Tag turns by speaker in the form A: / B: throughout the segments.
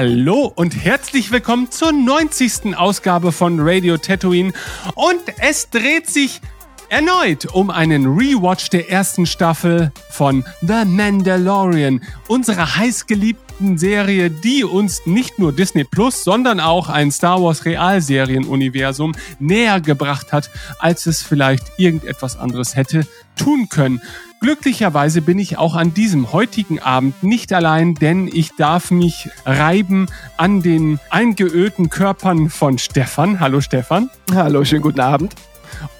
A: Hallo und herzlich willkommen zur 90. Ausgabe von Radio Tatooine. Und es dreht sich erneut um einen Rewatch der ersten Staffel von The Mandalorian, unserer heißgeliebten Serie, die uns nicht nur Disney Plus, sondern auch ein Star Wars Realserienuniversum näher gebracht hat, als es vielleicht irgendetwas anderes hätte tun können. Glücklicherweise bin ich auch an diesem heutigen Abend nicht allein, denn ich darf mich reiben an den eingeölten Körpern von Stefan. Hallo Stefan.
B: Hallo, schönen guten Abend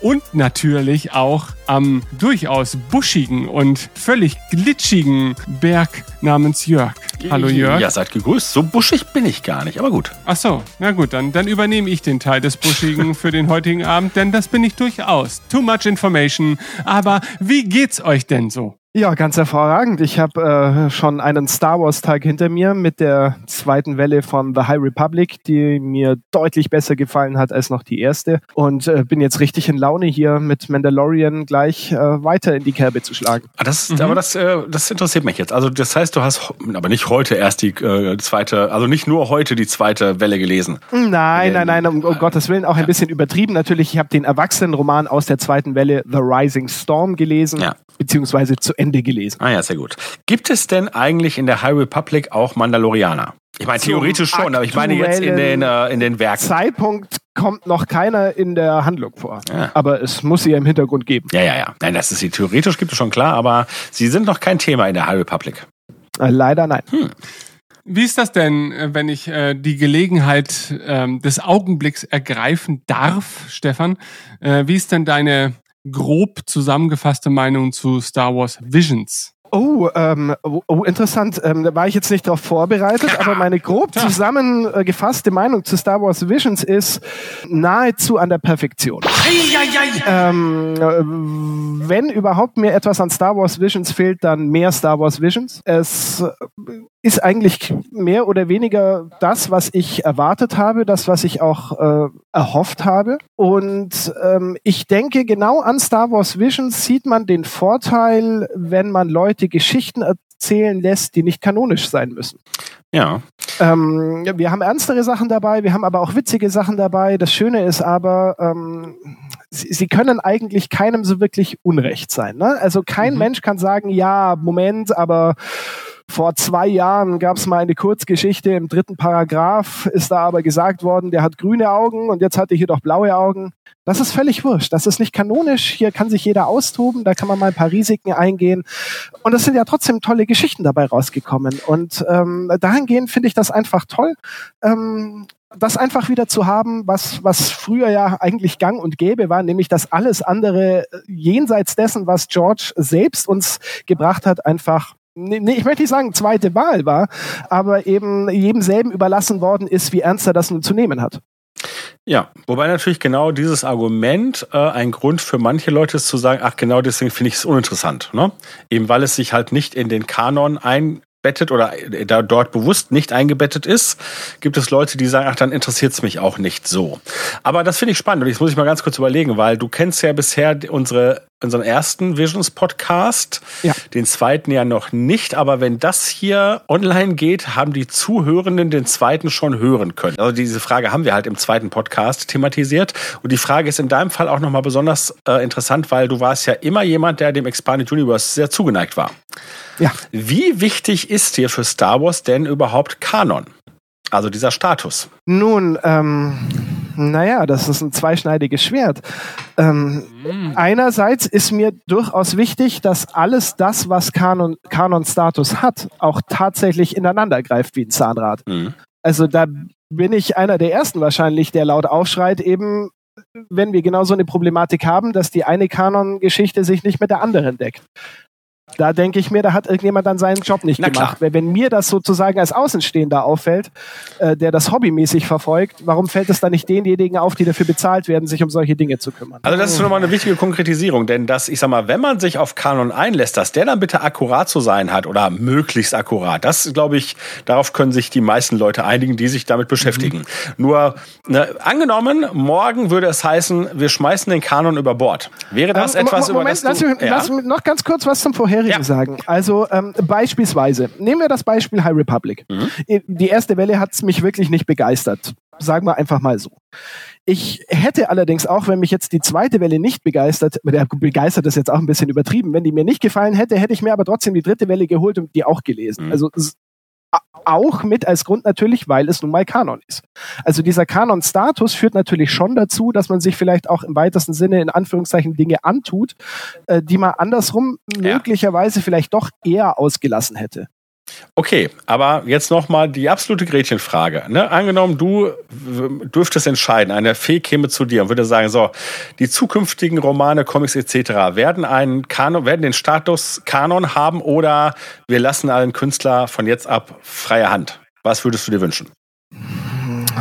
A: und natürlich auch am durchaus buschigen und völlig glitschigen Berg namens Jörg. Hallo Jörg.
C: Ja, seid gegrüßt. So buschig bin ich gar nicht, aber gut.
A: Ach so, na gut, dann, dann übernehme ich den Teil des Buschigen für den heutigen Abend, denn das bin ich durchaus. Too much information. Aber wie geht's euch denn so?
B: Ja, ganz hervorragend. Ich habe äh, schon einen Star Wars-Tag hinter mir mit der zweiten Welle von The High Republic, die mir deutlich besser gefallen hat als noch die erste. Und äh, bin jetzt richtig in Laune hier mit Mandalorian gleich äh, weiter in die Kerbe zu schlagen.
C: Ah, das, mhm. Aber das, äh, das interessiert mich jetzt. Also das heißt, du hast aber nicht heute erst die äh, zweite, also nicht nur heute die zweite Welle gelesen.
B: Nein, nein, nein, um, um Gottes Willen, auch ein bisschen übertrieben. Natürlich, ich habe den Erwachsenenroman aus der zweiten Welle The Rising Storm gelesen, ja. beziehungsweise zu Ende gelesen.
C: Ah ja, sehr gut. Gibt es denn eigentlich in der High Republic auch Mandalorianer? Ich meine, theoretisch schon, aber ich meine jetzt in den, äh, in den Werken.
B: Zeitpunkt kommt noch keiner in der Handlung vor. Ja. Aber es muss sie ja im Hintergrund geben.
C: Ja, ja, ja. Nein, das ist sie. Theoretisch gibt es schon klar, aber sie sind noch kein Thema in der High Republic.
B: Äh, leider nein. Hm.
A: Wie ist das denn, äh, wenn ich äh, die Gelegenheit ähm, des Augenblicks ergreifen darf, Stefan? Äh, wie ist denn deine grob zusammengefasste Meinung zu Star Wars Visions?
B: Oh, ähm, oh, oh, interessant. Ähm, da war ich jetzt nicht darauf vorbereitet, aber meine grob zusammengefasste Meinung zu Star Wars Visions ist nahezu an der Perfektion. Ähm, äh, wenn überhaupt mir etwas an Star Wars Visions fehlt, dann mehr Star Wars Visions. Es ist eigentlich mehr oder weniger das, was ich erwartet habe, das, was ich auch äh, erhofft habe. Und ähm, ich denke, genau an Star Wars Visions sieht man den Vorteil, wenn man Leute Geschichten erzählen lässt, die nicht kanonisch sein müssen.
C: Ja.
B: Ähm, wir haben ernstere Sachen dabei, wir haben aber auch witzige Sachen dabei. Das Schöne ist aber, ähm, sie, sie, können eigentlich keinem so wirklich Unrecht sein. Ne? Also kein mhm. Mensch kann sagen, ja, Moment, aber vor zwei Jahren gab es mal eine Kurzgeschichte im dritten Paragraph, ist da aber gesagt worden, der hat grüne Augen und jetzt hat er hier doch blaue Augen. Das ist völlig wurscht. Das ist nicht kanonisch. Hier kann sich jeder austoben. Da kann man mal ein paar Risiken eingehen. Und es sind ja trotzdem tolle Geschichten dabei rausgekommen. Und ähm, dahingehend finde ich das einfach toll. Ähm, das einfach wieder zu haben, was, was früher ja eigentlich gang und gäbe war, nämlich dass alles andere jenseits dessen, was George selbst uns gebracht hat, einfach nee, ich möchte nicht sagen zweite Wahl war, aber eben jedem selben überlassen worden ist, wie ernst er das nun zu nehmen hat.
C: Ja, wobei natürlich genau dieses Argument äh, ein Grund für manche Leute ist zu sagen, ach genau deswegen finde ich es uninteressant. Ne? Eben weil es sich halt nicht in den Kanon ein, eingebettet oder äh, da dort bewusst nicht eingebettet ist, gibt es Leute, die sagen, ach, dann interessiert es mich auch nicht so. Aber das finde ich spannend und jetzt muss ich mal ganz kurz überlegen, weil du kennst ja bisher unsere unseren ersten Visions Podcast, ja. den zweiten ja noch nicht, aber wenn das hier online geht, haben die Zuhörenden den zweiten schon hören können. Also diese Frage haben wir halt im zweiten Podcast thematisiert und die Frage ist in deinem Fall auch nochmal besonders äh, interessant, weil du warst ja immer jemand, der dem Expanded Universe sehr zugeneigt war. Ja. Wie wichtig ist hier für Star Wars denn überhaupt Kanon? Also dieser Status.
B: Nun, ähm, naja, das ist ein zweischneidiges Schwert. Ähm, mhm. Einerseits ist mir durchaus wichtig, dass alles das, was Kanon, Kanon-Status hat, auch tatsächlich ineinander greift wie ein Zahnrad. Mhm. Also da bin ich einer der ersten wahrscheinlich, der laut aufschreit, eben wenn wir genau so eine Problematik haben, dass die eine Kanon-Geschichte sich nicht mit der anderen deckt. Da denke ich mir, da hat irgendjemand dann seinen Job nicht Na gemacht. Klar. Wenn mir das sozusagen als Außenstehender auffällt, äh, der das hobbymäßig verfolgt, warum fällt es dann nicht denjenigen auf, die dafür bezahlt werden, sich um solche Dinge zu kümmern?
C: Also das ist schon mal eine wichtige Konkretisierung, denn das, ich sag mal, wenn man sich auf Kanon einlässt, dass der dann bitte akkurat zu sein hat oder möglichst akkurat, das glaube ich, darauf können sich die meisten Leute einigen, die sich damit beschäftigen. Mhm. Nur ne, angenommen, morgen würde es heißen, wir schmeißen den Kanon über Bord. Wäre das ähm, etwas
B: Moment,
C: über das
B: lass, du, ja? lass noch ganz kurz was zum Vorher vorherige ja. sagen. Also ähm, beispielsweise, nehmen wir das Beispiel High Republic. Mhm. Die erste Welle hat es mich wirklich nicht begeistert. Sagen wir einfach mal so. Ich hätte allerdings auch, wenn mich jetzt die zweite Welle nicht begeistert, der begeistert ist jetzt auch ein bisschen übertrieben, wenn die mir nicht gefallen hätte, hätte ich mir aber trotzdem die dritte Welle geholt und die auch gelesen. Mhm. Also auch mit als Grund natürlich, weil es nun mal Kanon ist. Also dieser Kanon-Status führt natürlich schon dazu, dass man sich vielleicht auch im weitesten Sinne in Anführungszeichen Dinge antut, äh, die man andersrum ja. möglicherweise vielleicht doch eher ausgelassen hätte.
C: Okay, aber jetzt nochmal die absolute Gretchenfrage. Ne? Angenommen, du dürftest entscheiden, eine Fee käme zu dir und würde sagen, so, die zukünftigen Romane, Comics etc. werden einen Kanon, werden den Status Kanon haben oder wir lassen allen Künstler von jetzt ab freie Hand. Was würdest du dir wünschen?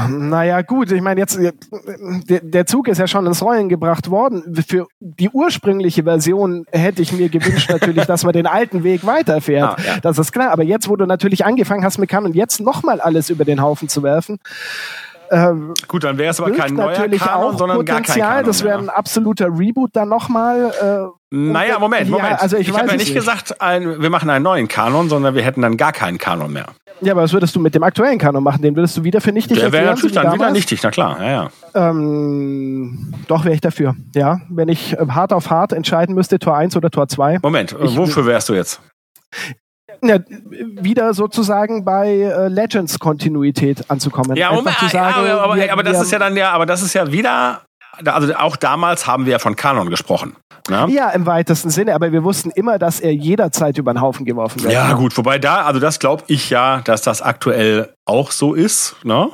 B: Naja, gut, ich meine, jetzt, der Zug ist ja schon ins Rollen gebracht worden. Für die ursprüngliche Version hätte ich mir gewünscht natürlich, dass man den alten Weg weiterfährt. Ah, ja. Das ist klar. Aber jetzt, wo du natürlich angefangen hast mit Kanon, jetzt nochmal alles über den Haufen zu werfen,
C: ähm, Gut, dann wäre es aber kein neuer Kanon, sondern Potenzial. gar kein Kanon.
B: Das wäre ein absoluter Reboot dann nochmal.
C: Äh, naja, Moment, Moment. Ja, also ich, ich habe ja nicht, nicht gesagt, ein, wir machen einen neuen Kanon, sondern wir hätten dann gar keinen Kanon mehr.
B: Ja, aber was würdest du mit dem aktuellen Kanon machen? Den würdest du wieder für nichtig
C: Der wäre natürlich dann wieder nichtig, na klar. Ja, ja.
B: Ähm, doch wäre ich dafür. Ja, wenn ich äh, hart auf hart entscheiden müsste, Tor 1 oder Tor 2.
C: Moment, ich, wofür wärst du jetzt?
B: Ja, wieder sozusagen bei äh, Legends Kontinuität anzukommen.
C: Ja, um, zu sagen, ja, aber, wir, aber das ist ja dann ja, aber das ist ja wieder also auch damals haben wir ja von Kanon gesprochen.
B: Ne? Ja, im weitesten Sinne, aber wir wussten immer, dass er jederzeit über den Haufen geworfen wird.
C: Ja, gut, wobei da, also das glaube ich ja, dass das aktuell auch so ist. Ne?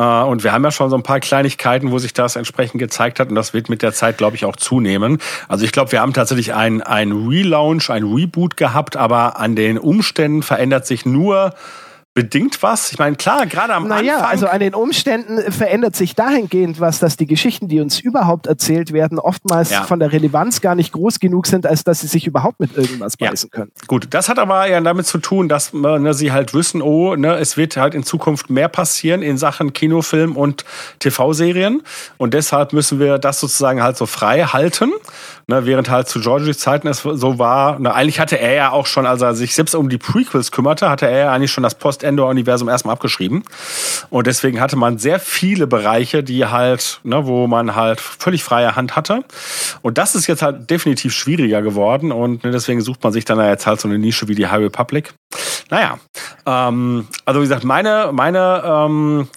C: Äh, und wir haben ja schon so ein paar Kleinigkeiten, wo sich das entsprechend gezeigt hat. Und das wird mit der Zeit, glaube ich, auch zunehmen. Also ich glaube, wir haben tatsächlich ein, ein Relaunch, ein Reboot gehabt, aber an den Umständen verändert sich nur bedingt was? Ich meine, klar, gerade am naja, Anfang.
B: also an den Umständen verändert sich dahingehend was, dass die Geschichten, die uns überhaupt erzählt werden, oftmals ja. von der Relevanz gar nicht groß genug sind, als dass sie sich überhaupt mit irgendwas ja. beißen können.
C: Gut, das hat aber ja damit zu tun, dass ne, sie halt wissen, oh, ne, es wird halt in Zukunft mehr passieren in Sachen Kinofilm und TV-Serien. Und deshalb müssen wir das sozusagen halt so frei halten. Ne, während halt zu Georgies Zeiten es so war, ne, eigentlich hatte er ja auch schon, als er sich selbst um die Prequels kümmerte, hatte er ja eigentlich schon das Post-Endor-Universum erstmal abgeschrieben. Und deswegen hatte man sehr viele Bereiche, die halt, ne, wo man halt völlig freie Hand hatte. Und das ist jetzt halt definitiv schwieriger geworden und ne, deswegen sucht man sich dann jetzt halt so eine Nische wie die High Republic. Naja, ähm, also wie gesagt, meine, meine ähm,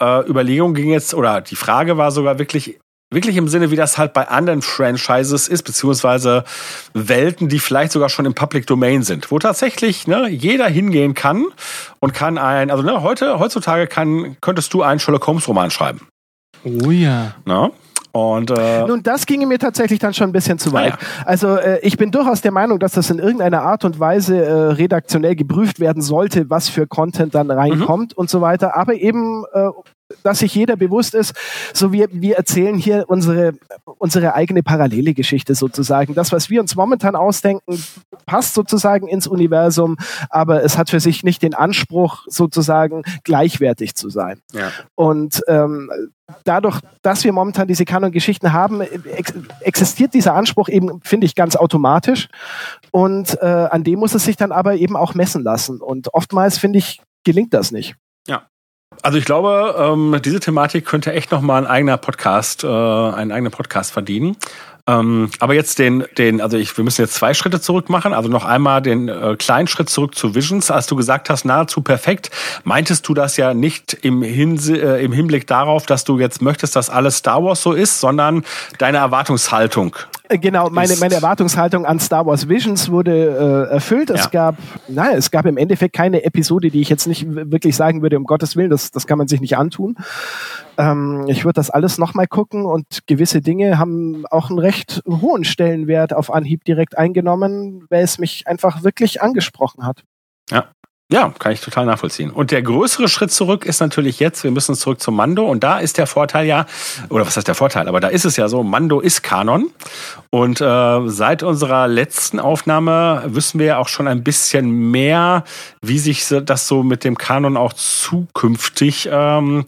C: äh, Überlegung ging jetzt, oder die Frage war sogar wirklich, wirklich im Sinne, wie das halt bei anderen Franchises ist, beziehungsweise Welten, die vielleicht sogar schon im Public Domain sind, wo tatsächlich ne, jeder hingehen kann und kann ein, also ne, heute, heutzutage kann, könntest du einen Sherlock Holmes Roman schreiben.
B: Oh ja.
C: Na? Und, äh,
B: Nun, das ginge mir tatsächlich dann schon ein bisschen zu weit. Ja. Also äh, ich bin durchaus der Meinung, dass das in irgendeiner Art und Weise äh, redaktionell geprüft werden sollte, was für Content dann reinkommt mhm. und so weiter. Aber eben äh, dass sich jeder bewusst ist, so wir, wir erzählen hier unsere, unsere eigene parallele Geschichte sozusagen. Das, was wir uns momentan ausdenken, passt sozusagen ins Universum, aber es hat für sich nicht den Anspruch, sozusagen gleichwertig zu sein. Ja. Und ähm, dadurch, dass wir momentan diese Kanon-Geschichten haben, ex existiert dieser Anspruch eben, finde ich, ganz automatisch. Und äh, an dem muss es sich dann aber eben auch messen lassen. Und oftmals, finde ich, gelingt das nicht.
C: Also ich glaube, ähm, diese Thematik könnte echt noch mal ein eigener Podcast, äh, einen eigenen Podcast verdienen. Ähm, aber jetzt den, den, also ich, wir müssen jetzt zwei Schritte zurück machen. Also noch einmal den äh, kleinen Schritt zurück zu Visions. Als du gesagt hast, nahezu perfekt, meintest du das ja nicht im, Hinse äh, im Hinblick darauf, dass du jetzt möchtest, dass alles Star Wars so ist, sondern deine Erwartungshaltung.
B: Äh, genau, meine, meine Erwartungshaltung an Star Wars Visions wurde äh, erfüllt. Es ja. gab, nein, es gab im Endeffekt keine Episode, die ich jetzt nicht wirklich sagen würde, um Gottes Willen, das, das kann man sich nicht antun. Ähm, ich würde das alles nochmal gucken und gewisse Dinge haben auch einen recht hohen Stellenwert auf Anhieb direkt eingenommen, weil es mich einfach wirklich angesprochen hat.
C: Ja. Ja, kann ich total nachvollziehen. Und der größere Schritt zurück ist natürlich jetzt, wir müssen zurück zum Mando und da ist der Vorteil ja, oder was heißt der Vorteil, aber da ist es ja so, Mando ist Kanon und äh, seit unserer letzten Aufnahme wissen wir ja auch schon ein bisschen mehr, wie sich das so mit dem Kanon auch zukünftig ähm,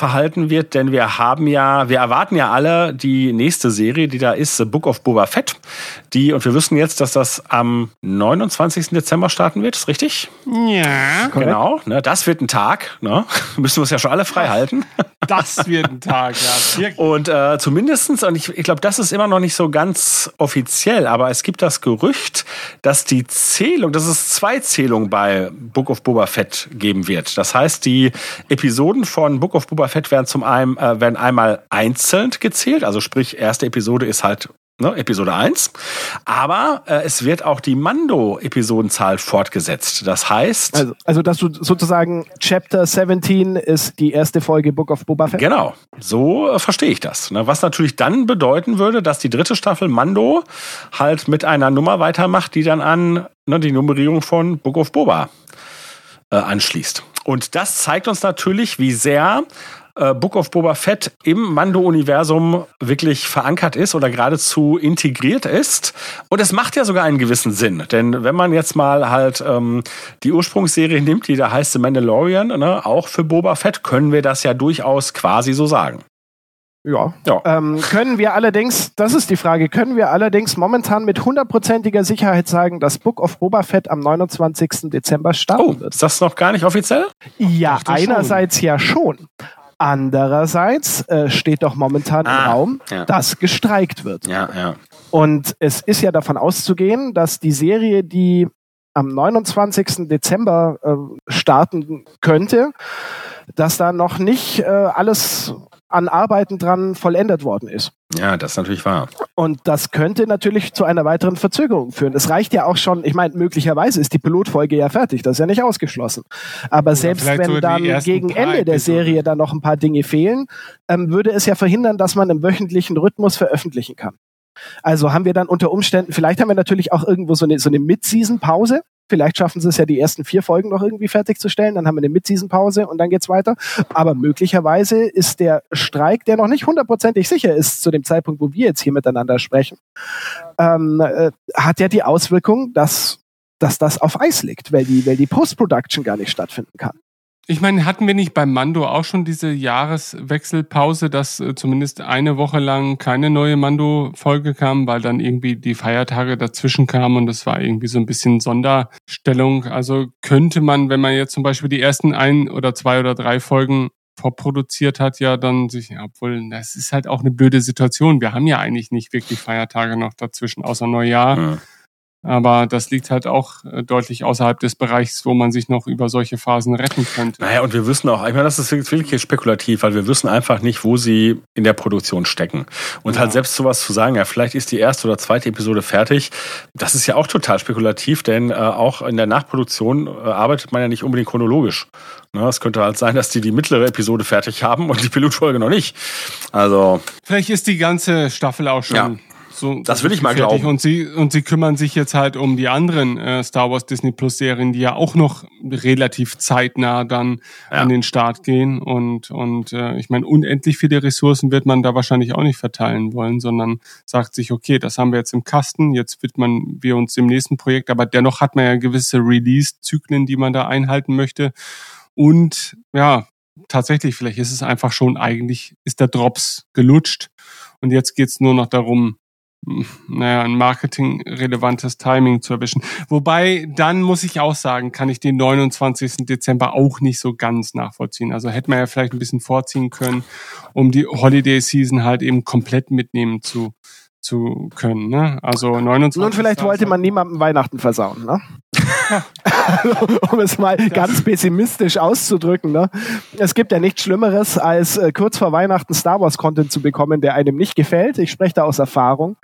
C: verhalten wird, denn wir haben ja, wir erwarten ja alle die nächste Serie, die da ist, The Book of Boba Fett. Die, und wir wissen jetzt, dass das am 29. Dezember starten wird, ist richtig?
A: Ja.
C: Genau, ne, das wird ein Tag, ne? Müssen wir uns ja schon alle frei halten.
A: Das wird ein Tag, ja. Wirklich.
C: Und äh, zumindestens, und ich, ich glaube, das ist immer noch nicht so ganz offiziell, aber es gibt das Gerücht, dass die Zählung, dass es zwei Zählungen bei Book of Boba Fett geben wird. Das heißt, die Episoden von Book of Boba Fett werden zum einen äh, werden einmal einzeln gezählt, also sprich, erste Episode ist halt ne, Episode 1. Aber äh, es wird auch die Mando-Episodenzahl fortgesetzt. Das heißt.
B: Also, also, dass du sozusagen Chapter 17 ist die erste Folge Book of Boba Fett?
C: Genau, so äh, verstehe ich das. Ne? Was natürlich dann bedeuten würde, dass die dritte Staffel Mando halt mit einer Nummer weitermacht, die dann an ne, die Nummerierung von Book of Boba äh, anschließt. Und das zeigt uns natürlich, wie sehr äh, Book of Boba Fett im Mando-Universum wirklich verankert ist oder geradezu integriert ist. Und es macht ja sogar einen gewissen Sinn. Denn wenn man jetzt mal halt ähm, die Ursprungsserie nimmt, die da heißt The Mandalorian, ne, auch für Boba Fett, können wir das ja durchaus quasi so sagen.
B: Ja. ja. Ähm, können wir allerdings, das ist die Frage, können wir allerdings momentan mit hundertprozentiger Sicherheit sagen, dass Book of Boba Fett am 29. Dezember starten
C: oh, wird? Ist das noch gar nicht offiziell?
B: Ja, einerseits schon. ja schon. Andererseits äh, steht doch momentan ah, im Raum, ja. dass gestreikt wird.
C: Ja, ja.
B: Und es ist ja davon auszugehen, dass die Serie, die am 29. Dezember äh, starten könnte, dass da noch nicht äh, alles an Arbeiten dran vollendet worden ist.
C: Ja, das ist natürlich wahr.
B: Und das könnte natürlich zu einer weiteren Verzögerung führen. Es reicht ja auch schon, ich meine, möglicherweise ist die Pilotfolge ja fertig, das ist ja nicht ausgeschlossen. Aber ja, selbst wenn dann gegen Ende der Serie dann noch ein paar Dinge fehlen, ähm, würde es ja verhindern, dass man im wöchentlichen Rhythmus veröffentlichen kann. Also haben wir dann unter Umständen, vielleicht haben wir natürlich auch irgendwo so eine, so eine Mid-Season-Pause, Vielleicht schaffen sie es ja, die ersten vier Folgen noch irgendwie fertigzustellen. Dann haben wir eine Mid-Season-Pause und dann geht's weiter. Aber möglicherweise ist der Streik, der noch nicht hundertprozentig sicher ist zu dem Zeitpunkt, wo wir jetzt hier miteinander sprechen, ähm, äh, hat ja die Auswirkung, dass, dass das auf Eis liegt, weil die, weil die Post-Production gar nicht stattfinden kann.
A: Ich meine, hatten wir nicht beim Mando auch schon diese Jahreswechselpause, dass äh, zumindest eine Woche lang keine neue Mando-Folge kam, weil dann irgendwie die Feiertage dazwischen kamen und das war irgendwie so ein bisschen Sonderstellung. Also könnte man, wenn man jetzt zum Beispiel die ersten ein oder zwei oder drei Folgen vorproduziert hat, ja dann sich, obwohl das ist halt auch eine blöde Situation. Wir haben ja eigentlich nicht wirklich Feiertage noch dazwischen, außer Neujahr. Ja. Aber das liegt halt auch äh, deutlich außerhalb des Bereichs, wo man sich noch über solche Phasen retten könnte.
C: Naja, und wir wissen auch, ich meine, das ist wirklich spekulativ, weil wir wissen einfach nicht, wo sie in der Produktion stecken. Und ja. halt selbst sowas zu sagen, ja, vielleicht ist die erste oder zweite Episode fertig, das ist ja auch total spekulativ, denn äh, auch in der Nachproduktion äh, arbeitet man ja nicht unbedingt chronologisch. Ne, es könnte halt sein, dass die die mittlere Episode fertig haben und die Pilotfolge noch nicht. Also.
A: Vielleicht ist die ganze Staffel auch schon ja
C: so, das will ich mal glauben.
A: Und sie, und sie kümmern sich jetzt halt um die anderen äh, Star Wars Disney Plus Serien, die ja auch noch relativ zeitnah dann ja. an den Start gehen. Und, und äh, ich meine, unendlich viele Ressourcen wird man da wahrscheinlich auch nicht verteilen wollen, sondern sagt sich, okay, das haben wir jetzt im Kasten, jetzt widmen wir uns dem nächsten Projekt, aber dennoch hat man ja gewisse Release-Zyklen, die man da einhalten möchte. Und ja, tatsächlich, vielleicht ist es einfach schon, eigentlich ist der Drops gelutscht. Und jetzt geht's nur noch darum, naja, ein marketingrelevantes Timing zu erwischen. Wobei, dann muss ich auch sagen, kann ich den 29. Dezember auch nicht so ganz nachvollziehen. Also hätte man ja vielleicht ein bisschen vorziehen können, um die Holiday Season halt eben komplett mitnehmen zu, zu können. Ne? Also 29.
B: Und vielleicht wollte man niemandem Weihnachten versauen, ne? um es mal ganz pessimistisch auszudrücken. Ne? Es gibt ja nichts Schlimmeres, als äh, kurz vor Weihnachten Star Wars Content zu bekommen, der einem nicht gefällt. Ich spreche da aus Erfahrung.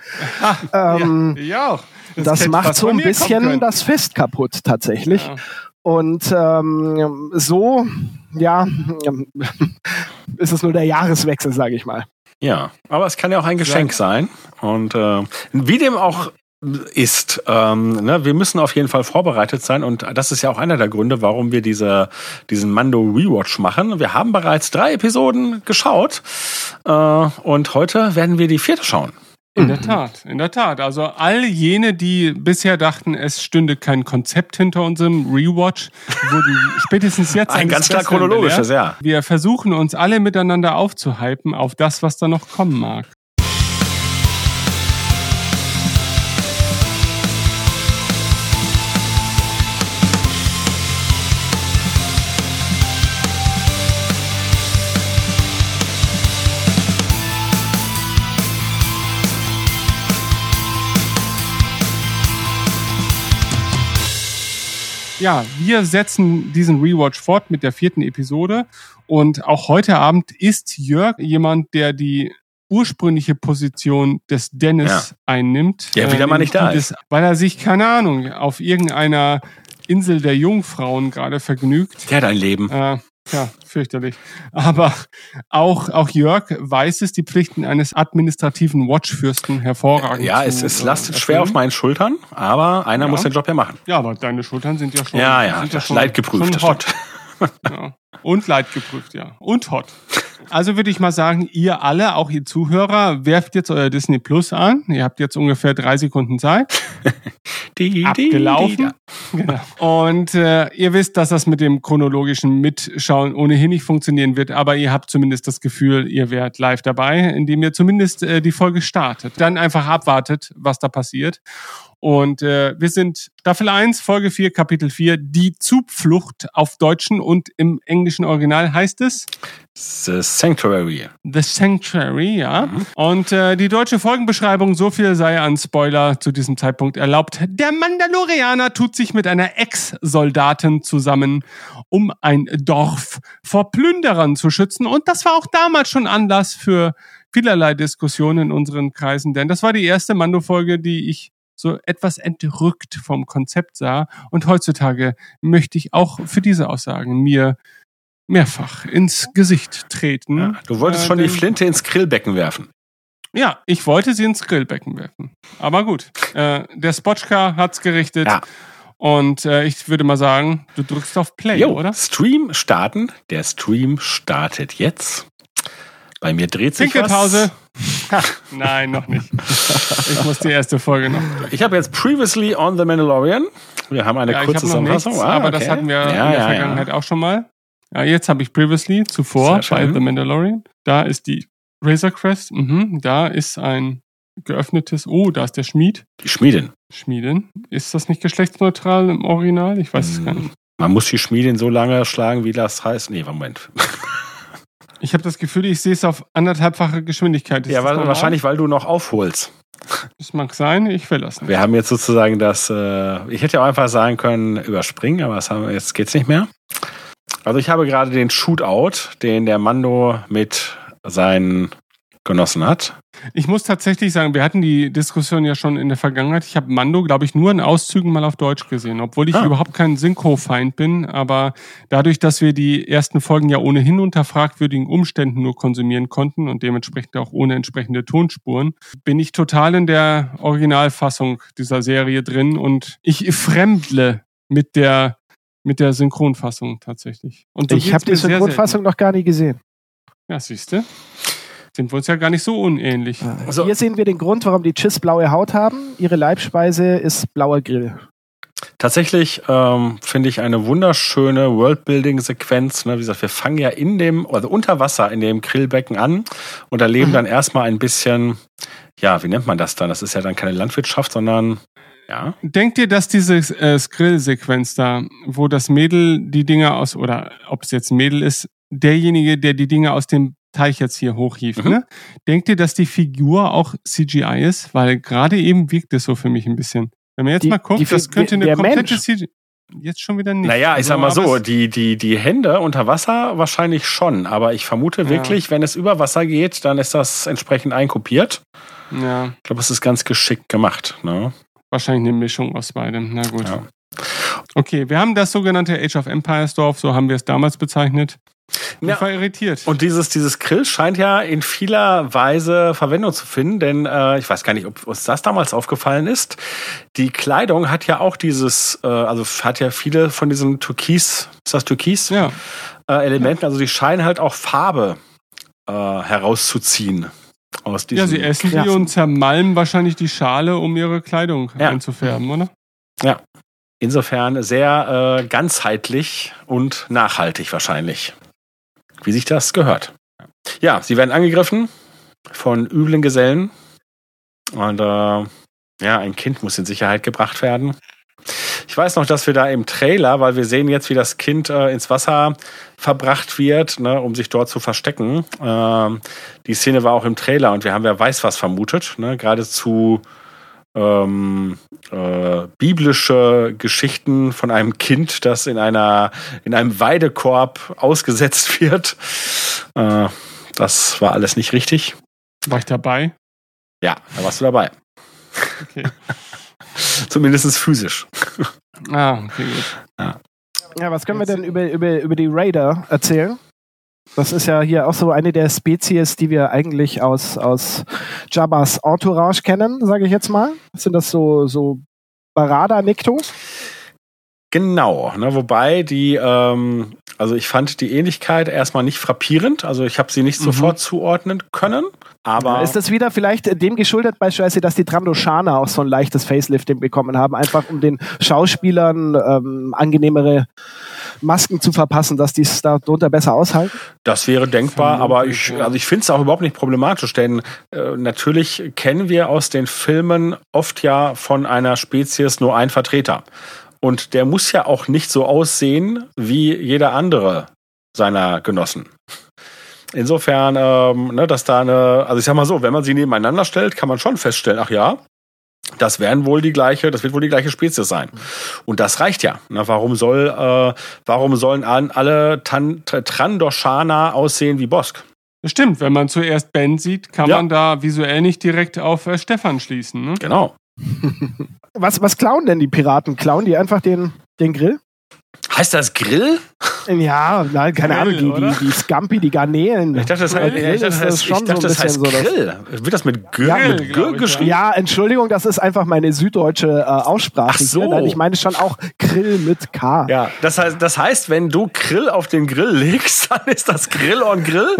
B: ähm, ja, ja. Das, das macht so ein bisschen das Fest kaputt tatsächlich. Ja. Und ähm, so, ja, ist es nur der Jahreswechsel, sage ich mal.
C: Ja, aber es kann ja auch ein Geschenk sein. Und äh, wie dem auch ist. Ähm, ne, wir müssen auf jeden Fall vorbereitet sein und das ist ja auch einer der Gründe, warum wir diese, diesen Mando Rewatch machen. Wir haben bereits drei Episoden geschaut äh, und heute werden wir die vierte schauen.
A: In der Tat, in der Tat. Also all jene, die bisher dachten, es stünde kein Konzept hinter unserem Rewatch, wurden spätestens jetzt
C: Ein ganz klar chronologisches, ja.
A: Wir versuchen uns alle miteinander aufzuhypen auf das, was da noch kommen mag. Ja, wir setzen diesen Rewatch fort mit der vierten Episode. Und auch heute Abend ist Jörg jemand, der die ursprüngliche Position des Dennis
C: Ja.
A: einnimmt.
C: Ja, wieder
A: Äh,
C: mal nicht da
A: des- Weil er sich, keine Ahnung, auf irgendeiner Insel der Jungfrauen gerade vergnügt.
C: Der hat ein Leben.
A: Äh, ja, fürchterlich. Aber auch, auch Jörg weiß es, die Pflichten eines administrativen Watchfürsten hervorragend
C: Ja, es, es
A: äh,
C: lastet schwer auf
A: erfüllen.
C: meinen Schultern, aber einer
A: Ja.
C: muss den Job ja machen.
A: Ja, aber deine Schultern sind ja schon,
C: Ja, ja,
A: sind
C: das Leid geprüft, das
A: schon hot. Ja. Und Leid geprüft, ja. Und hot. Also würde ich mal sagen, ihr alle, auch ihr Zuhörer, werft jetzt euer Disney Plus an. Ihr habt jetzt ungefähr drei Sekunden Zeit.
C: Die, die,
A: Abgelaufen.
C: die-
A: Genau. Und äh, ihr wisst, dass das mit dem chronologischen Mitschauen ohnehin nicht funktionieren wird, aber ihr habt zumindest das Gefühl, ihr wärt live dabei, indem ihr zumindest äh, die Folge startet. Dann einfach abwartet, was da passiert. Und äh, wir sind Staffel 1, Folge 4, Kapitel 4, die Zugflucht auf Deutschen und im englischen Original heißt es
C: The Sanctuary.
A: The Sanctuary, ja. Und äh, die deutsche Folgenbeschreibung, so viel sei an Spoiler zu diesem Zeitpunkt erlaubt. Der Mandalorianer tut sich mit einer Ex-Soldatin zusammen, um ein Dorf vor Plünderern zu schützen. Und das war auch damals schon Anlass für vielerlei Diskussionen in unseren Kreisen, denn das war die erste Mando-Folge, die ich so etwas entrückt vom Konzept sah. Und heutzutage möchte ich auch für diese Aussagen mir mehrfach ins Gesicht treten.
C: Ja, du wolltest
A: Äh,
C: schon die Flinte ins Grillbecken werfen.
A: Ja, ich wollte sie ins Grillbecken werfen. Aber gut, äh, der Spotchka hat's gerichtet.
C: Ja.
A: Und äh, ich würde mal sagen, du drückst auf Play,
C: Jo,
A: oder?
C: Stream starten. Der Stream startet jetzt. Bei mir dreht sich
A: Pinkelpause.
C: was.
A: Nein, noch nicht. Ich muss die erste Folge noch.
C: Ich habe jetzt Previously on The Mandalorian. Wir haben eine
A: Ja,
C: kurze
A: nichts,
C: Zusammenfassung. Ah,
A: aber das
C: okay.
A: hatten wir
C: ja,
A: in der
C: ja,
A: Vergangenheit
C: Ja.
A: auch schon mal. Ja, jetzt habe ich Previously, zuvor bei. The Mandalorian. Da ist die Razor Crest. Mhm, da ist ein geöffnetes, oh, da ist der Schmied.
C: Die Schmiedin.
A: Schmiedin. Ist das nicht geschlechtsneutral im Original? Ich weiß es gar nicht.
C: Man muss die Schmiedin so lange schlagen, wie das heißt. Nee, Moment.
A: Ich habe das Gefühl, ich sehe es auf anderthalbfache Geschwindigkeit. Ist
C: ja, wahrscheinlich, weil du noch aufholst.
A: Das mag sein, ich will das nicht.
C: Wir haben jetzt sozusagen das, äh, ich hätte ja auch einfach sagen können, überspringen, aber das haben jetzt geht's nicht mehr. Also ich habe gerade den Shootout, den der Mando mit seinen Genossen hat.
A: Ich muss tatsächlich sagen, wir hatten die Diskussion ja schon in der Vergangenheit. Ich habe Mando, glaube ich, nur in Auszügen mal auf Deutsch gesehen, obwohl ich
C: Ah.
A: überhaupt kein Synchro-Feind bin. Aber dadurch, dass wir die ersten Folgen ja ohnehin unter fragwürdigen Umständen nur konsumieren konnten und dementsprechend auch ohne entsprechende Tonspuren, bin ich total in der Originalfassung dieser Serie drin und ich fremdle mit der mit der Synchronfassung tatsächlich. Und so
B: ich habe die Synchronfassung noch gar nie gesehen.
A: Ja, siehst du? Sind wir uns ja gar nicht so unähnlich.
C: Also-
B: Hier sehen wir den Grund, warum die Chiss blaue Haut haben. Ihre Leibspeise ist blauer Grill.
C: Tatsächlich ähm, finde ich eine wunderschöne Worldbuilding-Sequenz. Ne? Wie gesagt, wir fangen ja in dem, also unter Wasser in dem Grillbecken an und erleben dann erstmal ein bisschen, ja, wie nennt man das dann? Das ist ja dann keine Landwirtschaft, sondern ja.
A: Denkt ihr, dass diese äh, Skrill-Sequenz da, wo das Mädel die Dinge aus, oder ob es jetzt ein Mädel ist, derjenige, der die Dinge aus dem Teich jetzt hier hochhieft,
C: Mhm.
A: ne? Denkt ihr, dass die Figur auch CGI ist? Weil gerade eben wirkt es so für mich ein bisschen. Wenn man jetzt
B: Die-
A: mal guckt,
B: die-
A: das könnte eine komplette
B: Mensch.
A: CGI. Jetzt schon wieder nicht.
C: Naja, ich
A: Also,
C: sag mal so, die, die, die Hände unter Wasser wahrscheinlich schon, aber ich vermute
A: Ja.
C: wirklich, wenn es über Wasser geht, dann ist das entsprechend einkopiert.
A: Ja,
C: Ich glaube, es ist ganz geschickt gemacht. Ne?
A: wahrscheinlich eine Mischung aus beidem. Na gut.
C: Ja.
A: Okay, wir haben das sogenannte Age of Empires Dorf, so haben wir es damals bezeichnet. Ich
C: Ja.
A: war irritiert.
C: Und dieses, dieses Grill scheint ja in vieler Weise Verwendung zu finden, denn äh, ich weiß gar nicht, ob uns das damals aufgefallen ist. Die Kleidung hat ja auch dieses, äh, also hat ja viele von diesen Türkis, ist das Türkis?
A: ja.
C: Äh, Elementen, also die scheinen halt auch Farbe äh, herauszuziehen. Aus diesem
A: Ja, sie essen die
B: Ja.
A: und zermalmen wahrscheinlich die Schale, um ihre Kleidung
C: Ja.
A: einzufärben, oder?
C: Insofern sehr äh, ganzheitlich und nachhaltig wahrscheinlich. Wie sich das gehört. Ja, sie werden angegriffen von üblen Gesellen. Und äh, ja, ein Kind muss in Sicherheit gebracht werden. Ich weiß noch, dass wir da im Trailer, weil wir sehen jetzt, wie das Kind äh, ins Wasser verbracht wird, ne, um sich dort zu verstecken. Ähm, die Szene war auch im Trailer und wir haben wer weiß was vermutet, ne, geradezu ähm, äh, biblische Geschichten von einem Kind, das in einer in einem Weidekorb ausgesetzt wird. Äh, das war alles nicht richtig.
A: War ich dabei?
C: Ja, da warst du dabei.
A: Okay.
C: Zumindest physisch.
A: Ah, okay, gut.
B: Ja, was können wir denn über, über, über die Raider erzählen? Das ist ja hier auch so eine der Spezies, die wir eigentlich aus, aus Jabbas Entourage kennen, sage ich jetzt mal. Sind das so, so Barada-Niktos?
C: Genau, ne, wobei die, ähm, also ich fand die Ähnlichkeit erstmal nicht frappierend, also ich habe sie nicht
B: Mhm.
C: sofort zuordnen können, aber
B: Ist das wieder vielleicht dem geschuldet, beispielsweise, dass die Trandoshana auch so ein leichtes Facelifting bekommen haben, einfach um den Schauspielern ähm, angenehmere Masken zu verpassen, dass die es da drunter besser aushalten?
C: Das wäre denkbar, aber ich, also ich finde es auch überhaupt nicht problematisch, denn äh, natürlich kennen wir aus den Filmen oft ja von einer Spezies nur einen Vertreter. Und der muss ja auch nicht so aussehen wie jeder andere seiner Genossen. Insofern, ähm, ne, dass da eine, also ich sag mal so, wenn man sie nebeneinander stellt, kann man schon feststellen, ach ja, das werden wohl die gleiche, das wird wohl die gleiche Spezies sein. Und das reicht ja. Na, warum soll, äh, warum sollen an, alle Tan Trandoshana aussehen wie Bosk?
A: Das stimmt, wenn man zuerst Ben sieht, kann
C: Ja.
A: man da visuell nicht direkt auf äh, Stefan schließen. Ne?
C: Genau.
B: Was, was klauen denn die Piraten? Klauen die einfach den, den Grill?
C: Heißt das Grill?
B: Ja, nein, keine
A: Grill,
B: Ahnung, die,
A: oder?
B: die, die Scampi, die Garnelen.
C: Ich dachte, das, heißt,
B: Grill
C: ich dachte, das, heißt, ich
B: schon
C: dachte,
B: so ein
C: das heißt
B: bisschen so
C: Grill. Wird das mit Grill,
B: Ja,
C: mit Grill
A: ich,
C: geschrieben?
B: Ja, Entschuldigung, das ist einfach meine süddeutsche äh, Aussprache.
C: Ach so.
B: ich meine schon auch Grill mit K.
C: Ja, das heißt, das heißt, wenn du Grill auf den Grill legst, dann ist das Grill on Grill?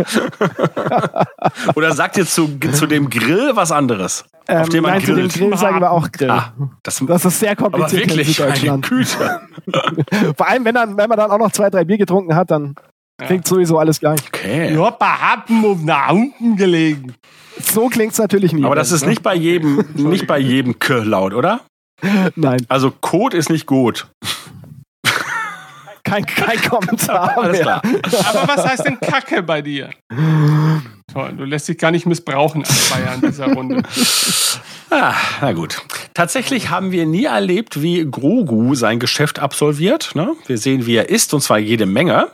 C: Oder sagt ihr zu, zu dem Grill was anderes?
B: Ähm,
C: auf dem man
B: nein, zu dem
C: grillt?
B: Grill sagen wir auch Grill.
C: Ah, das,
B: Das ist sehr
C: aber
B: kompliziert in
C: wirklich, eine
B: Süddeutschland.
C: Güte.
B: Vor allem, wenn, dann, wenn man dann auch noch zwei, drei Bier getrunken hat, dann klingt sowieso alles gleich.
C: Okay.
A: Ich hab bei Happen auf nach unten gelegen.
B: So klingt's natürlich nie.
C: Aber das ist
B: ne?
C: nicht bei jedem, nicht bei jedem K laut, oder?
B: Nein,
C: Also Code ist nicht gut.
B: kein, kein Kommentar
C: Alles
B: mehr.
C: klar.
A: Aber was heißt denn Kacke bei dir? Toll, du lässt dich gar nicht missbrauchen als Bayer in dieser Runde.
C: Ah, na gut. Tatsächlich haben wir nie erlebt, wie Grogu sein Geschäft absolviert. Ne? Wir sehen, wie er isst, und zwar jede Menge.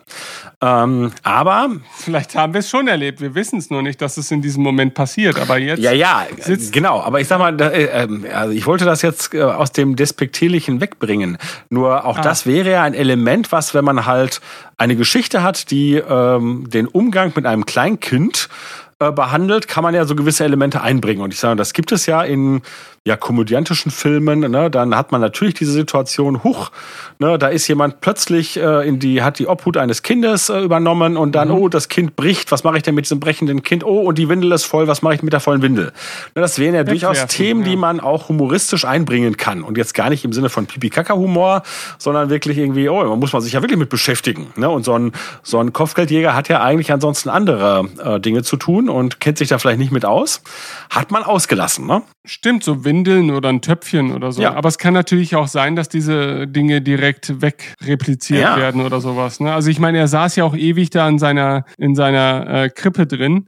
C: Ähm, aber,
A: Vielleicht haben wir es schon erlebt. Wir wissen es nur nicht, dass es in diesem Moment passiert. Aber jetzt.
C: ja, ja, genau. Aber ich sag mal, äh, ähm, also ich wollte das jetzt äh, aus dem Despektierlichen wegbringen. Nur auch
A: Ah.
C: das wäre ja ein Element, was, wenn man halt eine Geschichte hat, die ähm, den Umgang mit einem Kleinkind äh, behandelt, kann man ja so gewisse Elemente einbringen. Und ich sage, das gibt es ja in ja, komödiantischen Filmen. Ne? Dann hat man natürlich diese Situation, huch, ne, da ist jemand plötzlich äh, in die, hat die Obhut eines Kindes äh, übernommen und
A: Mhm.
C: dann, oh, das Kind bricht, was mache ich denn mit diesem brechenden Kind? Oh, und die Windel ist voll, was mache ich mit der vollen Windel? Ne, das wären ja durchaus
A: Wegwerfen,
C: Themen, die
A: ja.
C: man auch humoristisch einbringen kann. Und jetzt gar nicht im Sinne von Pipi-Kaka-Humor, sondern wirklich irgendwie, oh, man muss man sich ja wirklich mit beschäftigen. Ne? Und so ein, so ein Kopfgeldjäger hat ja eigentlich ansonsten andere äh, Dinge zu tun und kennt sich da vielleicht nicht mit aus. Hat man ausgelassen, ne?
A: Stimmt, so Windeln oder ein Töpfchen oder so.
C: Ja.
A: Aber es kann natürlich auch sein, dass diese Dinge direkt wegrepliziert
C: Ja.
A: werden oder sowas. Ne? Also ich meine, er saß ja auch ewig da in seiner, in seiner äh, Krippe drin.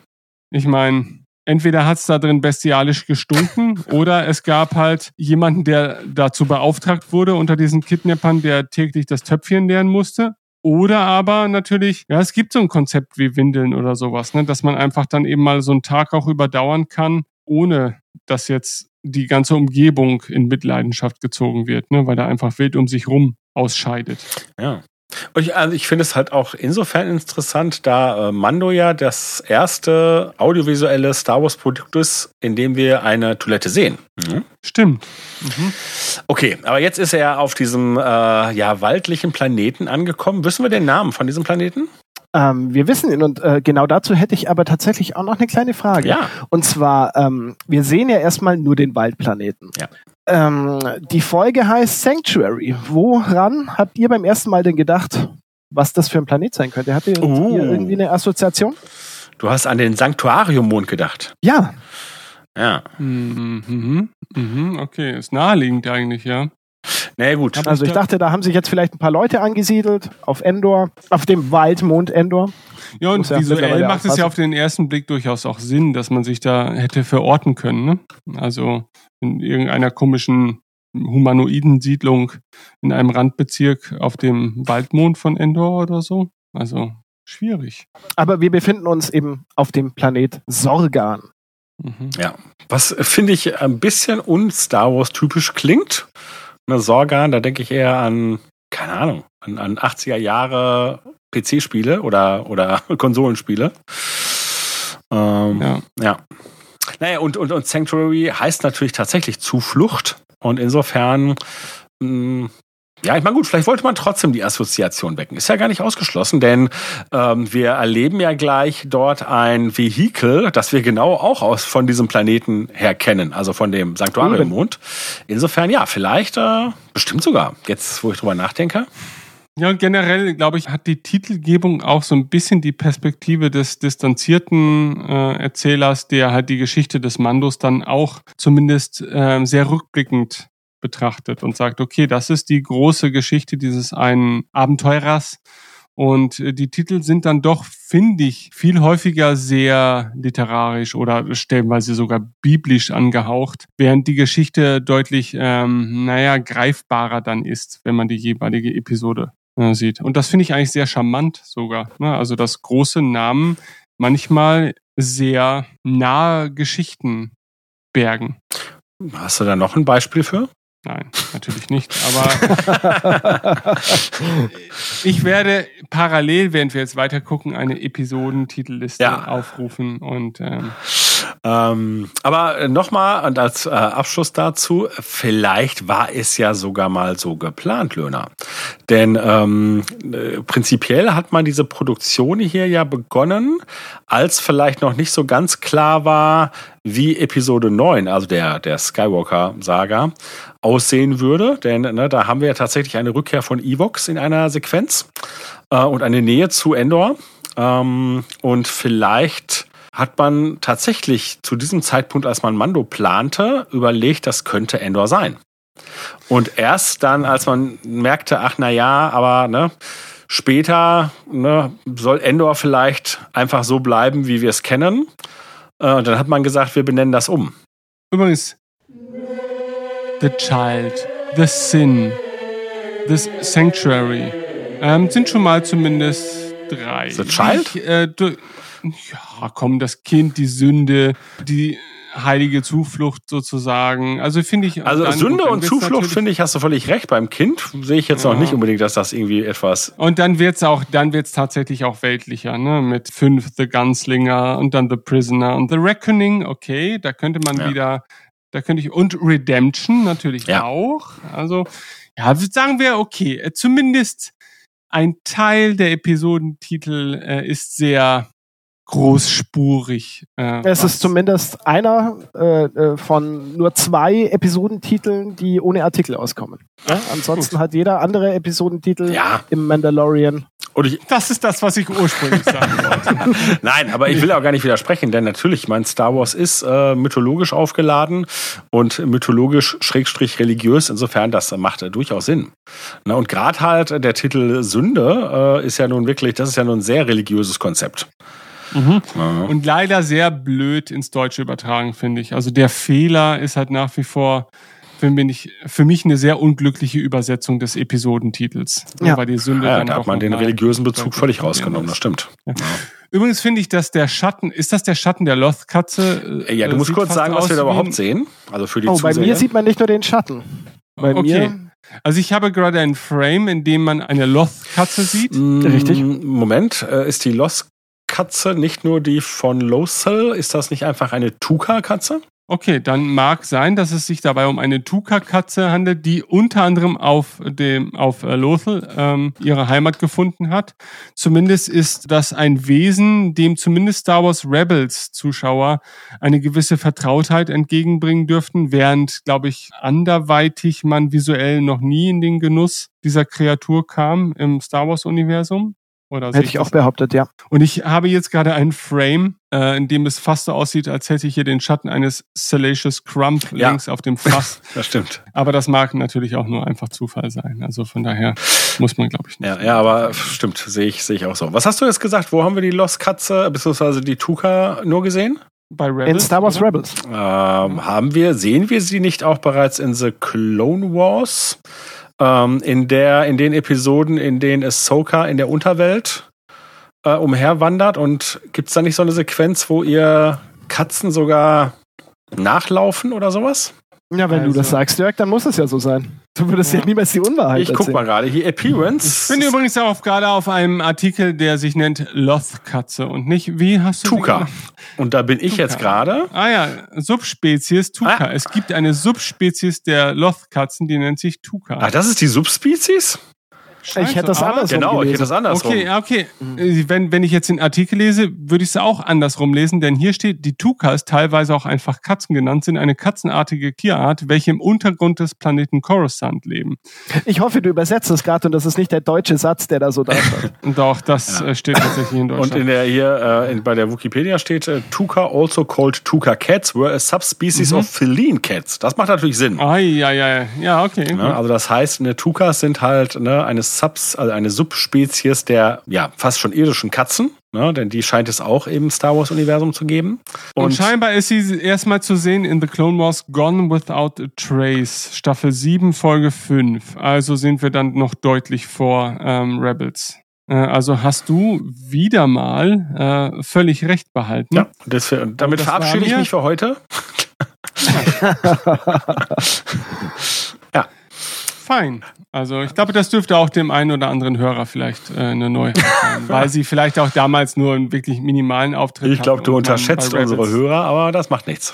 A: Ich meine, entweder hat es da drin bestialisch gestunken oder es gab halt jemanden, der dazu beauftragt wurde unter diesen Kidnappern, der täglich das Töpfchen leeren musste. Oder aber natürlich, ja, es gibt so ein Konzept wie Windeln oder sowas, ne, dass man einfach dann eben mal so einen Tag auch überdauern kann, ohne dass jetzt die ganze Umgebung in Mitleidenschaft gezogen wird, ne, weil da einfach wild um sich rum ausscheidet.
C: Ja. Und ich, also ich finde es halt auch insofern interessant, da äh, Mando ja das erste audiovisuelle Star Wars Produkt ist, in dem wir eine Toilette sehen. Mhm.
A: Stimmt.
C: Okay, aber jetzt ist er auf diesem äh, ja waldlichen Planeten angekommen. Wissen wir den Namen von diesem Planeten?
B: Ähm, wir wissen ihn und äh, genau dazu hätte ich aber tatsächlich auch noch eine kleine Frage.
C: Ja.
B: Und zwar, ähm, wir sehen ja erstmal nur den Waldplaneten.
C: Ja.
B: Ähm, die Folge heißt Sanctuary. Woran habt ihr beim ersten Mal denn gedacht, was das für ein Planet sein könnte? Habt ihr,
C: Oh.
B: irgendwie eine Assoziation?
C: Du hast an den Sanktuariummond gedacht.
B: Ja,
C: Ja.
A: Mhm, mhm, mhm, okay, ist naheliegend eigentlich, ja.
C: Naja, gut.
A: Aber
B: also ich
A: da-
B: dachte, da haben sich jetzt vielleicht ein paar Leute angesiedelt auf Endor, auf dem Waldmond Endor.
A: Ja, und
B: ja
A: visuell macht es ja auf den ersten Blick durchaus auch Sinn, dass man sich da hätte verorten können. Ne? Also in irgendeiner komischen humanoiden Siedlung in einem Randbezirk auf dem Waldmond von Endor oder so. Also schwierig.
B: Aber wir befinden uns eben auf dem Planet Sorgan.
A: Mhm.
C: Ja. Was äh, finde ich ein bisschen un-Star Wars typisch klingt. Ne, Sorgan, da denke ich eher an, keine Ahnung, an, an 80er Jahre PC-Spiele oder, oder Konsolenspiele. Ähm,
A: Ja.
C: Ja. Naja, und, und, und Sanctuary heißt natürlich tatsächlich Zuflucht. Und insofern, mh, ja, ich meine, gut, vielleicht wollte man trotzdem die Assoziation wecken. Ist ja gar nicht ausgeschlossen, denn ähm, wir erleben ja gleich dort ein Vehikel, das wir genau auch aus von diesem Planeten her kennen, also von dem Sanktuariummond. Insofern, ja, vielleicht, äh, bestimmt sogar, jetzt wo ich drüber nachdenke.
A: Ja, und generell, glaube ich, hat die Titelgebung auch so ein bisschen die Perspektive des distanzierten äh, Erzählers, der halt die Geschichte des Mandos dann auch zumindest ähm, sehr rückblickend betrachtet und sagt, okay, das ist die große Geschichte dieses einen Abenteurers. Und äh, die Titel sind dann doch, finde ich, viel häufiger sehr literarisch oder stellenweise sogar biblisch angehaucht, während die Geschichte deutlich, ähm, naja, greifbarer dann ist, wenn man die jeweilige Episode äh, sieht. Und das finde ich eigentlich sehr charmant sogar. Ne? Also, dass große Namen manchmal sehr nahe Geschichten bergen.
C: Hast du da noch ein Beispiel für?
A: Nein, natürlich nicht. Aber ich werde parallel, während wir jetzt weiter gucken, eine Episodentitelliste
C: Ja.
A: aufrufen und ähm,
C: Ähm, aber nochmal und als äh, Abschluss dazu, vielleicht war es ja sogar mal so geplant, Löhner. Denn ähm, äh, prinzipiell hat man diese Produktion hier ja begonnen, als vielleicht noch nicht so ganz klar war, wie Episode 9, also der, der Skywalker-Saga, aussehen würde. Denn ne, da haben wir ja tatsächlich eine Rückkehr von Evox in einer Sequenz äh, und eine Nähe zu Endor. Ähm, und vielleicht hat man tatsächlich zu diesem Zeitpunkt, als man Mando plante, überlegt, das könnte Endor sein. Und erst dann, als man merkte, ach na ja, aber ne, später ne, soll Endor vielleicht einfach so bleiben, wie wir es kennen. Äh, dann hat man gesagt, wir benennen das um.
A: übrigens The Child, The Sin, The Sanctuary ähm, sind schon mal zumindest drei.
C: The Child?
A: Ich, äh, du, ja, komm, das Kind, die Sünde, die heilige Zuflucht sozusagen. Also finde ich.
C: Also Sünde und Zuflucht, finde ich, hast du völlig recht. Beim Kind sehe ich jetzt noch
A: Ja.
C: nicht unbedingt, dass das irgendwie etwas.
A: Und dann wird's auch, dann wird's tatsächlich auch weltlicher, ne? Mit fünf The Gunslinger und dann The Prisoner und The Reckoning, okay, da könnte man
C: Ja.
A: wieder, da könnte ich, und Redemption natürlich
C: Ja.
A: auch. Also, ja, sagen wir, okay, äh, zumindest ein Teil der Episodentitel äh, ist sehr großspurig. Äh,
B: Es ist zumindest einer äh, äh, von nur zwei Episodentiteln, die ohne Artikel auskommen. Ja? Ansonsten hat jeder andere Episodentitel
C: Ja.
B: im Mandalorian.
C: Und ich,
A: das ist das, was ich ursprünglich sagen wollte.
C: Nein, aber ich will auch gar nicht widersprechen, denn natürlich, mein Star Wars ist äh, mythologisch aufgeladen und mythologisch schrägstrich religiös. Insofern, das macht äh, durchaus Sinn. Na, und gerade halt äh, der Titel Sünde äh, ist ja nun wirklich, das ist ja nun ein sehr religiöses Konzept. Ja.
A: Und leider sehr blöd ins Deutsche übertragen, finde ich. Also der Fehler ist halt nach wie vor für mich, für mich eine sehr unglückliche Übersetzung des Episodentitels.
B: Ja.
A: Weil die Sünde
C: Ja,
A: dann
C: da hat man den religiösen Bezug völlig rausgenommen, das stimmt.
A: Übrigens finde ich, dass der Schatten, ist das der Schatten der Loth-Katze?
C: Ja, du
A: Äh,
C: musst kurz sagen, was wir da überhaupt sehen. Also für die
B: Oh, bei
C: Zuseher.
B: mir sieht man nicht nur den Schatten. Bei
A: Okay.
B: mir.
A: Also ich habe gerade ein Frame, in dem man eine Loth-Katze sieht.
C: Mm,
B: Richtig.
C: Moment, äh, ist die Lost-Katze nicht nur die von Lothal? Ist das nicht einfach eine Tuka-Katze?
A: Okay, dann mag sein, dass es sich dabei um eine Tuka-Katze handelt, die unter anderem auf dem auf äh, Lothal ähm, ihre Heimat gefunden hat. Zumindest ist das ein Wesen, dem zumindest Star Wars Rebels Zuschauer eine gewisse Vertrautheit entgegenbringen dürften, während, glaube ich, anderweitig man visuell noch nie in den Genuss dieser Kreatur kam im Star Wars Universum.
B: Oder hätte ich auch behauptet, ja.
A: Und ich habe jetzt gerade einen Frame, äh, in dem es fast so aussieht, als hätte ich hier den Schatten eines Salacious Crump ja. links auf dem Fass.
C: das stimmt.
A: Aber das mag natürlich auch nur einfach Zufall sein. Also von daher muss man, glaube ich,
C: nicht. Ja, ja, aber stimmt, sehe ich, sehe ich auch so. Was hast du jetzt gesagt? Wo haben wir die Lost Katze bzw. die Tuka nur gesehen?
B: Bei Rebels, in Star Wars oder? Rebels.
C: Ähm, haben wir, sehen wir sie nicht auch bereits in The Clone Wars? Ähm, in, der, in den Episoden, in denen Ahsoka in der Unterwelt äh, umherwandert und gibt es da nicht so eine Sequenz, wo ihr Katzen sogar nachlaufen oder sowas?
B: Ja, wenn also. du das also- sagst, Jörg, dann muss es ja so sein. Du würdest ja, ja niemals die Unwahrheit
C: Ich guck mal gerade hier, Appearance.
A: Ich bin übrigens auch gerade auf einem Artikel, der sich nennt Loth-Katze und nicht, wie hast du
C: Tuka. Und da bin ich Tuka. jetzt gerade.
A: Ah ja, Subspezies Tuka. Ah. Es gibt eine Subspezies der Loth-Katzen, die nennt sich Tuka.
C: Ah, das ist die Subspezies?
B: Scheiße, ich hätte das andersrum
C: Genau, gelesen. ich hätte das andersrum.
A: Okay, okay. Mhm. Wenn, wenn ich jetzt den Artikel lese, würde ich es auch andersrum lesen, denn hier steht, die Tukas, teilweise auch einfach Katzen genannt, sind eine katzenartige Tierart, welche im Untergrund des Planeten Coruscant leben.
B: Ich hoffe, du übersetzt es gerade und das ist nicht der deutsche Satz, der da so da steht.
A: Doch, das ja. Äh, steht tatsächlich in Deutschland.
C: Und in der hier, äh, in, bei der Wikipedia steht, äh, Tuka, also called Tuka cats, were a subspecies mhm. of feline cats. Das macht natürlich Sinn.
A: Ah, ja, ja, ja, okay.
C: Ne, also das heißt, ne, Tukas sind halt ne, eine Subs, also eine Subspezies der ja fast schon irdischen Katzen, ne, denn die scheint es auch im Star Wars Universum zu geben.
A: Und, Und scheinbar ist sie erstmal zu sehen in The Clone Wars Gone Without a Trace, Staffel 7, Folge 5. Also sind wir dann noch deutlich vor ähm, Rebels. Äh, also hast du wieder mal äh, völlig recht behalten.
C: Ja, das, damit das verabschiede ich mich für heute.
A: Fein. Also ich glaube, das dürfte auch dem einen oder anderen Hörer vielleicht äh, eine Neuheit sein, weil sie vielleicht auch damals nur einen wirklich minimalen Auftritt
C: Ich glaube, du unterschätzt unsere Hörer, aber das macht nichts.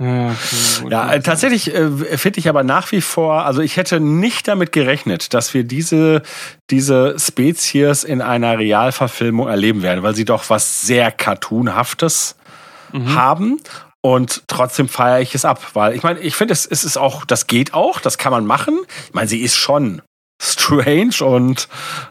C: ja, okay, ja tatsächlich äh, finde ich aber nach wie vor, also ich hätte nicht damit gerechnet, dass wir diese, diese Spezies in einer Realverfilmung erleben werden, weil sie doch was sehr Cartoonhaftes mhm. haben und trotzdem feiere ich es ab, weil ich meine, ich finde, es, es ist auch, das geht auch, das kann man machen. Ich meine, sie ist schon strange und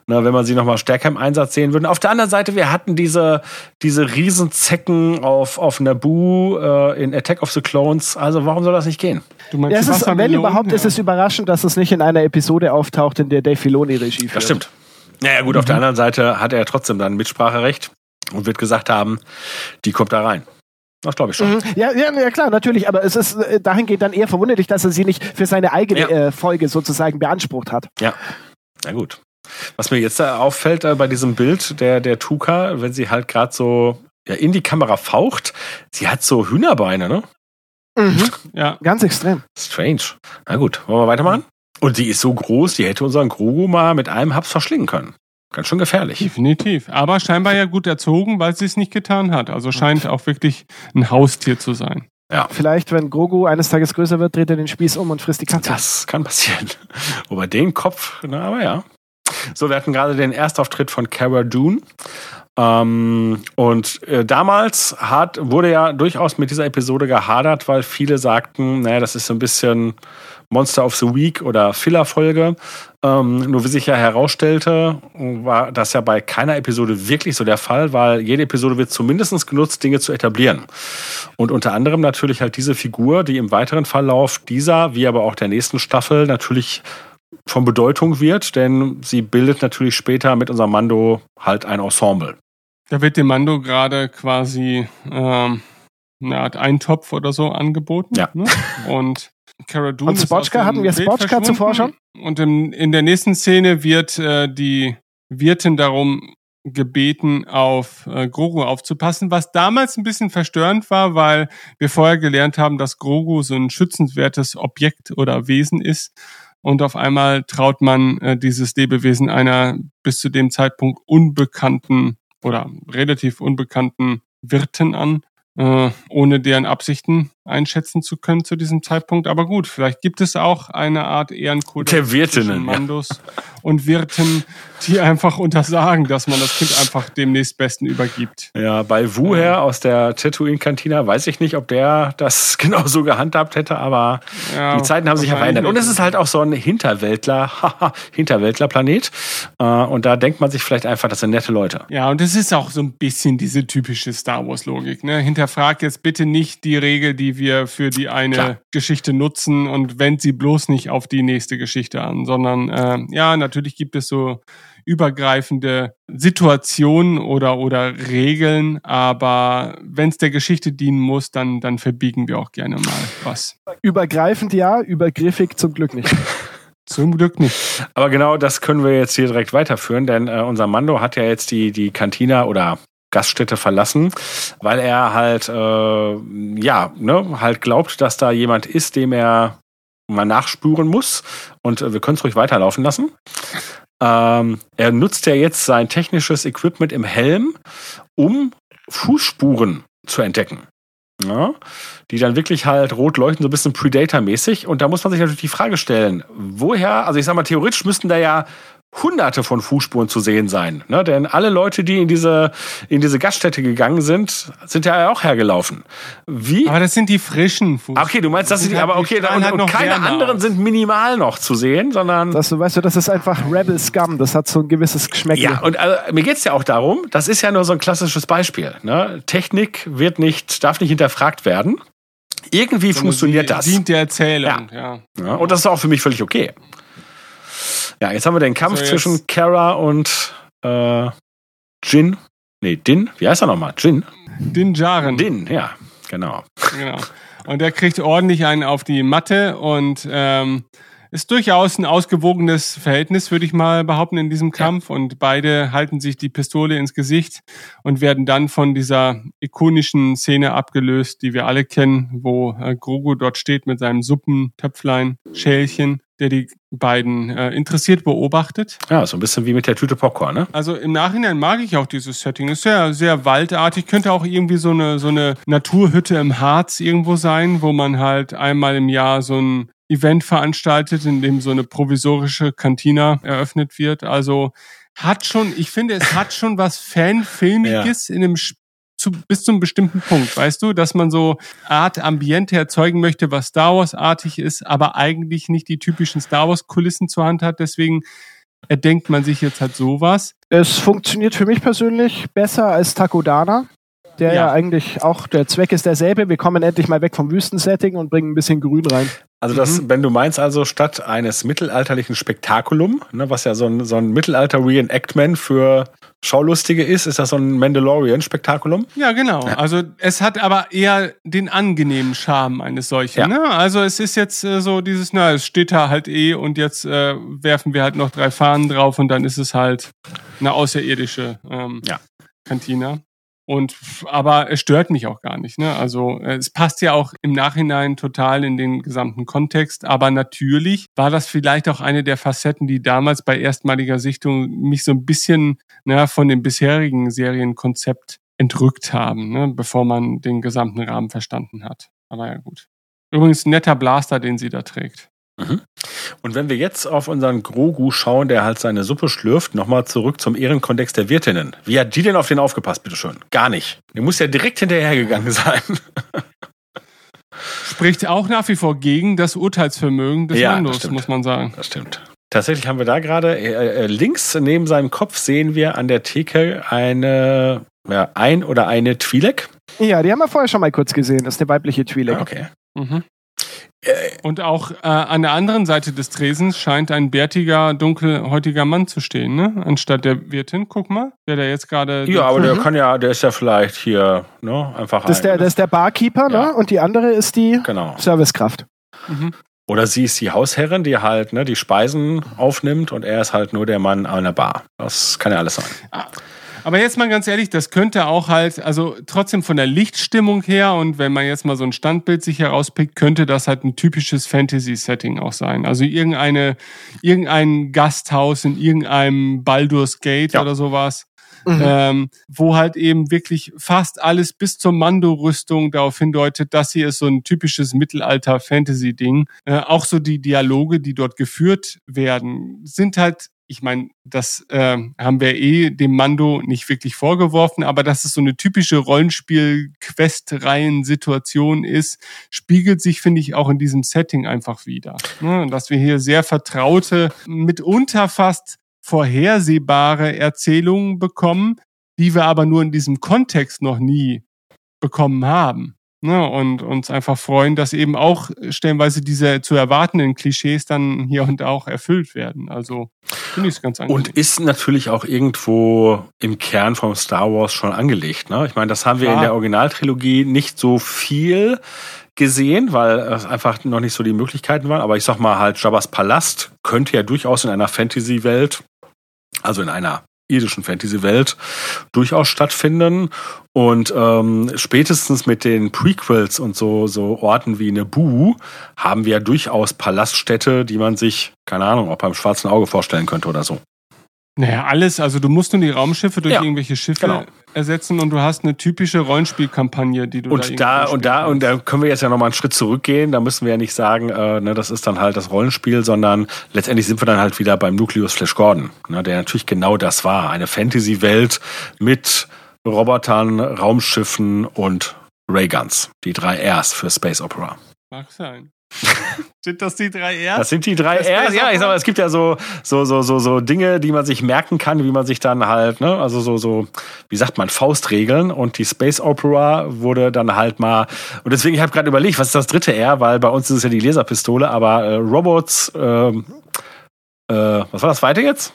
C: na, wenn man sie nochmal stärker im Einsatz sehen würde. Auf der anderen Seite, wir hatten diese, diese Riesenzecken auf, auf Naboo äh, in Attack of the Clones. Also warum soll das nicht gehen?
B: Du meinst, ja, es ist, wenn überhaupt, ja. ist es überraschend, dass es nicht in einer Episode auftaucht, in der Dave Filoni Regie führt.
C: Das stimmt. Naja gut, mhm. auf der anderen Seite hat er trotzdem dann Mitspracherecht und wird gesagt haben, die kommt da rein. Das glaube ich schon. Mhm.
B: Ja, ja, ja, klar, natürlich, aber es ist äh, dahingehend dann eher verwunderlich, dass er sie nicht für seine eigene ja. äh, Folge sozusagen beansprucht hat.
C: Ja. Na gut. Was mir jetzt da auffällt äh, bei diesem Bild der, der Tuka, wenn sie halt gerade so ja, in die Kamera faucht, sie hat so Hühnerbeine, ne?
B: Mhm. Ja. Ganz extrem.
C: Strange. Na gut, wollen wir weitermachen? Und die ist so groß, die hätte unseren Grogu mal mit einem Haps verschlingen können. Ganz schön gefährlich.
A: Definitiv. Aber scheinbar ja gut erzogen, weil sie es nicht getan hat. Also scheint auch wirklich ein Haustier zu sein.
B: Ja. Vielleicht, wenn Grogu eines Tages größer wird, dreht er den Spieß um und frisst die Katze.
C: Das kann passieren. Wobei den Kopf, na, aber ja. So, wir hatten gerade den Erstauftritt von Cara Dune. Ähm, und äh, damals hat, wurde ja durchaus mit dieser Episode gehadert, weil viele sagten, naja, das ist so ein bisschen Monster of the Week oder Filler-Folge. Ähm, nur wie sich ja herausstellte, war das ja bei keiner Episode wirklich so der Fall, weil jede Episode wird zumindest genutzt, Dinge zu etablieren. Und unter anderem natürlich halt diese Figur, die im weiteren Verlauf dieser, wie aber auch der nächsten Staffel natürlich von Bedeutung wird, denn sie bildet natürlich später mit unserem Mando halt ein Ensemble.
A: Da wird dem Mando gerade quasi ähm, eine Art Eintopf oder so angeboten.
C: Ja. Ne?
A: Und
B: Cara Dune Und Spotchka, hatten wir Spotchka zuvor schon?
A: Und in, in der nächsten Szene wird äh, die Wirtin darum gebeten, auf äh, Grogu aufzupassen, was damals ein bisschen verstörend war, weil wir vorher gelernt haben, dass Grogu so ein schützenswertes Objekt oder Wesen ist. Und auf einmal traut man äh, dieses Lebewesen einer bis zu dem Zeitpunkt unbekannten oder relativ unbekannten Wirten an, äh, ohne deren Absichten einschätzen zu können zu diesem Zeitpunkt. Aber gut, vielleicht gibt es auch eine Art Ehrenkodex
C: Der Wirtinnen,
A: Mandos und Wirten, die einfach untersagen, dass man das Kind einfach dem nächstbesten übergibt.
C: Ja, bei Wuher aus der Tatooine-Kantina weiß ich nicht, ob der das genauso gehandhabt hätte, aber
A: Ja,
C: die Zeiten haben sich ja verändert. Und es ist halt auch so ein Hinterwäldler, Hinterwäldler-Planet. Äh, Und da denkt man sich vielleicht einfach, das sind nette Leute.
A: Ja, und es ist auch so ein bisschen diese typische Star Wars-Logik. Ne? Hinterfrag jetzt bitte nicht die Regel, die wir für die eine
C: Klar.
A: Geschichte nutzen und wend sie bloß nicht auf die nächste Geschichte an, sondern äh, ja, natürlich gibt es so übergreifende Situationen oder oder Regeln, aber wenn es der Geschichte dienen muss, dann dann verbiegen wir auch gerne mal was.
B: Übergreifend ja, übergriffig zum Glück nicht.
A: Zum Glück nicht.
C: Aber genau das können wir jetzt hier direkt weiterführen, denn äh, unser Mando hat ja jetzt die, die Kantina oder Gaststätte verlassen, weil er halt, äh, ja, ne, halt glaubt, dass da jemand ist, dem er mal nachspüren muss. Und äh, wir können es ruhig weiterlaufen lassen. Ähm, er nutzt ja jetzt sein technisches Equipment im Helm, um Fußspuren zu entdecken. Ja, die dann wirklich halt rot leuchten, so ein bisschen Predator-mäßig. Und da muss man sich natürlich die Frage stellen, woher, also ich sag mal, theoretisch müssten da ja hunderte von Fußspuren zu sehen sein. Ne? Denn alle Leute, die in diese, in diese Gaststätte gegangen sind, sind ja auch hergelaufen. Wie?
A: Aber das sind die frischen Fuß.
C: Okay, du meinst, das sind die,
A: halt-
C: aber
A: die
C: okay, da, und,
A: halt
C: und
A: noch
C: keine anderen
A: aus.
C: sind minimal noch zu sehen, sondern
B: Das, du weißt du, das ist einfach Rebel Scum. Das hat so ein gewisses Geschmäck.
C: Ja, und also, mir geht's ja auch darum, das ist ja nur so ein klassisches Beispiel. Ne? Technik wird nicht, darf nicht hinterfragt werden. Irgendwie
A: Sondern
C: funktioniert
A: sie
C: das.
A: Dient der Erzählung, ja.
C: Ja, und das ist auch für mich völlig okay. Ja, jetzt haben wir den Kampf
A: So,
C: zwischen Kara und äh, Jin. Nee, Din. Wie heißt er nochmal? Jin?
A: Din Djarin.
C: Din, ja, genau.
A: Genau. Und der kriegt ordentlich einen auf die Matte und ähm, ist durchaus ein ausgewogenes Verhältnis, würde ich mal behaupten, in diesem Kampf. Und beide halten sich die Pistole ins Gesicht und werden dann von dieser ikonischen Szene abgelöst, die wir alle kennen, wo äh, Grogu dort steht mit seinem Suppentöpflein, Schälchen, der die beiden äh, interessiert beobachtet.
C: Ja, so ein bisschen wie mit der Tüte Popcorn, ne?
A: Also im Nachhinein mag ich auch dieses Setting. Ist sehr, sehr waldartig. Könnte auch irgendwie so eine, so eine Naturhütte im Harz irgendwo sein, wo man halt einmal im Jahr so ein Event veranstaltet, in dem so eine provisorische Kantina eröffnet wird. Also hat schon, ich finde, es hat schon was Fanfilmiges in dem Sp- zu, bis zu einem bestimmten Punkt, weißt du, dass man so Art Ambiente erzeugen möchte, was Star Wars-artig ist, aber eigentlich nicht die typischen Star Wars-Kulissen zur Hand hat. Deswegen erdenkt man sich jetzt halt sowas.
B: Es funktioniert für mich persönlich besser als Takodana, der ja.
A: Ja.
B: eigentlich auch, der Zweck ist derselbe. Wir kommen endlich mal weg vom Wüstensetting und bringen ein bisschen Grün rein.
C: Also das, wenn du meinst also statt eines mittelalterlichen Spektakulum, ne, was ja so ein, so ein Mittelalter-Reenactment für Schaulustige ist, ist das so ein Mandalorian-Spektakulum?
A: Ja, genau. Also es hat aber eher den angenehmen Charme eines solchen.
C: Ja.
A: Ne? Also es ist jetzt äh, so dieses, na, es steht da halt eh und jetzt äh, werfen wir halt noch drei Fahnen drauf und dann ist es halt eine außerirdische ähm,
C: Ja.
A: Kantina. Und aber es stört mich auch gar nicht. Ne? Also äh, es passt ja auch im Nachhinein total in den gesamten Kontext. Aber natürlich war das vielleicht auch eine der Facetten, die damals bei erstmaliger Sichtung mich so ein bisschen na, von dem bisherigen Serienkonzept entrückt haben, ne? bevor man den gesamten Rahmen verstanden hat. Aber ja gut. Übrigens netter Blaster, den sie da trägt.
C: Und wenn wir jetzt auf unseren Grogu schauen, der halt seine Suppe schlürft, nochmal zurück zum Ehrenkontext der Wirtinnen. Wie hat die denn auf den aufgepasst, bitteschön? Gar nicht. Der muss ja direkt hinterhergegangen sein.
A: Spricht auch nach wie vor gegen das Urteilsvermögen des
C: Ja,
A: Mandos, muss man sagen.
C: Das stimmt. Tatsächlich haben wir da gerade äh, äh, links neben seinem Kopf sehen wir an der Theke eine ja, ein oder eine Twi'lek.
B: Ja, die haben wir vorher schon mal kurz gesehen. Das ist eine weibliche Twi'lek.
C: Ah, okay.
A: Mhm. Und auch äh, an der anderen Seite des Tresens scheint ein bärtiger, dunkelhäutiger Mann zu stehen, ne? Anstatt der Wirtin, guck mal, der da jetzt gerade.
C: ja, aber der
B: Mhm.
C: kann ja, der ist ja vielleicht hier, ne, einfach
B: Das ist, der,
C: ein,
B: das ist der Barkeeper,
C: Ja.
B: ne? Und die andere ist die
C: genau.
B: Servicekraft.
A: Mhm.
C: Oder sie ist die Hausherrin, die halt ne, die Speisen aufnimmt und er ist halt nur der Mann an der Bar. Das kann ja alles sein.
A: Aber jetzt mal ganz ehrlich, das könnte auch halt, also trotzdem von der Lichtstimmung her und wenn man jetzt mal so ein Standbild sich herauspickt, könnte das halt ein typisches Fantasy-Setting auch sein. Also irgendeine, irgendein Gasthaus in irgendeinem Baldur's Gate
C: Ja.
A: oder sowas. mhm. ähm, wo halt eben wirklich fast alles bis zur Mando-Rüstung darauf hindeutet, dass hier ist so ein typisches Mittelalter-Fantasy-Ding. Äh, auch so die Dialoge, die dort geführt werden, sind halt ich meine, das äh, haben wir eh dem Mando nicht wirklich vorgeworfen, aber dass es so eine typische Rollenspiel-Quest-Reihen-Situation ist, spiegelt sich, finde ich, auch in diesem Setting einfach wieder. Ne? Dass wir hier sehr vertraute, mitunter fast vorhersehbare Erzählungen bekommen, die wir aber nur in diesem Kontext noch nie bekommen haben. Ne, und uns einfach freuen, dass eben auch stellenweise diese zu erwartenden Klischees dann hier und da auch erfüllt werden. Also finde ich es ganz
C: angenehm. Und ist natürlich auch irgendwo im Kern vom Star Wars schon angelegt. Ne? Ich meine, das haben wir Klar. in der Originaltrilogie nicht so viel gesehen, weil es einfach noch nicht so die Möglichkeiten waren. Aber ich sag mal halt, Jabba's Palast könnte ja durchaus in einer Fantasy-Welt also in einer irdischen Fantasy-Welt durchaus stattfinden. Und ähm, spätestens mit den Prequels und so, so Orten wie Naboo haben wir ja durchaus Palaststädte, die man sich, keine Ahnung, auch beim schwarzen Auge vorstellen könnte oder so.
A: Naja, alles. Also du musst nur die Raumschiffe durch ja, irgendwelche Schiffe genau. ersetzen und du hast eine typische Rollenspielkampagne, die du
C: und da, da und da und da können wir jetzt ja noch mal einen Schritt zurückgehen. Da müssen wir ja nicht sagen, äh, ne, das ist dann halt das Rollenspiel, sondern letztendlich sind wir dann halt wieder beim Nucleus Flash Gordon, ne, der natürlich genau das war, eine Fantasy-Welt mit Robotern, Raumschiffen und Rayguns, die drei Rs für Space Opera.
A: Mag sein. Sind das die drei Rs?
C: Das sind die drei das Rs. Ja, ich sag mal, es gibt ja so, so, so, so, so Dinge, die man sich merken kann, wie man sich dann halt, ne, also so, so, wie sagt man, Faustregeln. Und die Space Opera wurde dann halt mal, und deswegen, ich habe gerade überlegt, was ist das dritte R, weil bei uns ist es ja die Laserpistole, aber äh, Robots, ähm, äh, was war das zweite jetzt?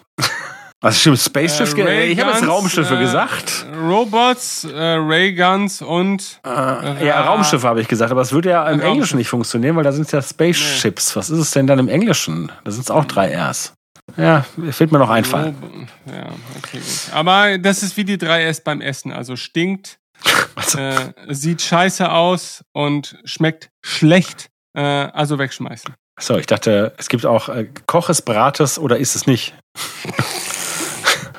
C: Was stimmt, Spaceships? Äh, ich habe jetzt Raumschiffe äh, gesagt.
A: Robots, äh, Rayguns und.
C: Äh, ja, Raumschiffe habe ich gesagt, aber es würde ja im Englischen nicht funktionieren, weil da sind es ja Spaceships. Nee. Was ist es denn dann im Englischen? Da sind es auch drei Rs. Ja, fehlt mir noch einfallen.
A: Ja, okay, gut. Aber das ist wie die drei S beim Essen. Also stinkt, äh, sieht scheiße aus und schmeckt schlecht. Äh, also wegschmeißen.
C: So, ich dachte, es gibt auch äh, Koches, Brates oder ist es nicht?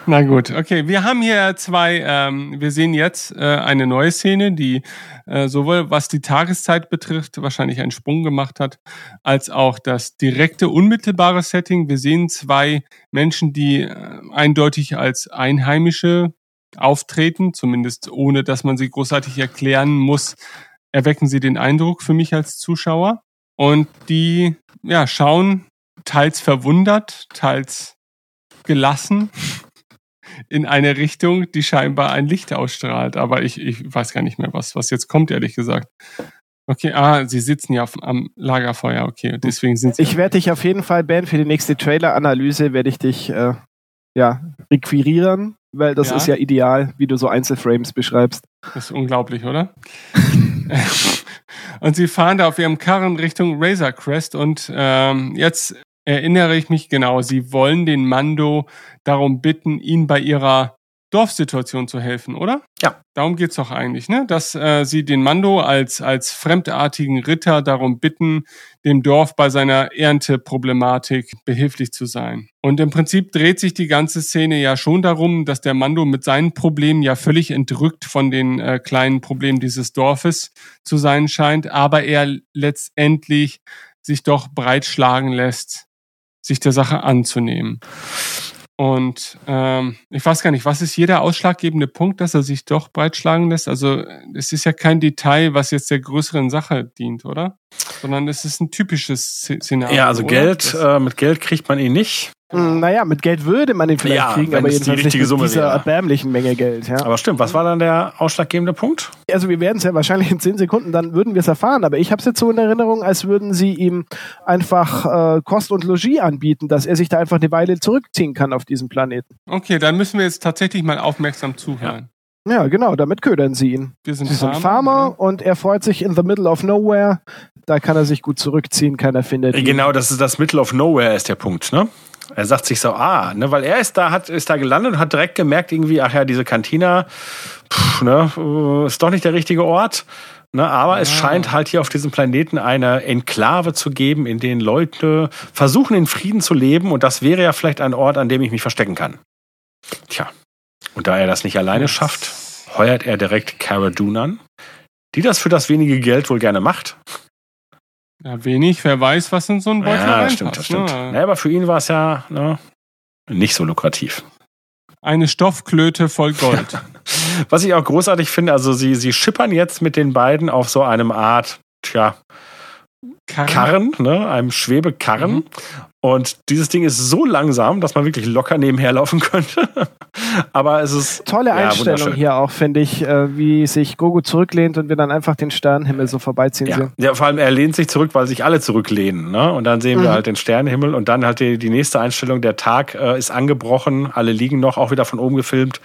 A: Na gut, okay. Wir haben hier zwei, ähm, wir sehen jetzt äh, eine neue Szene, die äh, sowohl was die Tageszeit betrifft, wahrscheinlich einen Sprung gemacht hat, als auch das direkte, unmittelbare Setting. Wir sehen zwei Menschen, die äh, eindeutig als Einheimische auftreten, zumindest ohne dass man sie großartig erklären muss, erwecken sie den Eindruck für mich als Zuschauer. Und die ja, schauen teils verwundert, teils gelassen in eine Richtung, die scheinbar ein Licht ausstrahlt. Aber ich, ich weiß gar nicht mehr, was, was jetzt kommt, ehrlich gesagt. Okay, ah, sie sitzen ja am Lagerfeuer, okay, deswegen sind sie.
B: Ich werde dich auf jeden Fall, Ben, für die nächste Trailer-Analyse werde ich dich äh, ja, requirieren, weil das ja. ist ja ideal, wie du so Einzelframes beschreibst.
A: Das ist unglaublich, oder? und sie fahren da auf ihrem Karren Richtung Razor Crest und ähm, jetzt erinnere ich mich genau, sie wollen den Mando darum bitten, ihn bei ihrer Dorfsituation zu helfen, oder?
C: Ja.
A: Darum geht's doch eigentlich, ne? Dass äh, sie den Mando als, als fremdartigen Ritter darum bitten, dem Dorf bei seiner Ernteproblematik behilflich zu sein. Und im Prinzip dreht sich die ganze Szene ja schon darum, dass der Mando mit seinen Problemen ja völlig entrückt von den äh, kleinen Problemen dieses Dorfes zu sein scheint, aber er letztendlich sich doch breitschlagen lässt, sich der Sache anzunehmen. Und ähm, ich weiß gar nicht, was ist jeder ausschlaggebende Punkt, dass er sich doch breitschlagen lässt? Also es ist ja kein Detail, was jetzt der größeren Sache dient, oder? Sondern es ist ein typisches Szenario.
C: Ja, also Geld, äh, mit Geld kriegt man ihn nicht.
B: Hm, naja, mit Geld würde man ihn vielleicht ja, kriegen, aber jedenfalls nicht mit dieser wäre. erbärmlichen Menge Geld. Ja.
C: Aber stimmt, was war dann der ausschlaggebende Punkt?
B: Also wir werden es ja wahrscheinlich in zehn Sekunden, dann würden wir es erfahren. Aber ich habe es jetzt so in Erinnerung, als würden sie ihm einfach äh, Kost und Logis anbieten, dass er sich da einfach eine Weile zurückziehen kann auf diesem Planeten.
A: Okay, dann müssen wir jetzt tatsächlich mal aufmerksam zuhören.
B: Ja. ja genau, damit ködern sie ihn. Wir sind sie Farmer, sind Farmer ja. und er freut sich in the middle of nowhere. Da kann er sich gut zurückziehen, keiner findet
C: ihn. Genau, das ist das Middle of nowhere ist der Punkt, ne? Er sagt sich so, ah, ne, weil er ist da, hat, ist da gelandet und hat direkt gemerkt, irgendwie, ach ja, diese Kantina, pff, ne, äh, ist doch nicht der richtige Ort. Ne, aber ja. es scheint halt hier auf diesem Planeten eine Enklave zu geben, in denen Leute versuchen, in Frieden zu leben. Und das wäre ja vielleicht ein Ort, an dem ich mich verstecken kann. Tja. Und da er das nicht alleine schafft, heuert er direkt Cara Dune an, die das für das wenige Geld wohl gerne macht.
A: Ja, wenig, wer weiß, was in so ein Beutel
C: Ja, das stimmt, das stimmt.
A: Ne?
C: Naja, aber für ihn war es ja ne, nicht so lukrativ.
A: Eine Stoffklöte voll Gold.
C: Was ich auch großartig finde, also sie, sie schippern jetzt mit den beiden auf so einem Art, tja, Karren, ne, einem Schwebekarren.
A: Mhm.
C: Und dieses Ding ist so langsam, dass man wirklich locker nebenher laufen könnte. Aber es ist
B: Tolle
C: Ja,
B: Einstellung hier auch, finde ich, äh, wie sich Gogo zurücklehnt und wir dann einfach den Sternenhimmel so vorbeiziehen
C: Ja.
B: sehen.
C: ja, vor allem er lehnt sich zurück, weil sich alle zurücklehnen. Ne? Und dann sehen wir
B: Mhm.
C: halt den Sternenhimmel und dann halt die, die nächste Einstellung, der Tag äh, ist angebrochen, alle liegen noch, auch wieder von oben gefilmt.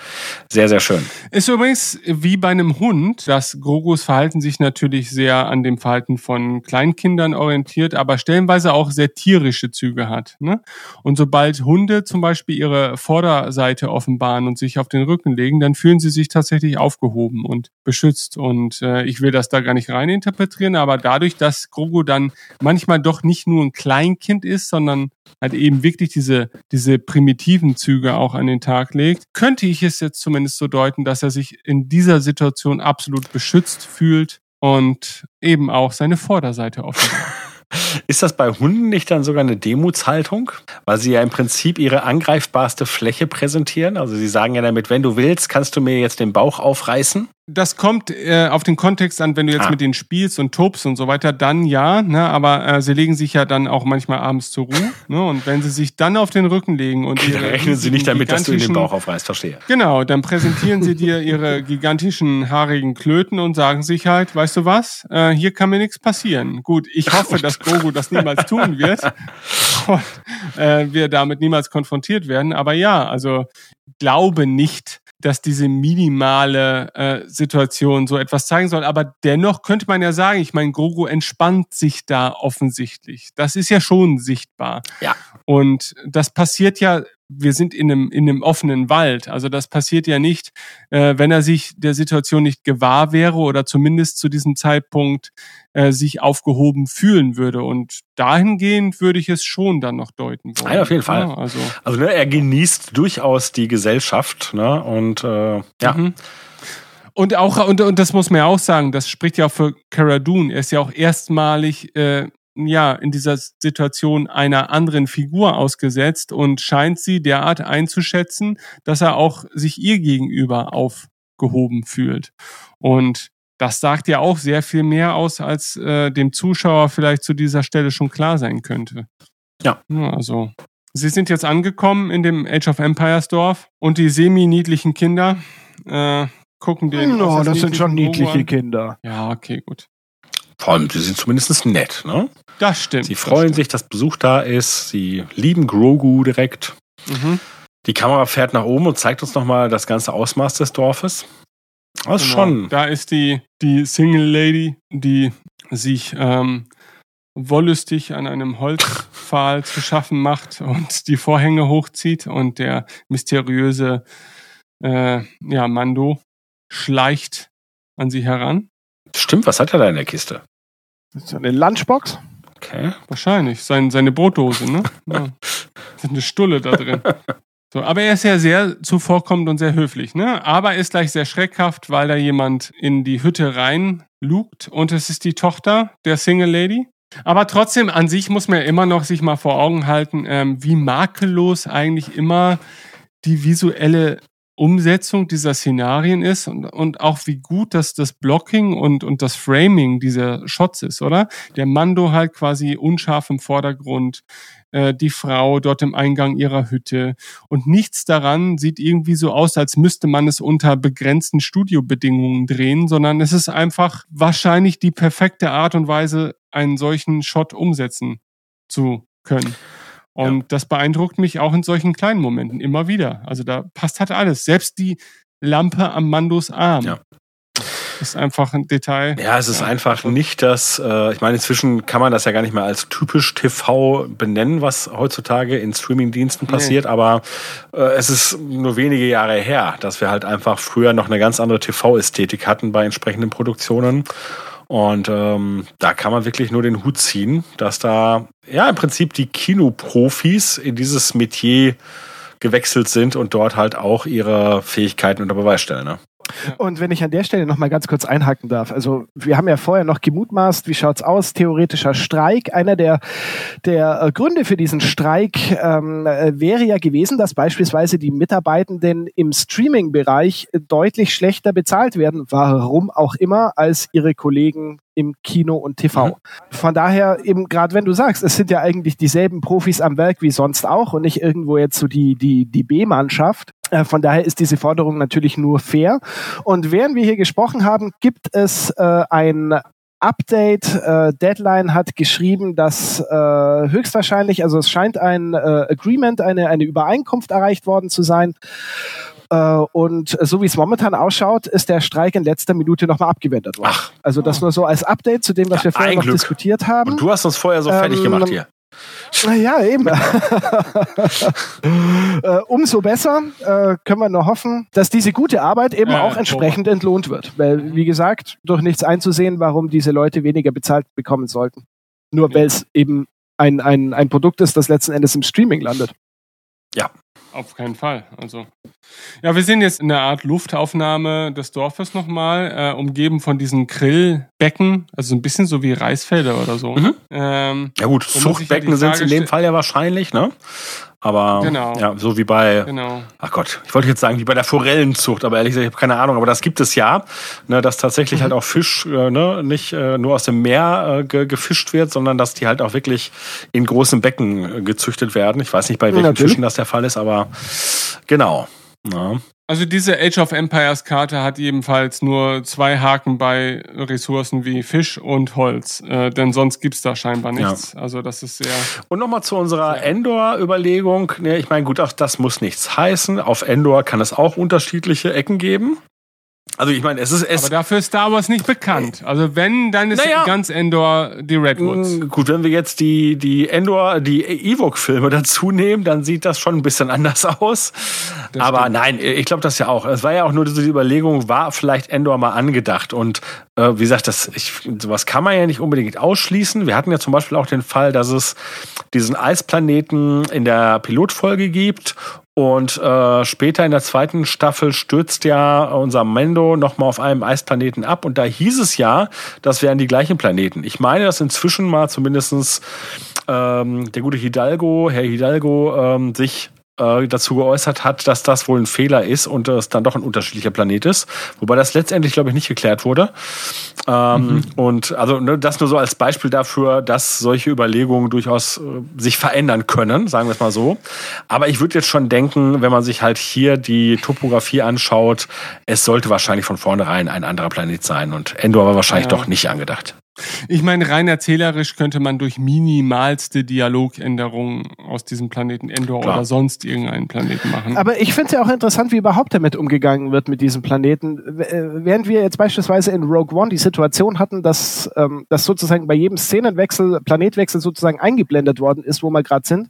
C: Sehr, sehr schön.
A: Ist übrigens wie bei einem Hund, dass Grogos Verhalten sich natürlich sehr an dem Verhalten von Kleinkindern orientiert, aber stellenweise auch sehr tierische Züge hat. Ne? Und sobald Hunde zum Beispiel ihre Vorderseite offenbaren und sich auf den Rücken legen, dann fühlen sie sich tatsächlich aufgehoben und beschützt. Und äh, ich will das da gar nicht rein interpretieren, aber dadurch, dass Grogo dann manchmal doch nicht nur ein Kleinkind ist, sondern halt eben wirklich diese, diese primitiven Züge auch an den Tag legt, könnte ich es jetzt zumindest so deuten, dass er sich in dieser Situation absolut beschützt fühlt und eben auch seine Vorderseite offenbart.
C: Ist das bei Hunden nicht dann sogar eine Demutshaltung? Weil sie ja im Prinzip ihre angreifbarste Fläche präsentieren. Also sie sagen ja damit, wenn du willst, kannst du mir jetzt den Bauch aufreißen.
A: Das kommt äh, auf den Kontext an, wenn du jetzt
C: Ah.
A: mit denen spielst und tobst und so weiter, dann ja, ne, aber äh, sie legen sich ja dann auch manchmal abends zur Ruhe. Ne, und wenn sie sich dann auf den Rücken legen und ihre
C: Rechnen sie nicht damit, dass du ihnen den Bauch aufreißt. Verstehe.
A: Genau, dann präsentieren sie dir ihre gigantischen haarigen Klöten und sagen sich halt, weißt du was, äh, hier kann mir nichts passieren. Gut, ich hoffe, dass Grogu das niemals tun wird und äh, wir damit niemals konfrontiert werden. Aber ja, also glaube nicht, dass diese minimale äh, Situation so etwas zeigen soll. Aber dennoch könnte man ja sagen, ich meine, Grogu entspannt sich da offensichtlich. Das ist ja schon sichtbar.
C: Ja.
A: Und das passiert ja, wir sind in einem, in einem offenen Wald. Also das passiert ja nicht, äh, wenn er sich der Situation nicht gewahr wäre oder zumindest zu diesem Zeitpunkt äh, sich aufgehoben fühlen würde. Und dahingehend würde ich es schon dann noch deuten wollen.
C: Nein, auf jeden Fall.
A: Ja, also,
C: Also ne, er genießt durchaus die Gesellschaft. Ne? Und äh, ja,
A: Mhm. Und auch, und, und das muss man ja auch sagen, das spricht ja auch für Cara Dune. Er ist ja auch erstmalig, äh, ja, in dieser Situation einer anderen Figur ausgesetzt und scheint sie derart einzuschätzen, dass er auch sich ihr gegenüber aufgehoben fühlt. Und das sagt ja auch sehr viel mehr aus, als äh, dem Zuschauer vielleicht zu dieser Stelle schon klar sein könnte.
C: Ja.
A: Also, Sie sind jetzt angekommen in dem Age of Empires Dorf und die semi-niedlichen Kinder äh, gucken den.
B: No, das sind schon niedliche. Kinder.
A: Ja, okay, gut.
C: Vor allem, sie sind zumindest nett. Ne?
A: Das stimmt.
C: Sie
A: das
C: freuen
A: stimmt.
C: sich, dass Besuch da ist. Sie lieben Grogu direkt.
A: Mhm.
C: Die Kamera fährt nach oben und zeigt uns nochmal das ganze Ausmaß des Dorfes. Das ist
A: Genau.
C: schon.
A: Da ist die, die Single Lady, die sich ähm, wollüstig an einem Holzpfahl zu schaffen macht und die Vorhänge hochzieht und der mysteriöse äh, ja, Mando schleicht an sie heran.
C: Stimmt, was hat er da in der Kiste?
B: Das ist eine Lunchbox.
C: Okay.
A: Wahrscheinlich. Sein, seine Brotdose, ne? Ja. Ist eine Stulle da drin. So, aber er ist ja sehr zuvorkommend und sehr höflich, ne? Aber er ist gleich sehr schreckhaft, weil da jemand in die Hütte rein lugt und es ist die Tochter der Single Lady. Aber trotzdem, an sich muss man ja immer noch sich mal vor Augen halten, ähm, wie makellos eigentlich immer die visuelle Umsetzung dieser Szenarien ist und, und auch wie gut das, das Blocking und, und das Framing dieser Shots ist, oder? Der Mando halt quasi unscharf im Vordergrund, äh, die Frau dort im Eingang ihrer Hütte und nichts daran sieht irgendwie so aus, als müsste man es unter begrenzten Studiobedingungen drehen, sondern es ist einfach wahrscheinlich die perfekte Art und Weise, einen solchen Shot umsetzen zu können. Und das beeindruckt mich auch in solchen kleinen Momenten immer wieder. Also da passt halt alles. Selbst die Lampe am Mandos Arm
C: Ja.
A: ist einfach ein Detail.
C: Ja, es ist
A: Ja.
C: einfach nicht das, äh, ich meine, inzwischen kann man das ja gar nicht mehr als typisch TV benennen, was heutzutage in Streamingdiensten
A: Nee.
C: passiert, aber äh, es ist nur wenige Jahre her, dass wir halt einfach früher noch eine ganz andere TV-Ästhetik hatten bei entsprechenden Produktionen. Und ähm, da kann man wirklich nur den Hut ziehen, dass da ja im Prinzip die Kinoprofis in dieses Metier gewechselt sind und dort halt auch ihre Fähigkeiten unter Beweis stellen. Ne?
B: Und wenn ich an der Stelle noch mal ganz kurz einhaken darf, also wir haben ja vorher noch gemutmaßt, wie schaut's aus, theoretischer Streik. Einer der, der äh, Gründe für diesen Streik ähm, äh, wäre ja gewesen, dass beispielsweise die Mitarbeitenden im Streaming-Bereich deutlich schlechter bezahlt werden, warum auch immer, als ihre Kollegen im Kino und TV. Mhm. Von daher eben gerade wenn du sagst, es sind ja eigentlich dieselben Profis am Werk wie sonst auch und nicht irgendwo jetzt so die die die B-Mannschaft. Äh, von daher ist diese Forderung natürlich nur fair. Und während wir hier gesprochen haben, gibt es äh, ein Update. Äh, Deadline hat geschrieben, dass äh, höchstwahrscheinlich, also es scheint ein äh, Agreement, eine, eine Übereinkunft erreicht worden zu sein. Äh, und so wie es momentan ausschaut, ist der Streik in letzter Minute nochmal abgewendet worden. Ach. Also das nur so als Update zu dem, was ja, wir vorher noch Glück. diskutiert haben. Und
C: du hast uns vorher so fertig ähm, gemacht hier.
B: Ja, eben. äh, umso besser äh, können wir nur hoffen, dass diese gute Arbeit eben ja, auch entsprechend entlohnt wird. Weil, wie gesagt, durch nichts einzusehen, warum diese Leute weniger bezahlt bekommen sollten. Nur ja. weil es eben ein, ein, ein Produkt ist, das letzten Endes im Streaming landet.
A: Ja, auf keinen Fall. Also ja, wir sehen jetzt eine Art Luftaufnahme des Dorfes nochmal, äh, umgeben von diesen Grillbecken, also ein bisschen so wie Reisfelder oder so.
C: Mhm. Ähm, ja gut, Zuchtbecken sind es in dem Fall ja wahrscheinlich, ne? Aber genau. ja, so wie bei, genau. ach Gott, ich wollte jetzt sagen, wie bei der Forellenzucht, aber ehrlich gesagt, ich habe keine Ahnung, aber das gibt es ja, ne, dass tatsächlich mhm. halt auch Fisch äh, ne, nicht äh, nur aus dem Meer äh, ge gefischt wird, sondern dass die halt auch wirklich in großen Becken äh, gezüchtet werden. Ich weiß nicht, bei welchen Natürlich. Fischen das der Fall ist, aber genau. Ja.
A: Also diese Age of Empires Karte hat ebenfalls nur zwei Haken bei Ressourcen wie Fisch und Holz, äh, denn sonst gibt's da scheinbar nichts. Ja. Also das ist sehr.
C: Und nochmal zu unserer Endor-Überlegung. Ne, ich meine, gut, auch das muss nichts heißen. Auf Endor kann es auch unterschiedliche Ecken geben. Also ich meine, es ist es.
A: Aber dafür ist Star Wars nicht bekannt. Also wenn, dann ist naja, ganz Endor die Redwoods.
C: Mm, gut, wenn wir jetzt die die Endor, die Ewok-Filme dazu nehmen, dann sieht das schon ein bisschen anders aus. Das Aber stimmt. nein, ich glaube das ja auch. Es war ja auch nur diese Überlegung, war vielleicht Endor mal angedacht und äh, wie gesagt, das ich, sowas kann man ja nicht unbedingt ausschließen. Wir hatten ja zum Beispiel auch den Fall, dass es diesen Eisplaneten in der Pilotfolge gibt und äh, später in der zweiten Staffel stürzt ja unser Mendo nochmal auf einem Eisplaneten ab. Und da hieß es ja, das wären die gleichen Planeten. Ich meine, dass inzwischen mal zumindestens ähm, der gute Hidalgo, Herr Hidalgo, ähm, sich äh, dazu geäußert hat, dass das wohl ein Fehler ist und es dann doch ein unterschiedlicher Planet ist. Wobei das letztendlich, glaube ich, nicht geklärt wurde. Ähm, mhm. Und also ne, das nur so als Beispiel dafür, dass solche Überlegungen durchaus äh, sich verändern können, sagen wir es mal so. Aber ich würde jetzt schon denken, wenn man sich halt hier die Topografie anschaut, es sollte wahrscheinlich von vornherein ein anderer Planet sein. Und Endor war wahrscheinlich ja. doch nicht angedacht.
A: Ich meine, rein erzählerisch könnte man durch minimalste Dialogänderungen aus diesem Planeten Endor Klar. oder sonst irgendeinen Planeten machen.
B: Aber ich finde es ja auch interessant, wie überhaupt damit umgegangen wird mit diesem Planeten. Äh, während wir jetzt beispielsweise in Rogue One die Situation hatten, dass, ähm, dass sozusagen bei jedem Szenenwechsel, Planetwechsel sozusagen eingeblendet worden ist, wo wir gerade sind,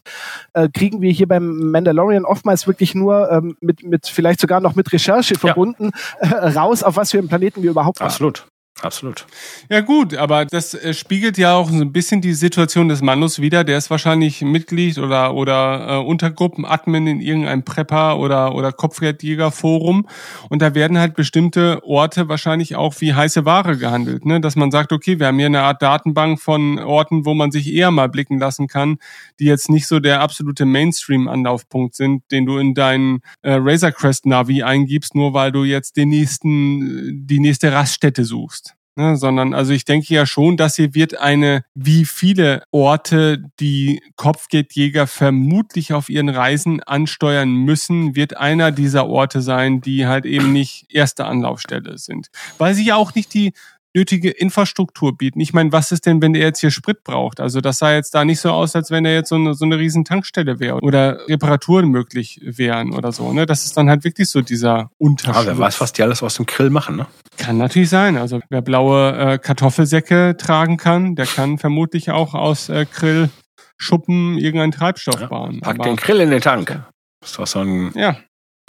B: äh, kriegen wir hier beim Mandalorian oftmals wirklich nur ähm, mit, mit vielleicht sogar noch mit Recherche verbunden ja. äh, raus, auf was für einen Planeten wir überhaupt.
C: Absolut. Absolut.
A: Ja gut, aber das äh, spiegelt ja auch so ein bisschen die Situation des Manus wieder. Der ist wahrscheinlich Mitglied oder oder äh, Untergruppenadmin in irgendeinem Prepper oder oder Kopfgeldjäger-Forum und da werden halt bestimmte Orte wahrscheinlich auch wie heiße Ware gehandelt, ne? Dass man sagt, okay, wir haben hier eine Art Datenbank von Orten, wo man sich eher mal blicken lassen kann, die jetzt nicht so der absolute Mainstream-Anlaufpunkt sind, den du in deinen äh, Razor Crest Navi eingibst, nur weil du jetzt den nächsten die nächste Raststätte suchst. Ne, sondern also ich denke ja schon, dass hier wird eine, wie viele Orte die Kopfgeldjäger vermutlich auf ihren Reisen ansteuern müssen, wird einer dieser Orte sein, die halt eben nicht erste Anlaufstelle sind. Weil sie ja auch nicht die nötige Infrastruktur bieten. Ich meine, was ist denn, wenn der jetzt hier Sprit braucht? Also das sah jetzt da nicht so aus, als wenn er jetzt so eine, so eine riesen Tankstelle wäre oder Reparaturen möglich wären oder so. Ne? Das ist dann halt wirklich so dieser Unterschied.
C: Ja, wer weiß, was die alles aus dem Grill machen, ne?
A: Kann natürlich sein. Also wer blaue äh, Kartoffelsäcke tragen kann, der kann vermutlich auch aus äh, Grillschuppen irgendeinen Treibstoff ja, bauen.
C: Pack den Grill in den Tank. Das ist doch so ein ja.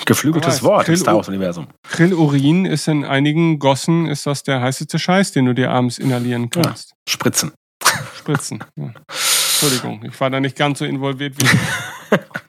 C: Geflügeltes Wort im Star Wars-Universum.
A: Grillurin ist in einigen Gossen ist das der heißeste Scheiß, den du dir abends inhalieren kannst. Ja,
C: spritzen.
A: Spritzen. Ja. Entschuldigung, ich war da nicht ganz so involviert wie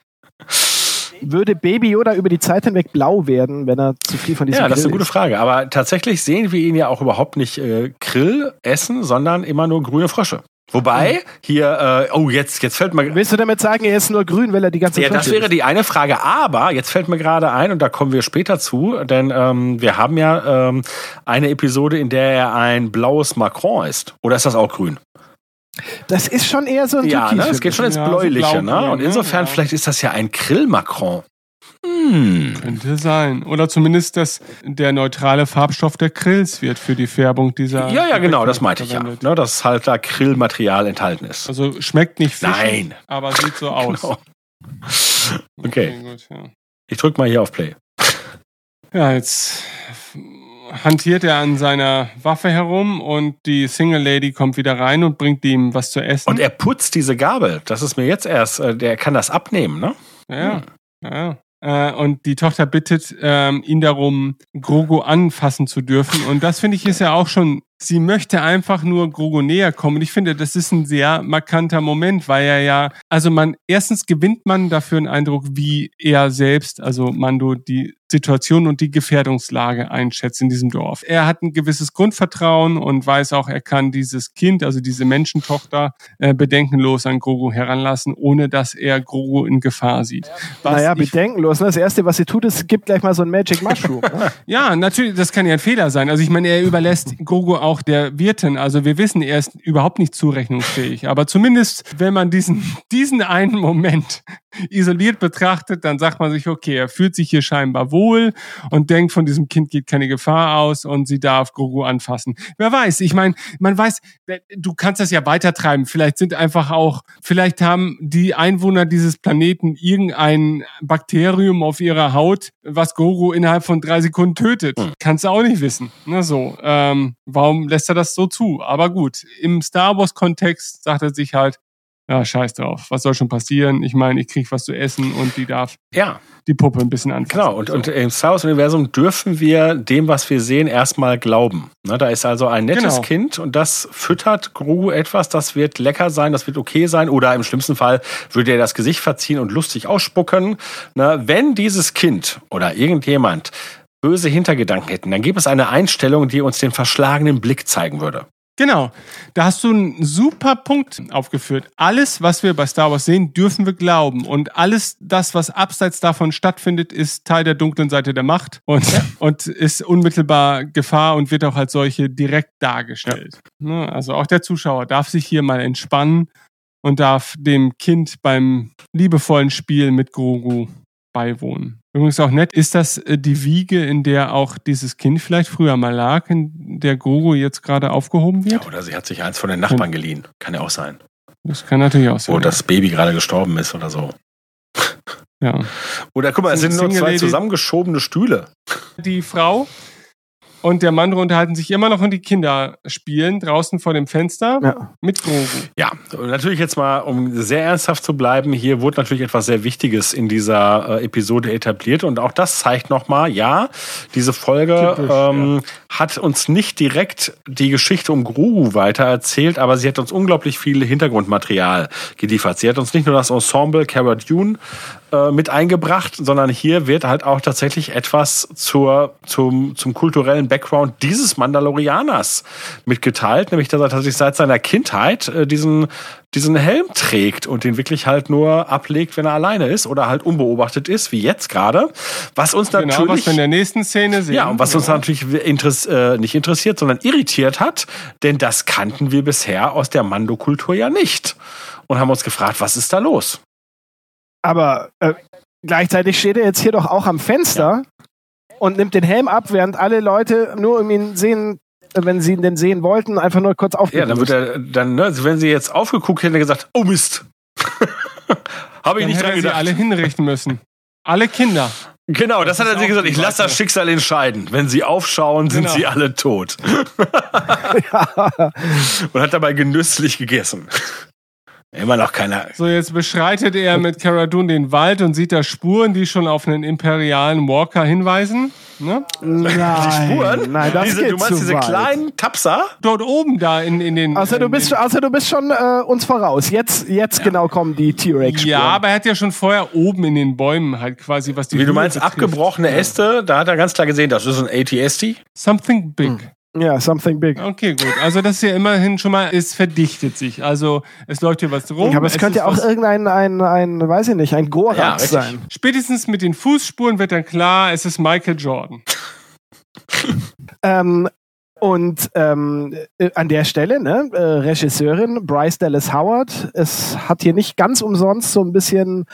B: würde Baby Yoda über die Zeit hinweg blau werden, wenn er zu viel von diesem
C: Ja, das ist eine gute Frage. Aber tatsächlich sehen wir ihn ja auch überhaupt nicht äh, Grill essen, sondern immer nur grüne Frösche. Wobei, hier, äh, oh, jetzt, jetzt fällt mir.
B: Willst du damit sagen, er ist nur grün, weil er die ganze
C: Ja, das wäre die eine Frage. Aber jetzt fällt mir gerade ein, und da kommen wir später zu, denn ähm, wir haben ja ähm, eine Episode, in der er ein blaues Macron ist. Oder ist das auch grün?
B: Das ist schon eher so ein
C: Ja, ne? es geht schon ins
A: Ja, so
C: Bläuliche. ne? Und insofern,
A: ja.
C: vielleicht ist das ja ein Grill-Macron. Hm.
A: Könnte sein. Oder zumindest, dass der neutrale Farbstoff der Grills wird für die Färbung dieser.
C: Ja, ja, genau, das meinte ich ja. Ne, dass halt da Grillmaterial enthalten ist.
A: Also schmeckt nicht fischig,
C: Nein.
A: aber sieht so aus.
C: Genau. Okay.
A: gut, ja.
C: Ich drück mal hier auf Play.
A: ja, jetzt hantiert er an seiner Waffe herum und die Single Lady kommt wieder rein und bringt ihm was zu essen.
C: Und er putzt diese Gabel. Das ist mir jetzt erst, äh, der kann das abnehmen, ne?
A: Ja, ja. ja. Äh, Und die Tochter bittet ähm, ihn darum, Grogu anfassen zu dürfen. Und das finde ich ist ja auch schon, sie möchte einfach nur Grogu näher kommen. Und ich finde, das ist ein sehr markanter Moment, weil er ja, also man, erstens gewinnt man dafür einen Eindruck, wie er selbst, also Mando, die Situation und die Gefährdungslage einschätzt in diesem Dorf. Er hat ein gewisses Grundvertrauen und weiß auch, er kann dieses Kind, also diese Menschentochter, äh, bedenkenlos an Grogu heranlassen, ohne dass er Grogu in Gefahr sieht. Was
B: Naja, bedenkenlos. Ne? Das Erste, was sie tut, ist, gibt gleich mal so ein Magic Mushroom. Ne?
A: Ja, natürlich, das kann ja ein Fehler sein. Also ich meine, er überlässt Grogu auch der Wirtin. Also wir wissen, er ist überhaupt nicht zurechnungsfähig. Aber zumindest, wenn man diesen, diesen einen Moment isoliert betrachtet, dann sagt man sich, okay, er fühlt sich hier scheinbar wohl und denkt, von diesem Kind geht keine Gefahr aus und sie darf Grogu anfassen. Wer weiß, ich meine, man weiß, du kannst das ja weitertreiben. Vielleicht sind einfach auch, vielleicht haben die Einwohner dieses Planeten irgendein Bakterium auf ihrer Haut, was Grogu innerhalb von drei Sekunden tötet. Kannst du auch nicht wissen. Na so, ähm, warum lässt er das so zu? Aber gut, im Star Wars-Kontext sagt er sich halt, ja, scheiß drauf. Was soll schon passieren? Ich meine, ich krieg was zu essen und die darf
C: Ja,
A: die Puppe ein bisschen anfassen.
C: genau. Und,
A: so.
C: und im Star Wars-Universum dürfen wir dem, was wir sehen, erstmal glauben. Ne, da ist also ein nettes
A: Genau.
C: Kind und das füttert Grogu etwas, das wird lecker sein, das wird okay sein oder im schlimmsten Fall würde er das Gesicht verziehen und lustig ausspucken. Ne, wenn dieses Kind oder irgendjemand böse Hintergedanken hätten, dann gibt es eine Einstellung, die uns den verschlagenen Blick zeigen würde.
A: Genau. Da hast du einen super Punkt aufgeführt. Alles, was wir bei Star Wars sehen, dürfen wir glauben. Und alles das, was abseits davon stattfindet, ist Teil der dunklen Seite der Macht und, und ist unmittelbar Gefahr und wird auch als solche direkt dargestellt. Ne? Also auch der Zuschauer darf sich hier mal entspannen und darf dem Kind beim liebevollen Spiel mit Grogu beiwohnen. Übrigens auch nett, ist das äh, die Wiege, in der auch dieses Kind vielleicht früher mal lag, in der Grogu jetzt gerade aufgehoben
C: Ja,
A: wird?
C: oder sie hat sich eins von den Nachbarn geliehen. Kann ja auch sein.
A: Das kann natürlich auch sein.
C: Wo das Baby gerade gestorben ist oder so.
A: ja.
C: Oder guck mal, es sind nur zwei zusammengeschobene Stühle.
A: Die Frau und der Mann unterhalten sich immer noch und die Kinder spielen draußen vor dem Fenster
B: Ja.
A: mit Grogu.
C: Ja, und natürlich jetzt mal, um sehr ernsthaft zu bleiben, hier wurde natürlich etwas sehr Wichtiges in dieser äh, Episode etabliert und auch das zeigt nochmal, ja, diese Folge
A: Typisch,
C: ähm, hat uns nicht direkt die Geschichte um Grogu weitererzählt, aber sie hat uns unglaublich viel Hintergrundmaterial geliefert. Sie hat uns nicht nur das Ensemble Cara Dune äh, mit eingebracht, sondern hier wird halt auch tatsächlich etwas zur, zum, zum kulturellen Background dieses Mandalorianers mitgeteilt, nämlich dass er tatsächlich seit seiner Kindheit äh, diesen, diesen Helm trägt und den wirklich halt nur ablegt, wenn er alleine ist oder halt unbeobachtet ist, wie jetzt gerade. Was uns
A: Genau,
C: natürlich.
A: was wir in der nächsten Szene sehen.
C: Ja, und was uns
A: Ja.
C: natürlich interess äh, nicht interessiert, sondern irritiert hat, denn das kannten wir bisher aus der Mando-Kultur ja nicht. Und haben uns gefragt, was ist da los?
B: Aber äh, gleichzeitig steht er jetzt hier doch auch am Fenster und nimmt den Helm ab, während alle Leute nur um ihn sehen, wenn sie ihn denn sehen wollten, einfach nur kurz
C: Ja,
B: aufgeben.
C: dann wird er, dann, ne, also wenn sie jetzt aufgeguckt hätten, hätte gesagt, oh Mist. Habe ich
A: Dann
C: nicht dran
A: er sie
C: gedacht.
A: alle hinrichten müssen. Alle Kinder.
C: Genau, das,
A: Das
C: hat er
A: auch
C: gesagt. Ich lasse das. Schicksal entscheiden. Wenn sie aufschauen, sind
A: Genau.
C: sie alle tot. Und hat dabei genüsslich gegessen. Immer noch keiner.
A: So, jetzt beschreitet er mit Cara Dune den Wald und sieht da Spuren, die schon auf einen imperialen Walker hinweisen. Ne?
B: Nein,
C: Die Spuren?
B: nein, das
C: diese,
B: geht
C: du meinst
B: zu
C: diese
B: weit.
C: kleinen Tapser?
A: Dort oben da in, in den.
B: Also du bist,
A: den,
B: also du bist schon äh, uns voraus. Jetzt, jetzt genau kommen die T-Rex-Spuren.
A: Ja, aber er hat ja schon vorher oben in den Bäumen halt quasi, was die
C: Wie du
A: Höhe
C: meinst,
A: betrifft.
C: abgebrochene Äste, da hat er ganz klar gesehen, das ist ein ATST.
A: Something big.
B: Ja, something big.
A: Okay, gut. Also das ist ja immerhin schon mal, es verdichtet sich. Also es läuft hier was rum.
B: Ja, aber es, könnte
A: ist
B: ja auch irgendein, ein, ein, weiß ich nicht, ein
C: Ja,
B: Gorax
C: richtig.
B: sein.
A: Spätestens mit den Fußspuren wird dann klar, es ist Michael Jordan.
B: Ähm, und ähm, äh, an der Stelle, ne, äh, Regisseurin Bryce Dallas Howard, es hat hier nicht ganz umsonst so ein bisschen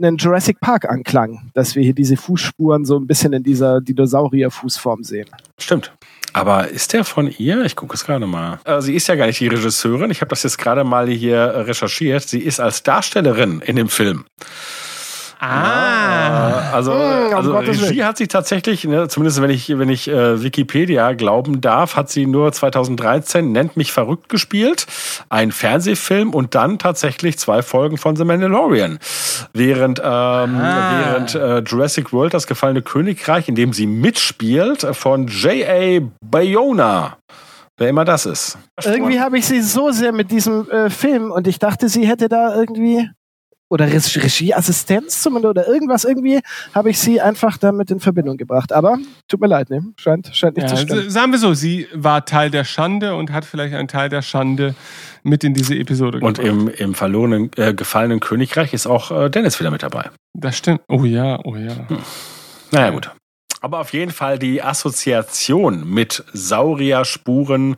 B: einen Jurassic Park Anklang, dass wir hier diese Fußspuren so ein bisschen in dieser Dinosaurier-Fußform sehen.
C: Stimmt. Aber ist der von ihr? Ich gucke es gerade mal. Äh, sie ist ja gar nicht die Regisseurin. Ich habe das jetzt gerade mal hier recherchiert. Sie ist als Darstellerin in dem Film.
A: Ah.
C: Also,
B: Mm, um
C: also Regie hat sie tatsächlich, ne, zumindest wenn ich, wenn ich äh, Wikipedia glauben darf, hat sie nur 2013 Nennt mich verrückt gespielt, ein Fernsehfilm und dann tatsächlich zwei Folgen von The Mandalorian. Während, ähm, während äh, Jurassic World, das gefallene Königreich, in dem sie mitspielt, von J.A. Bayona. Wer immer das ist.
B: Irgendwie habe ich sie so sehr mit diesem äh, Film und ich dachte, sie hätte da irgendwie oder Re Regieassistenz zumindest oder irgendwas irgendwie habe ich sie einfach damit in Verbindung gebracht. Aber tut mir leid, ne? Scheint, scheint nicht
A: Ja,
B: zu stimmen.
A: sagen wir so, sie war Teil der Schande und hat vielleicht einen Teil der Schande mit in diese Episode
C: Und
A: gebracht.
C: im, im verlorenen, äh, gefallenen Königreich ist auch äh, Dennis wieder mit dabei.
A: Das stimmt. Oh ja, oh ja.
C: Naja, gut. Aber auf jeden Fall die Assoziation mit Saurierspuren,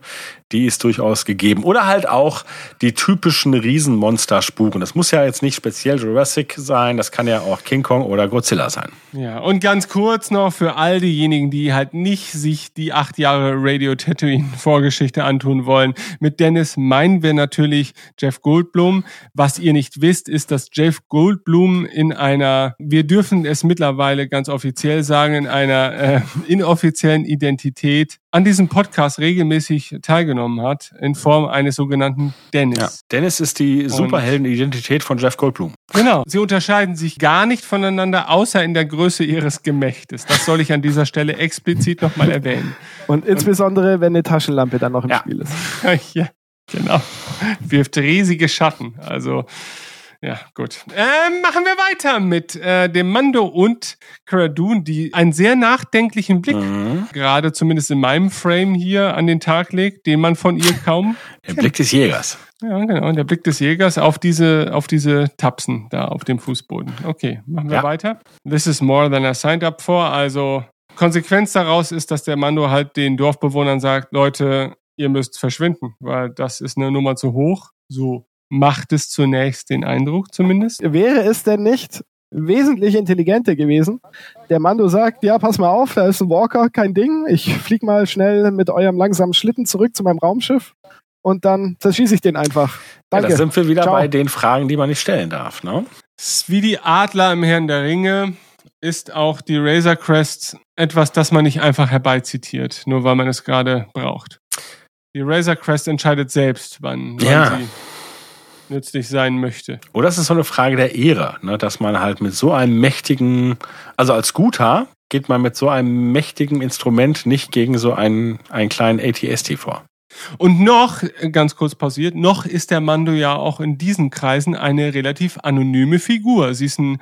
C: die ist durchaus gegeben. Oder halt auch die typischen Riesenmonsterspuren. Das muss ja jetzt nicht speziell Jurassic sein, das kann ja auch King Kong oder Godzilla sein.
A: Ja, und ganz kurz noch für all diejenigen, die halt nicht sich die acht Jahre Radio Tatooine Vorgeschichte antun wollen. Mit Dennis meinen wir natürlich Jeff Goldblum. Was ihr nicht wisst, ist, dass Jeff Goldblum in einer, wir dürfen es mittlerweile ganz offiziell sagen, in einer äh, inoffiziellen Identität an diesem Podcast regelmäßig teilgenommen hat, in Form eines sogenannten Dennis.
C: Ja. Dennis ist die Superheldenidentität von Jeff Goldblum.
A: Genau. Sie unterscheiden sich gar nicht voneinander, außer in der Größe ihres Gemächtes. Das soll ich an dieser Stelle explizit nochmal erwähnen.
B: Und insbesondere, wenn eine Taschenlampe dann noch im
C: Ja.
B: Spiel ist.
A: ja, genau. Wirft riesige Schatten. Also, ja, gut. Ähm, machen wir weiter mit äh, dem Mando und Cara Dune, die einen sehr nachdenklichen Blick,
C: Mhm.
A: gerade zumindest in meinem Frame hier, an den Tag legt, den man von ihr kaum
C: Der Blick des Jägers.
A: Ja, genau. Der Blick des Jägers auf diese, auf diese Tapsen da auf dem Fußboden. Okay, machen wir
C: Ja.
A: weiter. This is more than I signed up for. Also, Konsequenz daraus ist, dass der Mando halt den Dorfbewohnern sagt, Leute, ihr müsst verschwinden, weil das ist eine Nummer zu hoch. So macht es zunächst den Eindruck zumindest.
B: Wäre es denn nicht wesentlich intelligenter gewesen? Der Mando sagt, ja, pass mal auf, da ist ein Walker, kein Ding. Ich flieg mal schnell mit eurem langsamen Schlitten zurück zu meinem Raumschiff und dann zerschieße ich den einfach.
C: Ja,
B: Danke.
C: da sind wir wieder
B: Ciao.
C: bei den Fragen, die man nicht stellen darf. Ne?
A: Wie die Adler im Herrn der Ringe ist auch die Razor Crest etwas, das man nicht einfach herbeizitiert, nur weil man es gerade braucht. Die Razor Crest entscheidet selbst, wann, wann
C: Ja.
A: sie nützlich sein möchte.
C: Oder es ist so eine Frage der Ehre, ne? dass man halt mit so einem mächtigen, also als Guter geht man mit so einem mächtigen Instrument nicht gegen so einen, einen kleinen ATST vor.
A: Und noch, ganz kurz pausiert, noch ist der Mando ja auch in diesen Kreisen eine relativ anonyme Figur. Sie ist ein,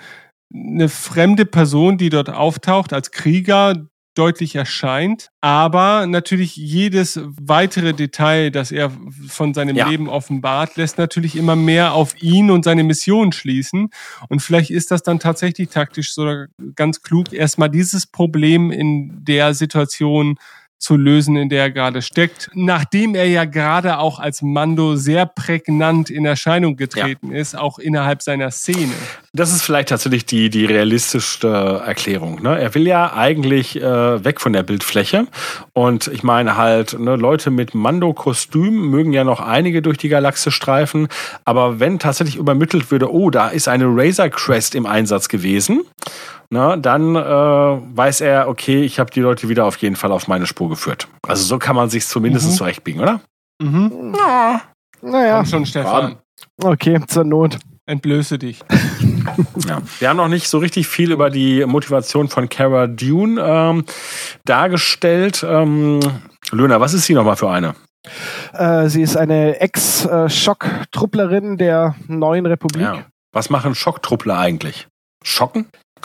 A: eine fremde Person, die dort auftaucht als Krieger, deutlich erscheint, aber natürlich jedes weitere Detail, das er von seinem
C: Ja.
A: Leben offenbart, lässt natürlich immer mehr auf ihn und seine Mission schließen. Und vielleicht ist das dann tatsächlich taktisch so ganz klug, erstmal dieses Problem in der Situation zu lösen, in der er gerade steckt, nachdem er ja gerade auch als Mando sehr prägnant in Erscheinung getreten ist, auch innerhalb seiner Szene.
C: Das ist vielleicht tatsächlich die, die realistischste Erklärung. Ne? Er will ja eigentlich äh, weg von der Bildfläche. Und ich meine halt, ne, Leute mit Mando-Kostüm mögen ja noch einige durch die Galaxie streifen. Aber wenn tatsächlich übermittelt würde, oh, da ist eine Razor Crest im Einsatz gewesen, ne, dann äh, weiß er, okay, ich habe die Leute wieder auf jeden Fall auf meine Spur geführt. Also so kann man sich zumindest
A: Mhm.
C: zurechtbiegen, oder?
A: Mhm.
B: Naja,
A: Komm schon, Stefan.
B: Okay, zur Not.
A: Entblöße dich.
C: Ja. Wir haben noch nicht so richtig viel über die Motivation von Cara Dune ähm, dargestellt. Ähm, Löhner, was ist sie nochmal für eine?
B: Äh, sie ist eine Ex-Schocktrupplerin der neuen Republik. Ja.
C: Was machen Schocktruppler eigentlich? Schocken?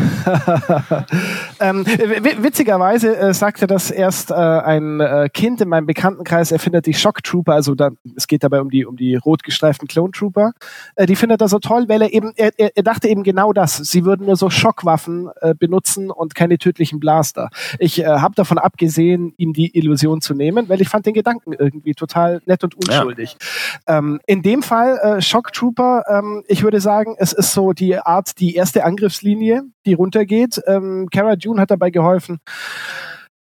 B: ähm, witzigerweise äh, sagte das erst äh, ein äh, Kind in meinem Bekanntenkreis, er findet die Shock Trooper, also da, es geht dabei um die, um die rot gestreiften Clone Trooper, äh, die findet er so toll, weil er eben, er, er dachte eben genau das. Sie würden nur so Schockwaffen äh, benutzen und keine tödlichen Blaster. Ich äh, habe davon abgesehen, ihm die Illusion zu nehmen, weil ich fand den Gedanken irgendwie total nett und unschuldig. Ja. Ähm, in dem Fall Shock Trooper, ähm, ich würde sagen, es ist so die Art, die erste Angriffslinie, die runtergeht. Ähm, Cara June hat dabei geholfen,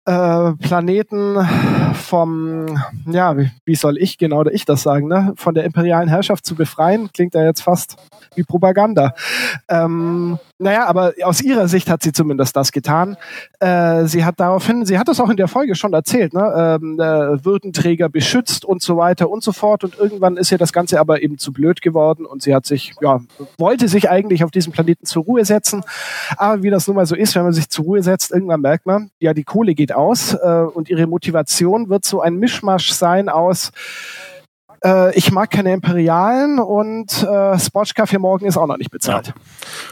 B: äh, Planeten vom, ja, wie, wie, soll ich genau oder ich das sagen, ne? von der imperialen Herrschaft zu befreien, klingt ja jetzt fast wie Propaganda. Ähm, naja, aber aus ihrer Sicht hat sie zumindest das getan. Äh, sie hat daraufhin, sie hat das auch in der Folge schon erzählt, ne? ähm, äh, Würdenträger beschützt und so weiter und so fort. Und irgendwann ist ihr das Ganze aber eben zu blöd geworden und sie hat sich, ja, wollte sich eigentlich auf diesem Planeten zur Ruhe setzen. Aber wie das nun mal so ist, wenn man sich zur Ruhe setzt, irgendwann merkt man, ja, die Kohle geht aus äh, und ihre Motivation wird so ein Mischmasch sein aus äh, ich mag keine Imperialen und äh, Sportschka für morgen ist auch noch nicht bezahlt. Ja.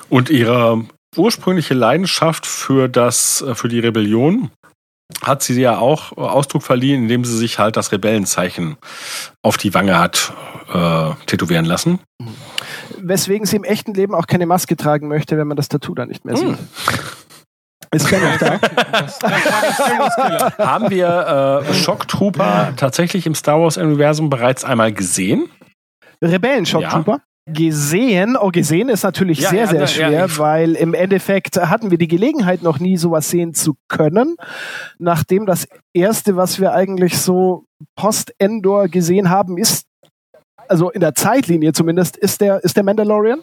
C: Und ihre ursprüngliche Leidenschaft für das, äh, für die Rebellion hat sie ja auch Ausdruck verliehen, indem sie sich halt das Rebellenzeichen auf die Wange hat äh, tätowieren lassen.
B: Weswegen sie im echten Leben auch keine Maske tragen möchte, wenn man das Tattoo dann nicht mehr sieht. Hm.
C: Ist noch da? Haben wir äh, Shock Trooper tatsächlich im Star Wars Universum bereits einmal gesehen?
B: Rebellen Shock Trooper? Ja. Gesehen, oh, gesehen ist natürlich ja, sehr, sehr schwer, ja, weil im Endeffekt hatten wir die Gelegenheit noch nie sowas sehen zu können. Nachdem das erste, was wir eigentlich so Post-Endor gesehen haben, ist also in der Zeitlinie zumindest, ist der, ist der Mandalorian.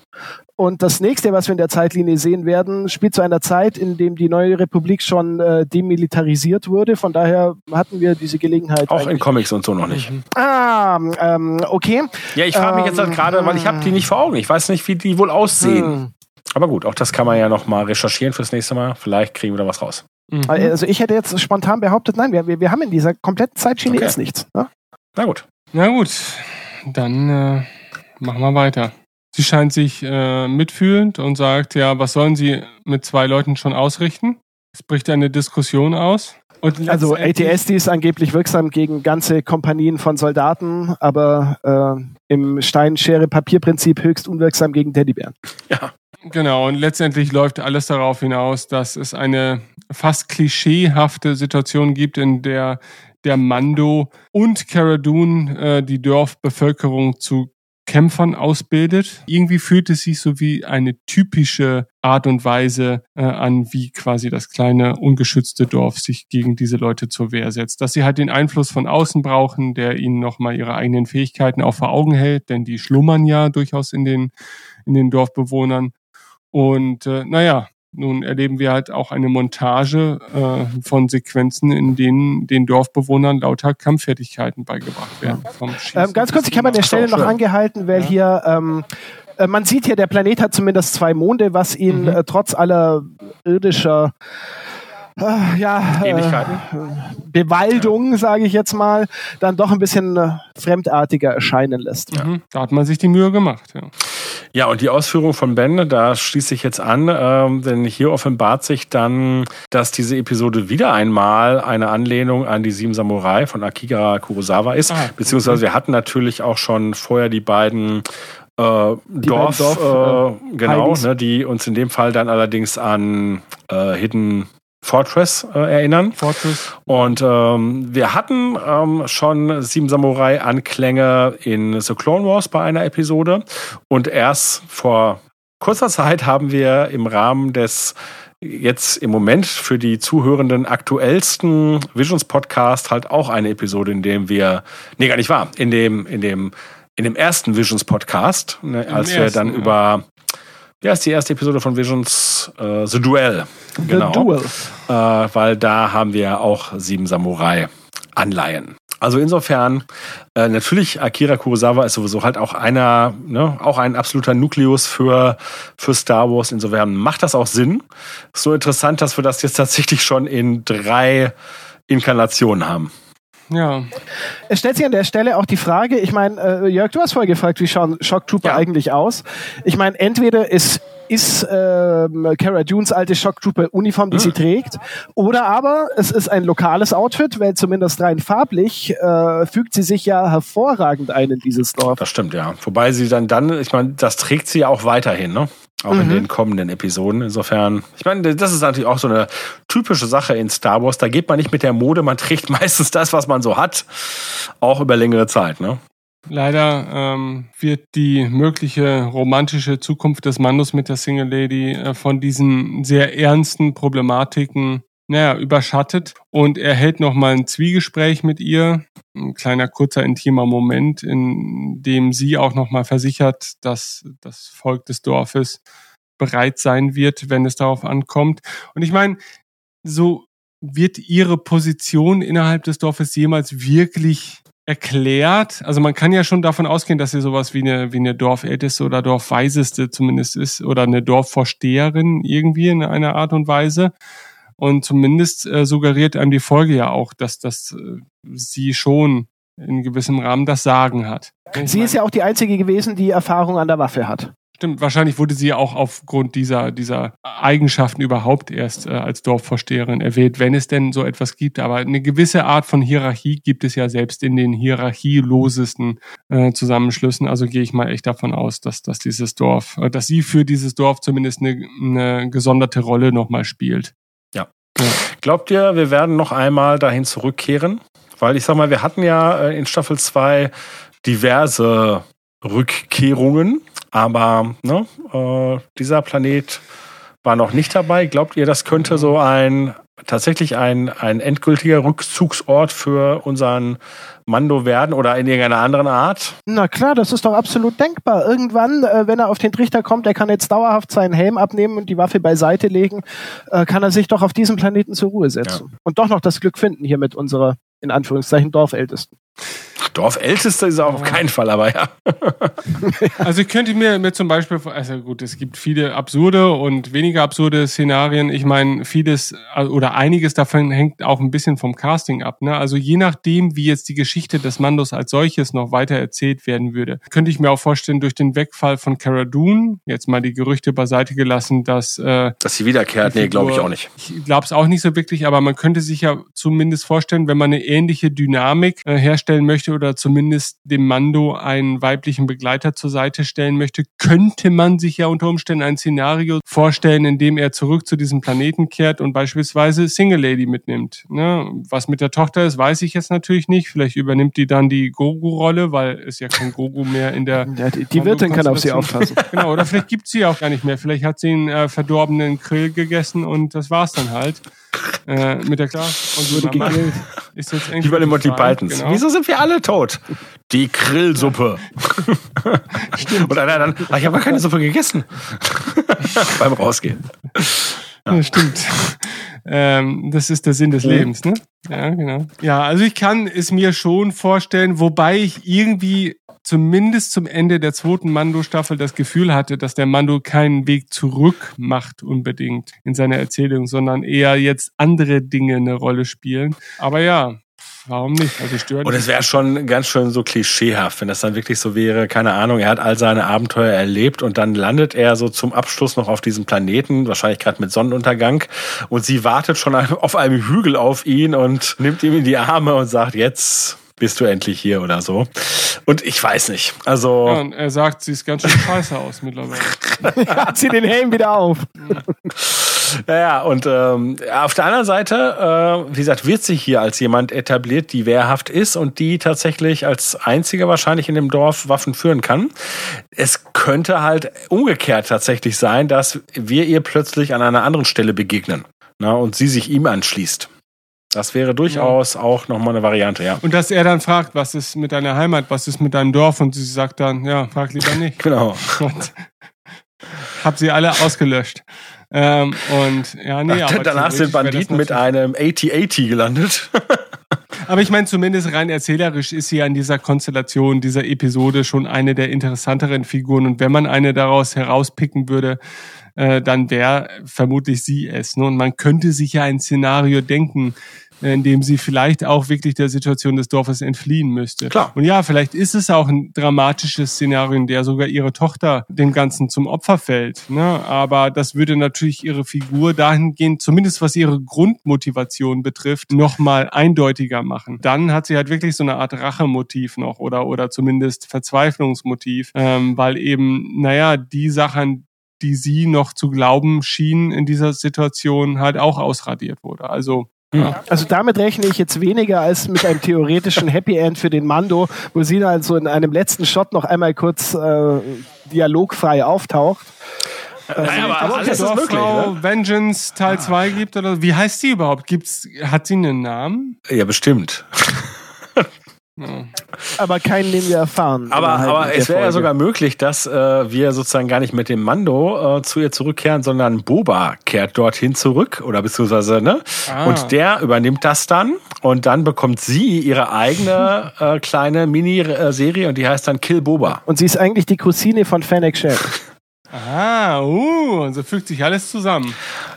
B: Und das nächste, was wir in der Zeitlinie sehen werden, spielt zu einer Zeit, in dem die neue Republik schon äh, demilitarisiert wurde. Von daher hatten wir diese Gelegenheit.
C: Auch in Comics und so noch nicht. Mhm.
B: Ah, ähm, okay.
C: Ja, ich frage mich jetzt halt gerade, weil ich habe die nicht vor Augen. Ich weiß nicht, wie die wohl aussehen. Hm. Aber gut, auch das kann man ja noch mal recherchieren fürs nächste Mal. Vielleicht kriegen wir da was raus.
B: Mhm. Also ich hätte jetzt spontan behauptet, nein, wir, wir, wir haben in dieser kompletten Zeitschiene okay. jetzt nichts. Ne?
C: Na gut.
A: Na gut, dann äh, machen wir weiter. Sie scheint sich äh, mitfühlend und sagt, ja, was sollen Sie mit zwei Leuten schon ausrichten? Es bricht eine Diskussion aus.
B: also ATSD ist angeblich wirksam gegen ganze Kompanien von Soldaten, aber äh, im Stein-Schere-Papier-Prinzip höchst unwirksam gegen Teddybären.
A: Ja. Genau, und letztendlich läuft alles darauf hinaus, dass es eine fast klischeehafte Situation gibt, in der der Mando und Cara Dune äh, die Dorfbevölkerung zu Kämpfern ausbildet. Irgendwie fühlt es sich so wie eine typische Art und Weise äh, an, wie quasi das kleine ungeschützte Dorf sich gegen diese Leute zur Wehr setzt. Dass sie halt den Einfluss von außen brauchen, der ihnen nochmal ihre eigenen Fähigkeiten auch vor Augen hält, denn die schlummern ja durchaus in den, in den Dorfbewohnern. Und äh, naja, nun erleben wir halt auch eine Montage äh, von Sequenzen, in denen den Dorfbewohnern lauter Kampffertigkeiten beigebracht werden.
B: Ähm, ganz kurz, ich habe an der Stelle noch angehalten, weil ja. hier ähm, äh, man sieht hier, der Planet hat zumindest zwei Monde, was ihn mhm. äh, trotz aller irdischer äh, ja, äh, Bewaldung, sage ich jetzt mal, dann doch ein bisschen äh, fremdartiger erscheinen lässt.
A: Ja. Mhm. Da hat man sich die Mühe gemacht. Ja.
C: Ja, und die Ausführung von Ben, da schließe ich jetzt an, ähm, denn hier offenbart sich dann, dass diese Episode wieder einmal eine Anlehnung an die Sieben Samurai von Akira Kurosawa ist. Ah, Beziehungsweise okay. wir hatten natürlich auch schon vorher die beiden äh, Dorf, Dorf äh, genau, ne, die uns in dem Fall dann allerdings an äh, Hidden Fortress äh, erinnern. Fortress. Und ähm, wir hatten ähm, schon Sieben Samurai Anklänge in The Clone Wars bei einer Episode. Und erst vor kurzer Zeit haben wir im Rahmen des jetzt im Moment für die Zuhörenden aktuellsten Visions Podcast halt auch eine Episode, in dem wir, nee, gar nicht wahr, in dem, in dem, in dem ersten Visions Podcast, ne, als ersten, wir dann ja. über ja, ist die erste Episode von Visions äh, The Duel. Genau. The Duel. Äh, weil da haben wir auch sieben Samurai Anleihen. Also insofern, äh, natürlich Akira Kurosawa ist sowieso halt auch einer, ne, auch ein absoluter Nukleus für, für Star Wars. Insofern macht das auch Sinn. So interessant, dass wir das jetzt tatsächlich schon in drei Inkarnationen haben.
B: Ja. Es stellt sich an der Stelle auch die Frage, ich meine, äh, Jörg, du hast vorher gefragt, wie schauen Shock Trooper ja. eigentlich aus? Ich meine, entweder ist ist ähm, Cara Dunes alte Shock Trooper Uniform, die mhm. sie trägt, oder aber es ist ein lokales Outfit, weil zumindest rein farblich äh, fügt sie sich ja hervorragend ein in dieses Dorf.
C: Das stimmt, ja. Wobei sie dann dann, ich meine, das trägt sie ja auch weiterhin, ne? Auch mhm. in den kommenden Episoden. Insofern, ich meine, das ist natürlich auch so eine typische Sache in Star Wars. Da geht man nicht mit der Mode, man trägt meistens das, was man so hat, auch über längere Zeit. Ne?
A: Leider ähm, wird die mögliche romantische Zukunft des Mannes mit der Single Lady äh, von diesen sehr ernsten Problematiken naja, überschattet und er hält nochmal ein Zwiegespräch mit ihr, ein kleiner kurzer intimer Moment, in dem sie auch nochmal versichert, dass das Volk des Dorfes bereit sein wird, wenn es darauf ankommt. Und ich meine, so wird ihre Position innerhalb des Dorfes jemals wirklich erklärt. Also man kann ja schon davon ausgehen, dass sie sowas wie eine, wie eine Dorfälteste oder Dorfweiseste zumindest ist oder eine Dorfvorsteherin irgendwie in einer Art und Weise. Und zumindest äh, suggeriert einem die Folge ja auch, dass, dass äh, sie schon in gewissem Rahmen das Sagen hat.
B: Sie ist ja auch die einzige gewesen, die Erfahrung an der Waffe hat.
A: Stimmt, wahrscheinlich wurde sie auch aufgrund dieser, dieser Eigenschaften überhaupt erst äh, als Dorfvorsteherin erwähnt, wenn es denn so etwas gibt. Aber eine gewisse Art von Hierarchie gibt es ja selbst in den hierarchielosesten äh, Zusammenschlüssen. Also gehe ich mal echt davon aus, dass, dass dieses Dorf, äh, dass sie für dieses Dorf zumindest eine, eine gesonderte Rolle nochmal spielt.
C: Glaubt ihr, wir werden noch einmal dahin zurückkehren? Weil ich sag mal, wir hatten ja äh, in Staffel 2 diverse Rückkehrungen aber ne, äh, dieser Planet war noch nicht dabei. Glaubt ihr, das könnte so ein tatsächlich ein, ein endgültiger Rückzugsort für unseren Mando werden oder in irgendeiner anderen Art?
B: Na klar, das ist doch absolut denkbar. Irgendwann, äh, wenn er auf den Trichter kommt, er kann jetzt dauerhaft seinen Helm abnehmen und die Waffe beiseite legen, äh, kann er sich doch auf diesem Planeten zur Ruhe setzen. Ja. Und doch noch das Glück finden hier mit unserer, in Anführungszeichen, Dorfältesten.
C: Dorfältester ist er auf keinen Fall, aber ja.
A: also ich könnte mir, mir zum Beispiel, also gut, es gibt viele absurde und weniger absurde Szenarien. Ich meine, vieles oder einiges davon hängt auch ein bisschen vom Casting ab. Ne? Also je nachdem, wie jetzt die Geschichte des Mandos als solches noch weiter erzählt werden würde, könnte ich mir auch vorstellen, durch den Wegfall von Cara Dune, jetzt mal die Gerüchte beiseite gelassen, dass... Äh,
C: dass sie wiederkehrt, nee, glaube ich auch nicht.
A: Ich glaube es auch nicht so wirklich, aber man könnte sich ja zumindest vorstellen, wenn man eine ähnliche Dynamik äh, herstellen möchte oder zumindest dem Mando einen weiblichen Begleiter zur Seite stellen möchte, könnte man sich ja unter Umständen ein Szenario vorstellen, in dem er zurück zu diesem Planeten kehrt und beispielsweise Single Lady mitnimmt. Ne? Was mit der Tochter ist, weiß ich jetzt natürlich nicht. Vielleicht übernimmt die dann die Gogu-Rolle, weil es ja kein Gogu mehr in der.
B: Ja, die, die Wirtin kann auf sie aufpassen.
A: genau, oder vielleicht gibt sie auch gar nicht mehr. Vielleicht hat sie einen äh, verdorbenen Grill gegessen und das war's dann halt. Äh, mit der Klasse
C: und wurde gegrillt. Ist jetzt Wie bei den Monty Pythons. Genau. Wieso sind wir alle tot? Die Grillsuppe. Stimmt. Und einer dann, ach, ich habe gar keine Suppe gegessen. Beim Rausgehen.
A: Ja. ja stimmt. Ähm, das ist der Sinn des Lebens, ne? Ja, genau. Ja, also ich kann es mir schon vorstellen, wobei ich irgendwie zumindest zum Ende der zweiten Mando-Staffel das Gefühl hatte, dass der Mando keinen Weg zurück macht unbedingt in seiner Erzählung, sondern eher jetzt andere Dinge eine Rolle spielen. Aber ja, warum nicht? Also
C: stört Und es wäre schon ganz schön so klischeehaft, wenn das dann wirklich so wäre, keine Ahnung, er hat all seine Abenteuer erlebt und dann landet er so zum Abschluss noch auf diesem Planeten, wahrscheinlich gerade mit Sonnenuntergang und sie wartet schon auf einem Hügel auf ihn und nimmt ihm in die Arme und sagt, jetzt bist du endlich hier oder so. Und ich weiß nicht. Also.
A: Ja, und er sagt, sie ist ganz schön scheiße aus mittlerweile.
B: Hat sie den Helm wieder auf.
C: Naja, und ähm, auf der anderen Seite, äh, wie gesagt, wird sich hier als jemand etabliert, die wehrhaft ist und die tatsächlich als einzige wahrscheinlich in dem Dorf Waffen führen kann. Es könnte halt umgekehrt tatsächlich sein, dass wir ihr plötzlich an einer anderen Stelle begegnen na, und sie sich ihm anschließt. Das wäre durchaus ja. auch nochmal eine Variante, ja.
A: Und dass er dann fragt, was ist mit deiner Heimat, was ist mit deinem Dorf? Und sie sagt dann, ja, frag lieber nicht.
C: genau.
A: Und hab sie alle ausgelöscht. Ähm, und ja, nee,
C: Ach, aber danach sind Banditen mit einem AT-AT gelandet.
A: Aber ich meine, zumindest rein erzählerisch ist sie ja in dieser Konstellation, dieser Episode schon eine der interessanteren Figuren. Und wenn man eine daraus herauspicken würde, äh, dann wäre vermutlich sie es. Ne? Und man könnte sich ja ein Szenario denken, äh, in dem sie vielleicht auch wirklich der Situation des Dorfes entfliehen müsste.
C: Klar.
A: Und ja, vielleicht ist es auch ein dramatisches Szenario, in der sogar ihre Tochter dem Ganzen zum Opfer fällt. Ne? Aber das würde natürlich ihre Figur dahingehend, zumindest was ihre Grundmotivation betrifft, nochmal eindeutiger machen. Dann hat sie halt wirklich so eine Art Rachemotiv noch oder, oder zumindest Verzweiflungsmotiv, ähm, weil eben, naja, die Sachen, die sie noch zu glauben schien in dieser Situation halt auch ausradiert wurde. Also
B: ja. Also damit rechne ich jetzt weniger als mit einem theoretischen Happy End für den Mando, wo sie dann so in einem letzten Shot noch einmal kurz äh, dialogfrei auftaucht.
A: Äh, naja, aber, aber alles ist möglich, ne? Vengeance Teil 2 ah. gibt oder wie heißt sie überhaupt? Gibt's hat sie einen Namen?
C: Ja, bestimmt.
B: Aber keinen, den wir erfahren.
C: Aber, aber es wäre ja sogar möglich, dass äh, wir sozusagen gar nicht mit dem Mando äh, zu ihr zurückkehren, sondern Boba kehrt dorthin zurück oder beziehungsweise, ne? Ah. Und der übernimmt das dann und dann bekommt sie ihre eigene äh, kleine Mini-Serie und die heißt dann Kill Boba.
B: Und sie ist eigentlich die Cousine von Fennec Shell.
A: Ah, uh, und so fügt sich alles zusammen.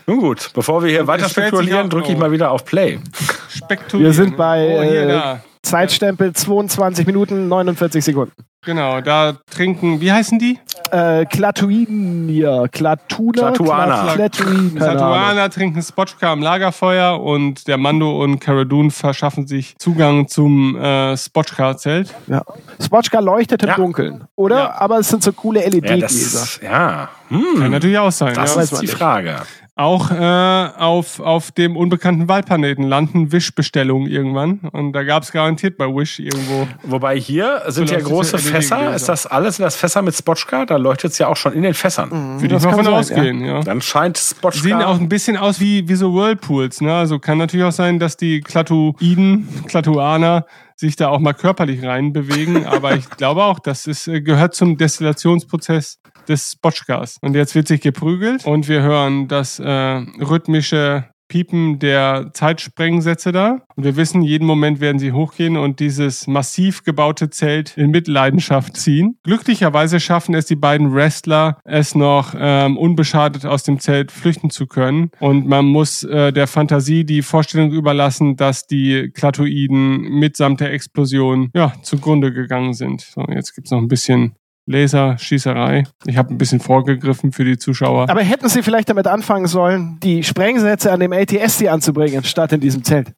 C: Nun gut, bevor wir hier und weiter spekulieren, drücke ich mal wieder auf Play.
B: Spekulieren. Wir sind bei oh, hier, äh, Zeitstempel 22 Minuten 49 Sekunden.
A: Genau, da trinken, wie heißen die?
B: Äh, Klatuinier, Klatuna,
C: Klatuana.
A: Klatuana trinken Spotchka am Lagerfeuer und der Mando und Cara Dune verschaffen sich Zugang zum äh, Spotchka-Zelt.
B: Ja. Spotchka leuchtet im ja. Dunkeln, oder? Ja. Aber es sind so coole LED-Gläser.
C: Ja, ja.
A: Hm. Kann natürlich auch sein.
C: Das
A: ja.
C: ist die Frage.
A: Auch äh, auf, auf dem unbekannten Waldplaneten landen Wish-Bestellungen irgendwann. Und da gab es garantiert bei Wish irgendwo.
C: Wobei hier sind ja große Fässer. Ist das alles in das Fässer mit Spotchka? Da leuchtet es ja auch schon in den Fässern.
A: Mhm, Würde ich davon ausgehen, ja. ja.
C: Dann scheint Spotchka.
A: Sehen auch ein bisschen aus wie, wie so Whirlpools. Ne? Also kann natürlich auch sein, dass die Klatuiden, Klatuaner sich da auch mal körperlich reinbewegen. Aber ich glaube auch, das ist, äh, gehört zum Destillationsprozess des Spotchkas. Und jetzt wird sich geprügelt und wir hören das äh, rhythmische Piepen der Zeitsprengsätze da. Und wir wissen, jeden Moment werden sie hochgehen und dieses massiv gebaute Zelt in Mitleidenschaft ziehen. Glücklicherweise schaffen es die beiden Wrestler, es noch ähm, unbeschadet aus dem Zelt flüchten zu können. Und man muss äh, der Fantasie die Vorstellung überlassen, dass die Klatoiden mitsamt der Explosion ja, zugrunde gegangen sind. So, jetzt gibt's noch ein bisschen Laserschießerei. Ich habe ein bisschen vorgegriffen für die Zuschauer.
B: Aber hätten Sie vielleicht damit anfangen sollen, die Sprengsätze an dem ATSC anzubringen, statt in diesem Zelt?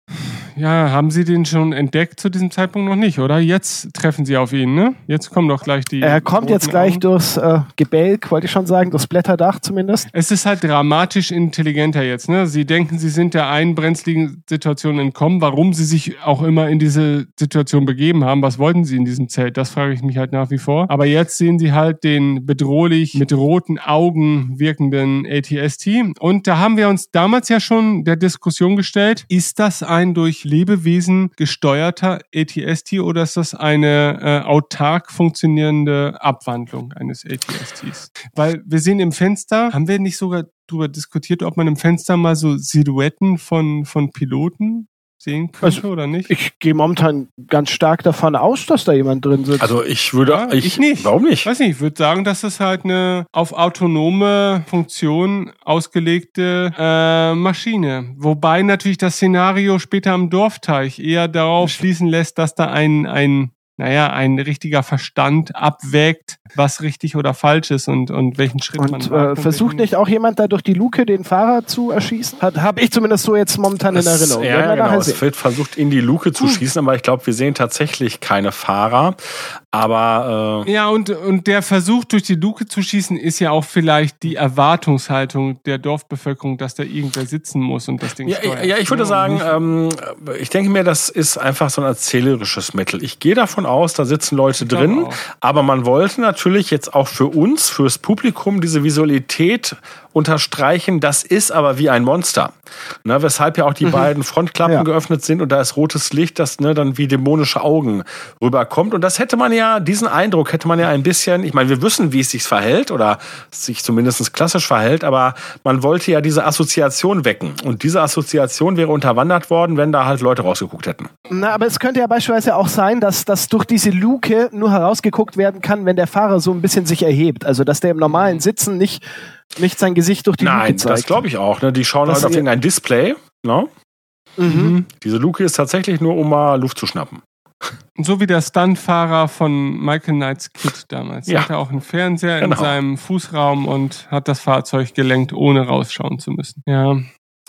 A: Ja, haben Sie den schon entdeckt zu diesem Zeitpunkt noch nicht, oder? Jetzt treffen Sie auf ihn, ne? Jetzt kommen doch gleich die.
B: Er kommt jetzt gleich Augen. durchs äh, Gebälk, wollte ich schon sagen, durchs Blätterdach zumindest.
A: Es ist halt dramatisch intelligenter jetzt, ne? Sie denken, Sie sind der einen brenzligen Situation entkommen. Warum Sie sich auch immer in diese Situation begeben haben, was wollten Sie in diesem Zelt? Das frage ich mich halt nach wie vor. Aber jetzt sehen Sie halt den bedrohlich mit roten Augen wirkenden ATST. Und da haben wir uns damals ja schon der Diskussion gestellt, ist das ein durch Lebewesen gesteuerter ATST oder ist das eine äh, autark funktionierende Abwandlung eines ATSTs? Weil wir sehen im Fenster, haben wir nicht sogar darüber diskutiert, ob man im Fenster mal so Silhouetten von, von Piloten sehen könnte also, oder nicht?
B: Ich gehe momentan ganz stark davon aus, dass da jemand drin sitzt.
C: Also ich würde, ja,
A: ich, ich, nicht.
C: Warum nicht?
A: Weiß nicht. Ich würde sagen, dass es halt eine auf autonome Funktion ausgelegte äh, Maschine. Wobei natürlich das Szenario später am Dorfteich eher darauf schließen lässt, dass da ein ein naja, ein richtiger Verstand abwägt, was richtig oder falsch ist und, und welchen Schritt und, man
B: macht. Äh, versucht nicht auch jemand da durch die Luke den Fahrer zu erschießen? Hat Habe ich zumindest so jetzt momentan
C: es,
B: in Erinnerung.
C: Ja, genau. Es wird versucht, in die Luke zu hm. schießen, aber ich glaube, wir sehen tatsächlich keine Fahrer. Aber
A: äh ja, und, und der Versuch, durch die Luke zu schießen, ist ja auch vielleicht die Erwartungshaltung der Dorfbevölkerung, dass da irgendwer sitzen muss und das Ding
C: ja, steuert. Ja, ich würde sagen, ähm, ich denke mir, das ist einfach so ein erzählerisches Mittel. Ich gehe davon davon aus, da sitzen Leute drin. Aber man wollte natürlich jetzt auch für uns, fürs Publikum, diese Visualität unterstreichen, das ist aber wie ein Monster. Ne, weshalb ja auch die mhm. beiden Frontklappen ja. geöffnet sind und da ist rotes Licht, das ne, dann wie dämonische Augen rüberkommt. Und das hätte man ja, diesen Eindruck hätte man ja ein bisschen, ich meine, wir wissen, wie es sich verhält oder sich zumindest klassisch verhält, aber man wollte ja diese Assoziation wecken. Und diese Assoziation wäre unterwandert worden, wenn da halt Leute rausgeguckt hätten.
B: Na, aber es könnte ja beispielsweise auch sein, dass das durch diese Luke nur herausgeguckt werden kann, wenn der Fahrer so ein bisschen sich erhebt. Also dass der im normalen Sitzen nicht nicht sein Gesicht durch die
C: Nein, Luke zeigt. Nein, das glaube ich auch. Ne? Die schauen das halt auf irgendein Display. Ne? Mhm. Diese Luke ist tatsächlich nur, um mal Luft zu schnappen.
A: So wie der Stuntfahrer von Michael Knights Kid damals. Ja. Er hatte auch einen Fernseher genau. in seinem Fußraum und hat das Fahrzeug gelenkt, ohne rausschauen zu müssen. Ja.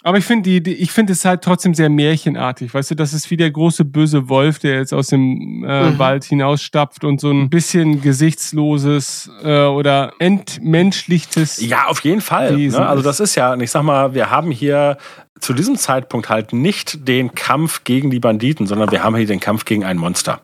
A: Aber ich finde die, die, ich finde es halt trotzdem sehr märchenartig. Weißt du, das ist wie der große böse Wolf, der jetzt aus dem äh, mhm. Wald hinausstapft und so ein bisschen gesichtsloses äh, oder entmenschlichtes.
C: Ja, auf jeden Fall. Ne? Also das ist ja, ich sag mal, wir haben hier zu diesem Zeitpunkt halt nicht den Kampf gegen die Banditen, sondern wir haben hier den Kampf gegen ein Monster.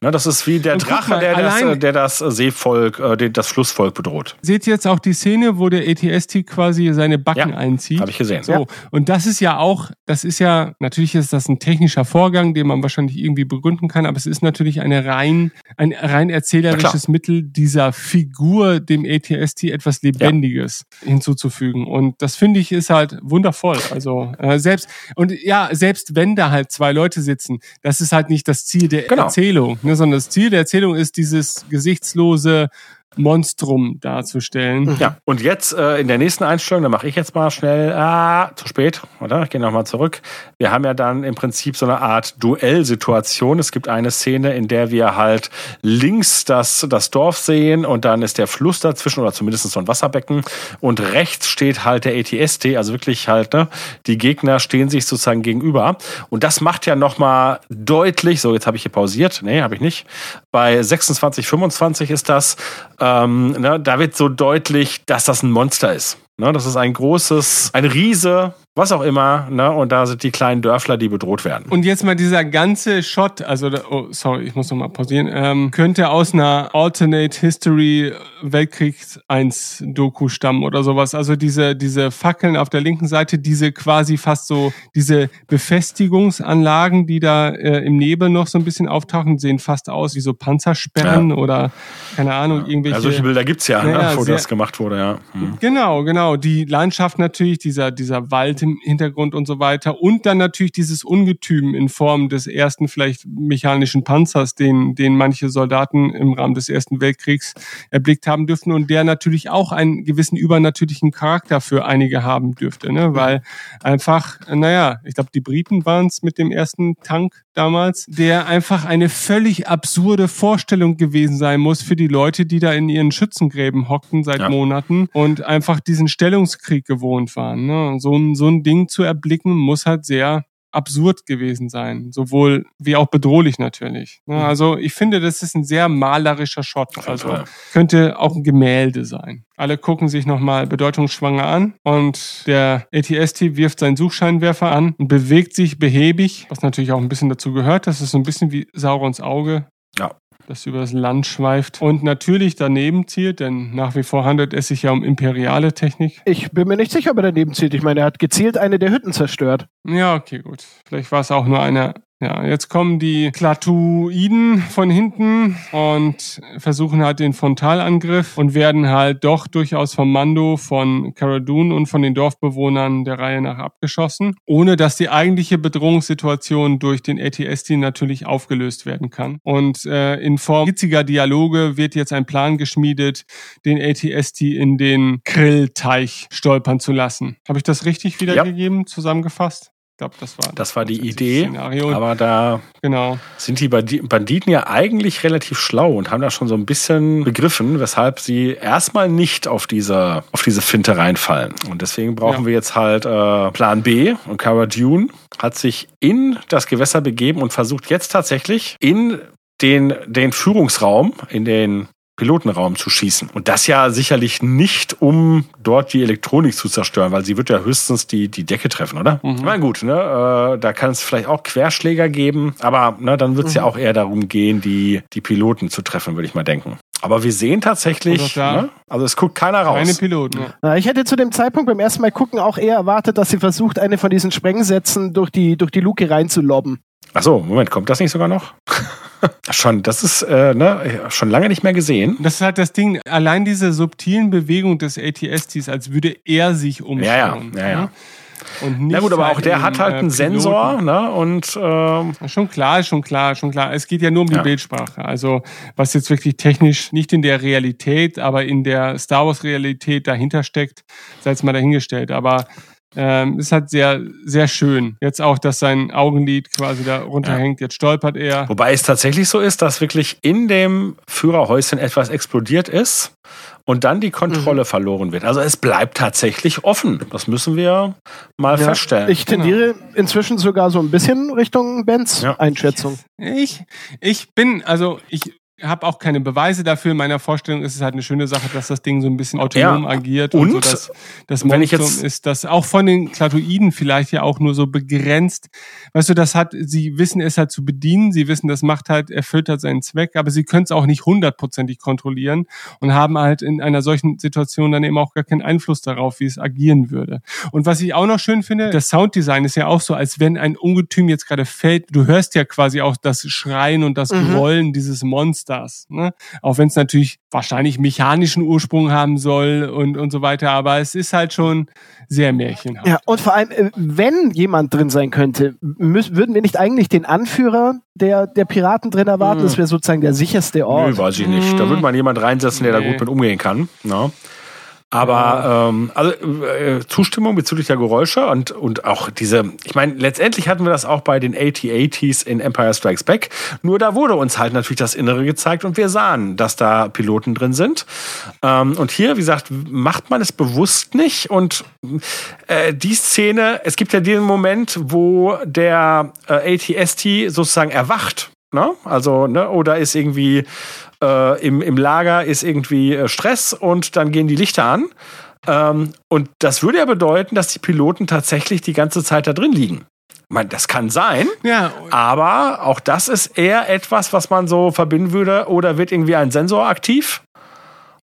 C: Ne, das ist wie der Drache, mal, der, das, äh, der das Seevolk, äh, das Flussvolk bedroht.
A: Seht ihr jetzt auch die Szene, wo der ATST quasi seine Backen ja, einzieht?
C: Habe ich gesehen.
A: So. Ja. Und das ist ja auch, das ist ja, natürlich ist das ein technischer Vorgang, den man wahrscheinlich irgendwie begründen kann, aber es ist natürlich eine rein, ein rein erzählerisches Mittel dieser Figur, dem ATST etwas Lebendiges ja. hinzuzufügen. Und das finde ich ist halt wundervoll. Also äh, selbst, und ja, selbst wenn da halt zwei Leute sitzen, das ist halt nicht das Ziel der genau. Erzählung, ne, sondern das Ziel der Erzählung ist dieses gesichtslose, Monstrum darzustellen.
C: Ja, und jetzt äh, in der nächsten Einstellung, da mache ich jetzt mal schnell, ah, zu spät, oder? Ich gehe nochmal zurück. Wir haben ja dann im Prinzip so eine Art Duellsituation. Es gibt eine Szene, in der wir halt links das, das Dorf sehen und dann ist der Fluss dazwischen oder zumindest so ein Wasserbecken und rechts steht halt der ATST, also wirklich halt, ne, die Gegner stehen sich sozusagen gegenüber und das macht ja nochmal deutlich, so jetzt habe ich hier pausiert, nee, habe ich nicht, bei 26, 25 ist das, ähm, ne, da wird so deutlich, dass das ein Monster ist. Ne, das ist ein großes, ein Riese, was auch immer, ne? Und da sind die kleinen Dörfler, die bedroht werden.
A: Und jetzt mal dieser ganze Shot, also oh, sorry, ich muss noch mal pausieren, ähm, könnte aus einer Alternate History Weltkriegs 1 Doku stammen oder sowas. Also diese diese Fackeln auf der linken Seite, diese quasi fast so diese Befestigungsanlagen, die da äh, im Nebel noch so ein bisschen auftauchen, sehen fast aus wie so Panzersperren ja. oder keine Ahnung irgendwelche. Ja,
C: solche Bilder gibt's ja, ja ne, wo das gemacht wurde, ja.
A: Hm. Genau, genau. Die Landschaft natürlich, dieser dieser Wald im Hintergrund und so weiter. Und dann natürlich dieses Ungetüm in Form des ersten vielleicht mechanischen Panzers, den, den manche Soldaten im Rahmen des Ersten Weltkriegs erblickt haben dürften und der natürlich auch einen gewissen übernatürlichen Charakter für einige haben dürfte, ne? weil einfach, naja, ich glaube, die Briten waren es mit dem ersten Tank damals, der einfach eine völlig absurde Vorstellung gewesen sein muss für die Leute, die da in ihren Schützengräben hockten seit ja. Monaten und einfach diesen Stellungskrieg gewohnt waren. Ne? So, ein, so ein Ding zu erblicken, muss halt sehr absurd gewesen sein, sowohl wie auch bedrohlich natürlich. Ne? Mhm. Also ich finde, das ist ein sehr malerischer Shot. Also könnte auch ein Gemälde sein. Alle gucken sich nochmal bedeutungsschwanger an und der ATST wirft seinen Suchscheinwerfer an und bewegt sich behäbig, was natürlich auch ein bisschen dazu gehört. Das ist so ein bisschen wie Saurons Auge.
C: Ja
A: das über das Land schweift und natürlich daneben zielt, denn nach wie vor handelt es sich ja um imperiale Technik.
B: Ich bin mir nicht sicher, ob er daneben zielt. Ich meine, er hat gezielt eine der Hütten zerstört.
A: Ja, okay, gut. Vielleicht war es auch nur eine ja, jetzt kommen die Klatuiden von hinten und versuchen halt den Frontalangriff und werden halt doch durchaus vom Mando von Cara Dune und von den Dorfbewohnern der Reihe nach abgeschossen, ohne dass die eigentliche Bedrohungssituation durch den ATST natürlich aufgelöst werden kann. Und äh, in Form witziger Dialoge wird jetzt ein Plan geschmiedet, den ATST in den Krillteich stolpern zu lassen. Habe ich das richtig wiedergegeben, ja. zusammengefasst?
C: Glaube, das war das war die Idee. Szenario. Aber da genau. sind die Banditen ja eigentlich relativ schlau und haben da schon so ein bisschen begriffen, weshalb sie erstmal nicht auf diese auf diese Finte reinfallen. Und deswegen brauchen ja. wir jetzt halt äh, Plan B. Und Cara Dune hat sich in das Gewässer begeben und versucht jetzt tatsächlich in den den Führungsraum, in den Pilotenraum zu schießen. Und das ja sicherlich nicht, um dort die Elektronik zu zerstören, weil sie wird ja höchstens die, die Decke treffen, oder? Mhm. Na gut, ne, äh, da kann es vielleicht auch Querschläger geben, aber ne, dann wird es mhm. ja auch eher darum gehen, die, die Piloten zu treffen, würde ich mal denken. Aber wir sehen tatsächlich, ne? also es guckt keiner raus.
A: Keine Piloten.
B: Ja. Ich hätte zu dem Zeitpunkt beim ersten Mal gucken auch eher erwartet, dass sie versucht, eine von diesen Sprengsätzen durch die, durch die Luke reinzulobben.
C: Ach so, Moment, kommt das nicht sogar noch? Schon, das ist äh, ne, schon lange nicht mehr gesehen.
A: Das ist halt das Ding, allein diese subtilen Bewegungen des ATSTs, als würde er sich umschauen.
C: Ja, ja, ja, ja. Ne? Und nicht Na gut, aber auch der hat halt einen äh, Sensor, ne? Und
A: ähm schon klar, schon klar, schon klar. Es geht ja nur um die ja. Bildsprache. Also was jetzt wirklich technisch nicht in der Realität, aber in der Star Wars Realität dahinter steckt, sei es mal dahingestellt. Aber ähm, ist halt sehr, sehr schön. Jetzt auch, dass sein Augenlid quasi da runterhängt. Ja. Jetzt stolpert er.
C: Wobei es tatsächlich so ist, dass wirklich in dem Führerhäuschen etwas explodiert ist und dann die Kontrolle mhm. verloren wird. Also es bleibt tatsächlich offen. Das müssen wir mal ja, feststellen.
B: Ich tendiere genau. inzwischen sogar so ein bisschen Richtung Bens ja. Einschätzung.
A: Ich, ich bin, also ich habe auch keine Beweise dafür. In meiner Vorstellung ist es halt eine schöne Sache, dass das Ding so ein bisschen autonom ja. agiert
C: und, und so,
A: dass das Monstrum ist, das auch von den Klatoiden vielleicht ja auch nur so begrenzt. Weißt du, das hat, sie wissen es halt zu bedienen, sie wissen, das macht halt, erfüllt halt seinen Zweck, aber sie können es auch nicht hundertprozentig kontrollieren und haben halt in einer solchen Situation dann eben auch gar keinen Einfluss darauf, wie es agieren würde. Und was ich auch noch schön finde, das Sounddesign ist ja auch so, als wenn ein Ungetüm jetzt gerade fällt. Du hörst ja quasi auch das Schreien und das mhm. Grollen dieses Monsters Stars. Ne? Auch wenn es natürlich wahrscheinlich mechanischen Ursprung haben soll und, und so weiter, aber es ist halt schon sehr märchenhaft.
B: Ja, und vor allem, äh, wenn jemand drin sein könnte, würden wir nicht eigentlich den Anführer der, der Piraten drin erwarten? Hm. Das wäre sozusagen der sicherste Ort.
C: Nö, weiß ich nicht. Da würde man jemand reinsetzen, der nee. da gut mit umgehen kann. Ne? Aber ähm, also äh, Zustimmung bezüglich der Geräusche und und auch diese, ich meine, letztendlich hatten wir das auch bei den AT-ATs in Empire Strikes Back. Nur da wurde uns halt natürlich das Innere gezeigt und wir sahen, dass da Piloten drin sind. Ähm, und hier, wie gesagt, macht man es bewusst nicht. Und äh, die Szene, es gibt ja diesen Moment, wo der äh, ATST sozusagen erwacht. Ne? Also, ne, oder ist irgendwie äh, im, im Lager ist irgendwie äh, Stress und dann gehen die Lichter an. Ähm, und das würde ja bedeuten, dass die Piloten tatsächlich die ganze Zeit da drin liegen. Ich meine, das kann sein, ja. aber auch das ist eher etwas, was man so verbinden würde. Oder wird irgendwie ein Sensor aktiv?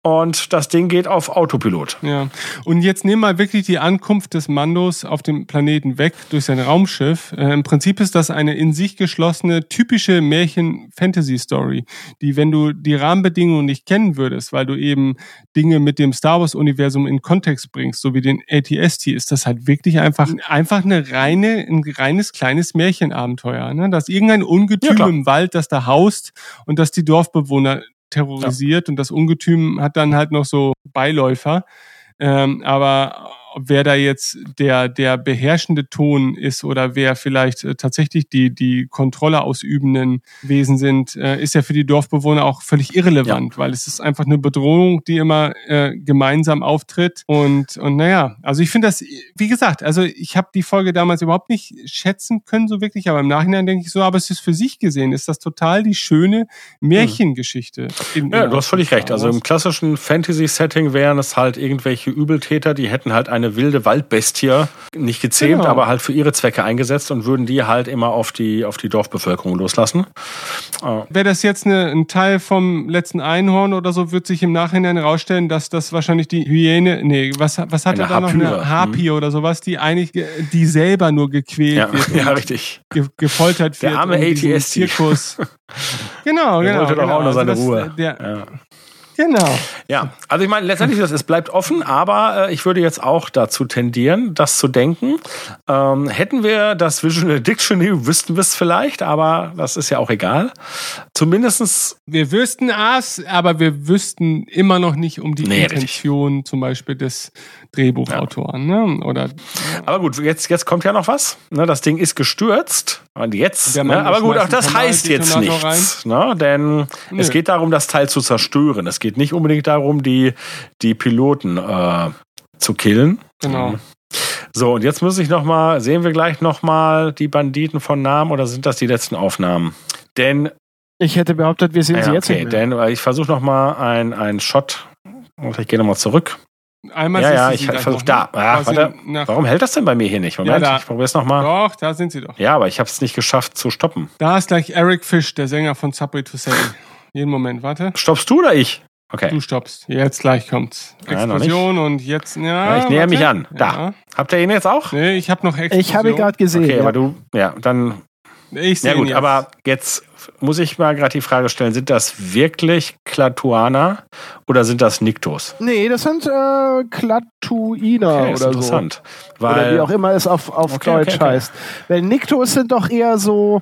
C: Und das Ding geht auf Autopilot.
A: Ja. Und jetzt nehmen wir wirklich die Ankunft des Mandos auf dem Planeten weg durch sein Raumschiff. Äh, Im Prinzip ist das eine in sich geschlossene, typische Märchen-Fantasy-Story, die, wenn du die Rahmenbedingungen nicht kennen würdest, weil du eben Dinge mit dem Star Wars-Universum in Kontext bringst, so wie den ATST, ist das halt wirklich einfach, einfach eine reine, ein reines kleines Märchenabenteuer. Ne? Dass irgendein Ungetüm ja, im Wald, das da haust und dass die Dorfbewohner terrorisiert ja. und das Ungetüm hat dann halt noch so Beiläufer. Ähm, aber wer da jetzt der, der beherrschende Ton ist oder wer vielleicht äh, tatsächlich die, die Kontrolle ausübenden Wesen sind, äh, ist ja für die Dorfbewohner auch völlig irrelevant, ja. weil es ist einfach eine Bedrohung, die immer äh, gemeinsam auftritt. Und, und naja, also ich finde das, wie gesagt, also ich habe die Folge damals überhaupt nicht schätzen können, so wirklich, aber im Nachhinein denke ich so, aber es ist für sich gesehen, ist das total die schöne Märchengeschichte.
C: Mhm. Ja, du hast völlig recht. Also im klassischen Fantasy-Setting wären es halt irgendwelche Übeltäter, die hätten halt eine eine wilde Waldbestie, nicht gezähmt, genau. aber halt für ihre Zwecke eingesetzt und würden die halt immer auf die, auf die Dorfbevölkerung loslassen.
A: Wäre das jetzt eine, ein Teil vom letzten Einhorn oder so, wird sich im Nachhinein herausstellen, dass das wahrscheinlich die Hyäne, nee, was, was hat er da noch? Eine Harpie hm. oder sowas, die eigentlich, die selber nur gequält
C: ja,
A: wird.
C: Ja, richtig.
A: Ge gefoltert
C: wird. Der arme ATS.
A: Zirkus. genau,
C: der
A: genau.
C: Wollte
A: genau.
C: doch auch noch seine also das, Ruhe.
A: Der, ja. Genau.
C: Ja, also ich meine, letztendlich, es bleibt offen, aber äh, ich würde jetzt auch dazu tendieren, das zu denken. Ähm, hätten wir das Visual Dictionary, wüssten wir es vielleicht, aber das ist ja auch egal. Zumindestens.
A: Wir wüssten es, aber wir wüssten immer noch nicht um die nee, Intention richtig. zum Beispiel des Drehbuchautoren. Ja. Ne? Oder,
C: Aber gut, jetzt, jetzt kommt ja noch was. Ne, das Ding ist gestürzt. Und jetzt, ne, aber gut, auch das heißt jetzt nichts. Ne, denn Nö. es geht darum, das Teil zu zerstören. Es geht nicht unbedingt darum, die, die Piloten äh, zu killen.
A: Genau. Mhm.
C: So, und jetzt muss ich noch mal, sehen wir gleich noch mal die Banditen von Namen oder sind das die letzten Aufnahmen? Denn
B: Ich hätte behauptet, wir sehen
C: Ja,
B: sie jetzt
C: okay,
B: nicht mehr.
C: denn äh, ich versuche noch mal ein, ein Shot. Und ich gehe noch mal zurück.
A: Einmal
C: ja, ja, ich versuche da.
A: ne? Quasi
C: warte. Warum hält das denn bei mir hier nicht? Moment,
A: Ja, da.
C: ich probiere es noch mal.
A: Doch, da sind sie doch.
C: Ja, aber ich habe es nicht geschafft zu stoppen.
A: Da ist gleich Eric Fish, der Sänger von Subway to Sally. Jeden Moment, warte.
C: Stoppst du oder ich? Okay.
A: Du stoppst. Jetzt gleich kommt's.
C: Ja, noch
A: Explosion und jetzt, ja.
C: Ja, ich näher
A: warte.
C: mich an. Da.
A: Ja.
C: Habt ihr ihn jetzt auch?
A: Nee, ich habe noch Explosion.
B: Ich habe ihn gerade gesehen.
C: Okay,
B: ja.
C: aber du, ja, dann,
A: Ich sehe
C: ja gut,
A: ihn jetzt.
C: aber jetzt muss ich mal gerade die Frage stellen, sind das wirklich Klatuaner oder sind das Niktos?
B: Nee, das sind äh, Klatuiner
C: Okay, ist
B: oder so.
C: interessant.
B: Oder
C: Weil,
B: wie auch immer es auf, auf
C: Okay,
B: Deutsch
C: okay, okay.
B: heißt. Weil Niktos sind doch eher so,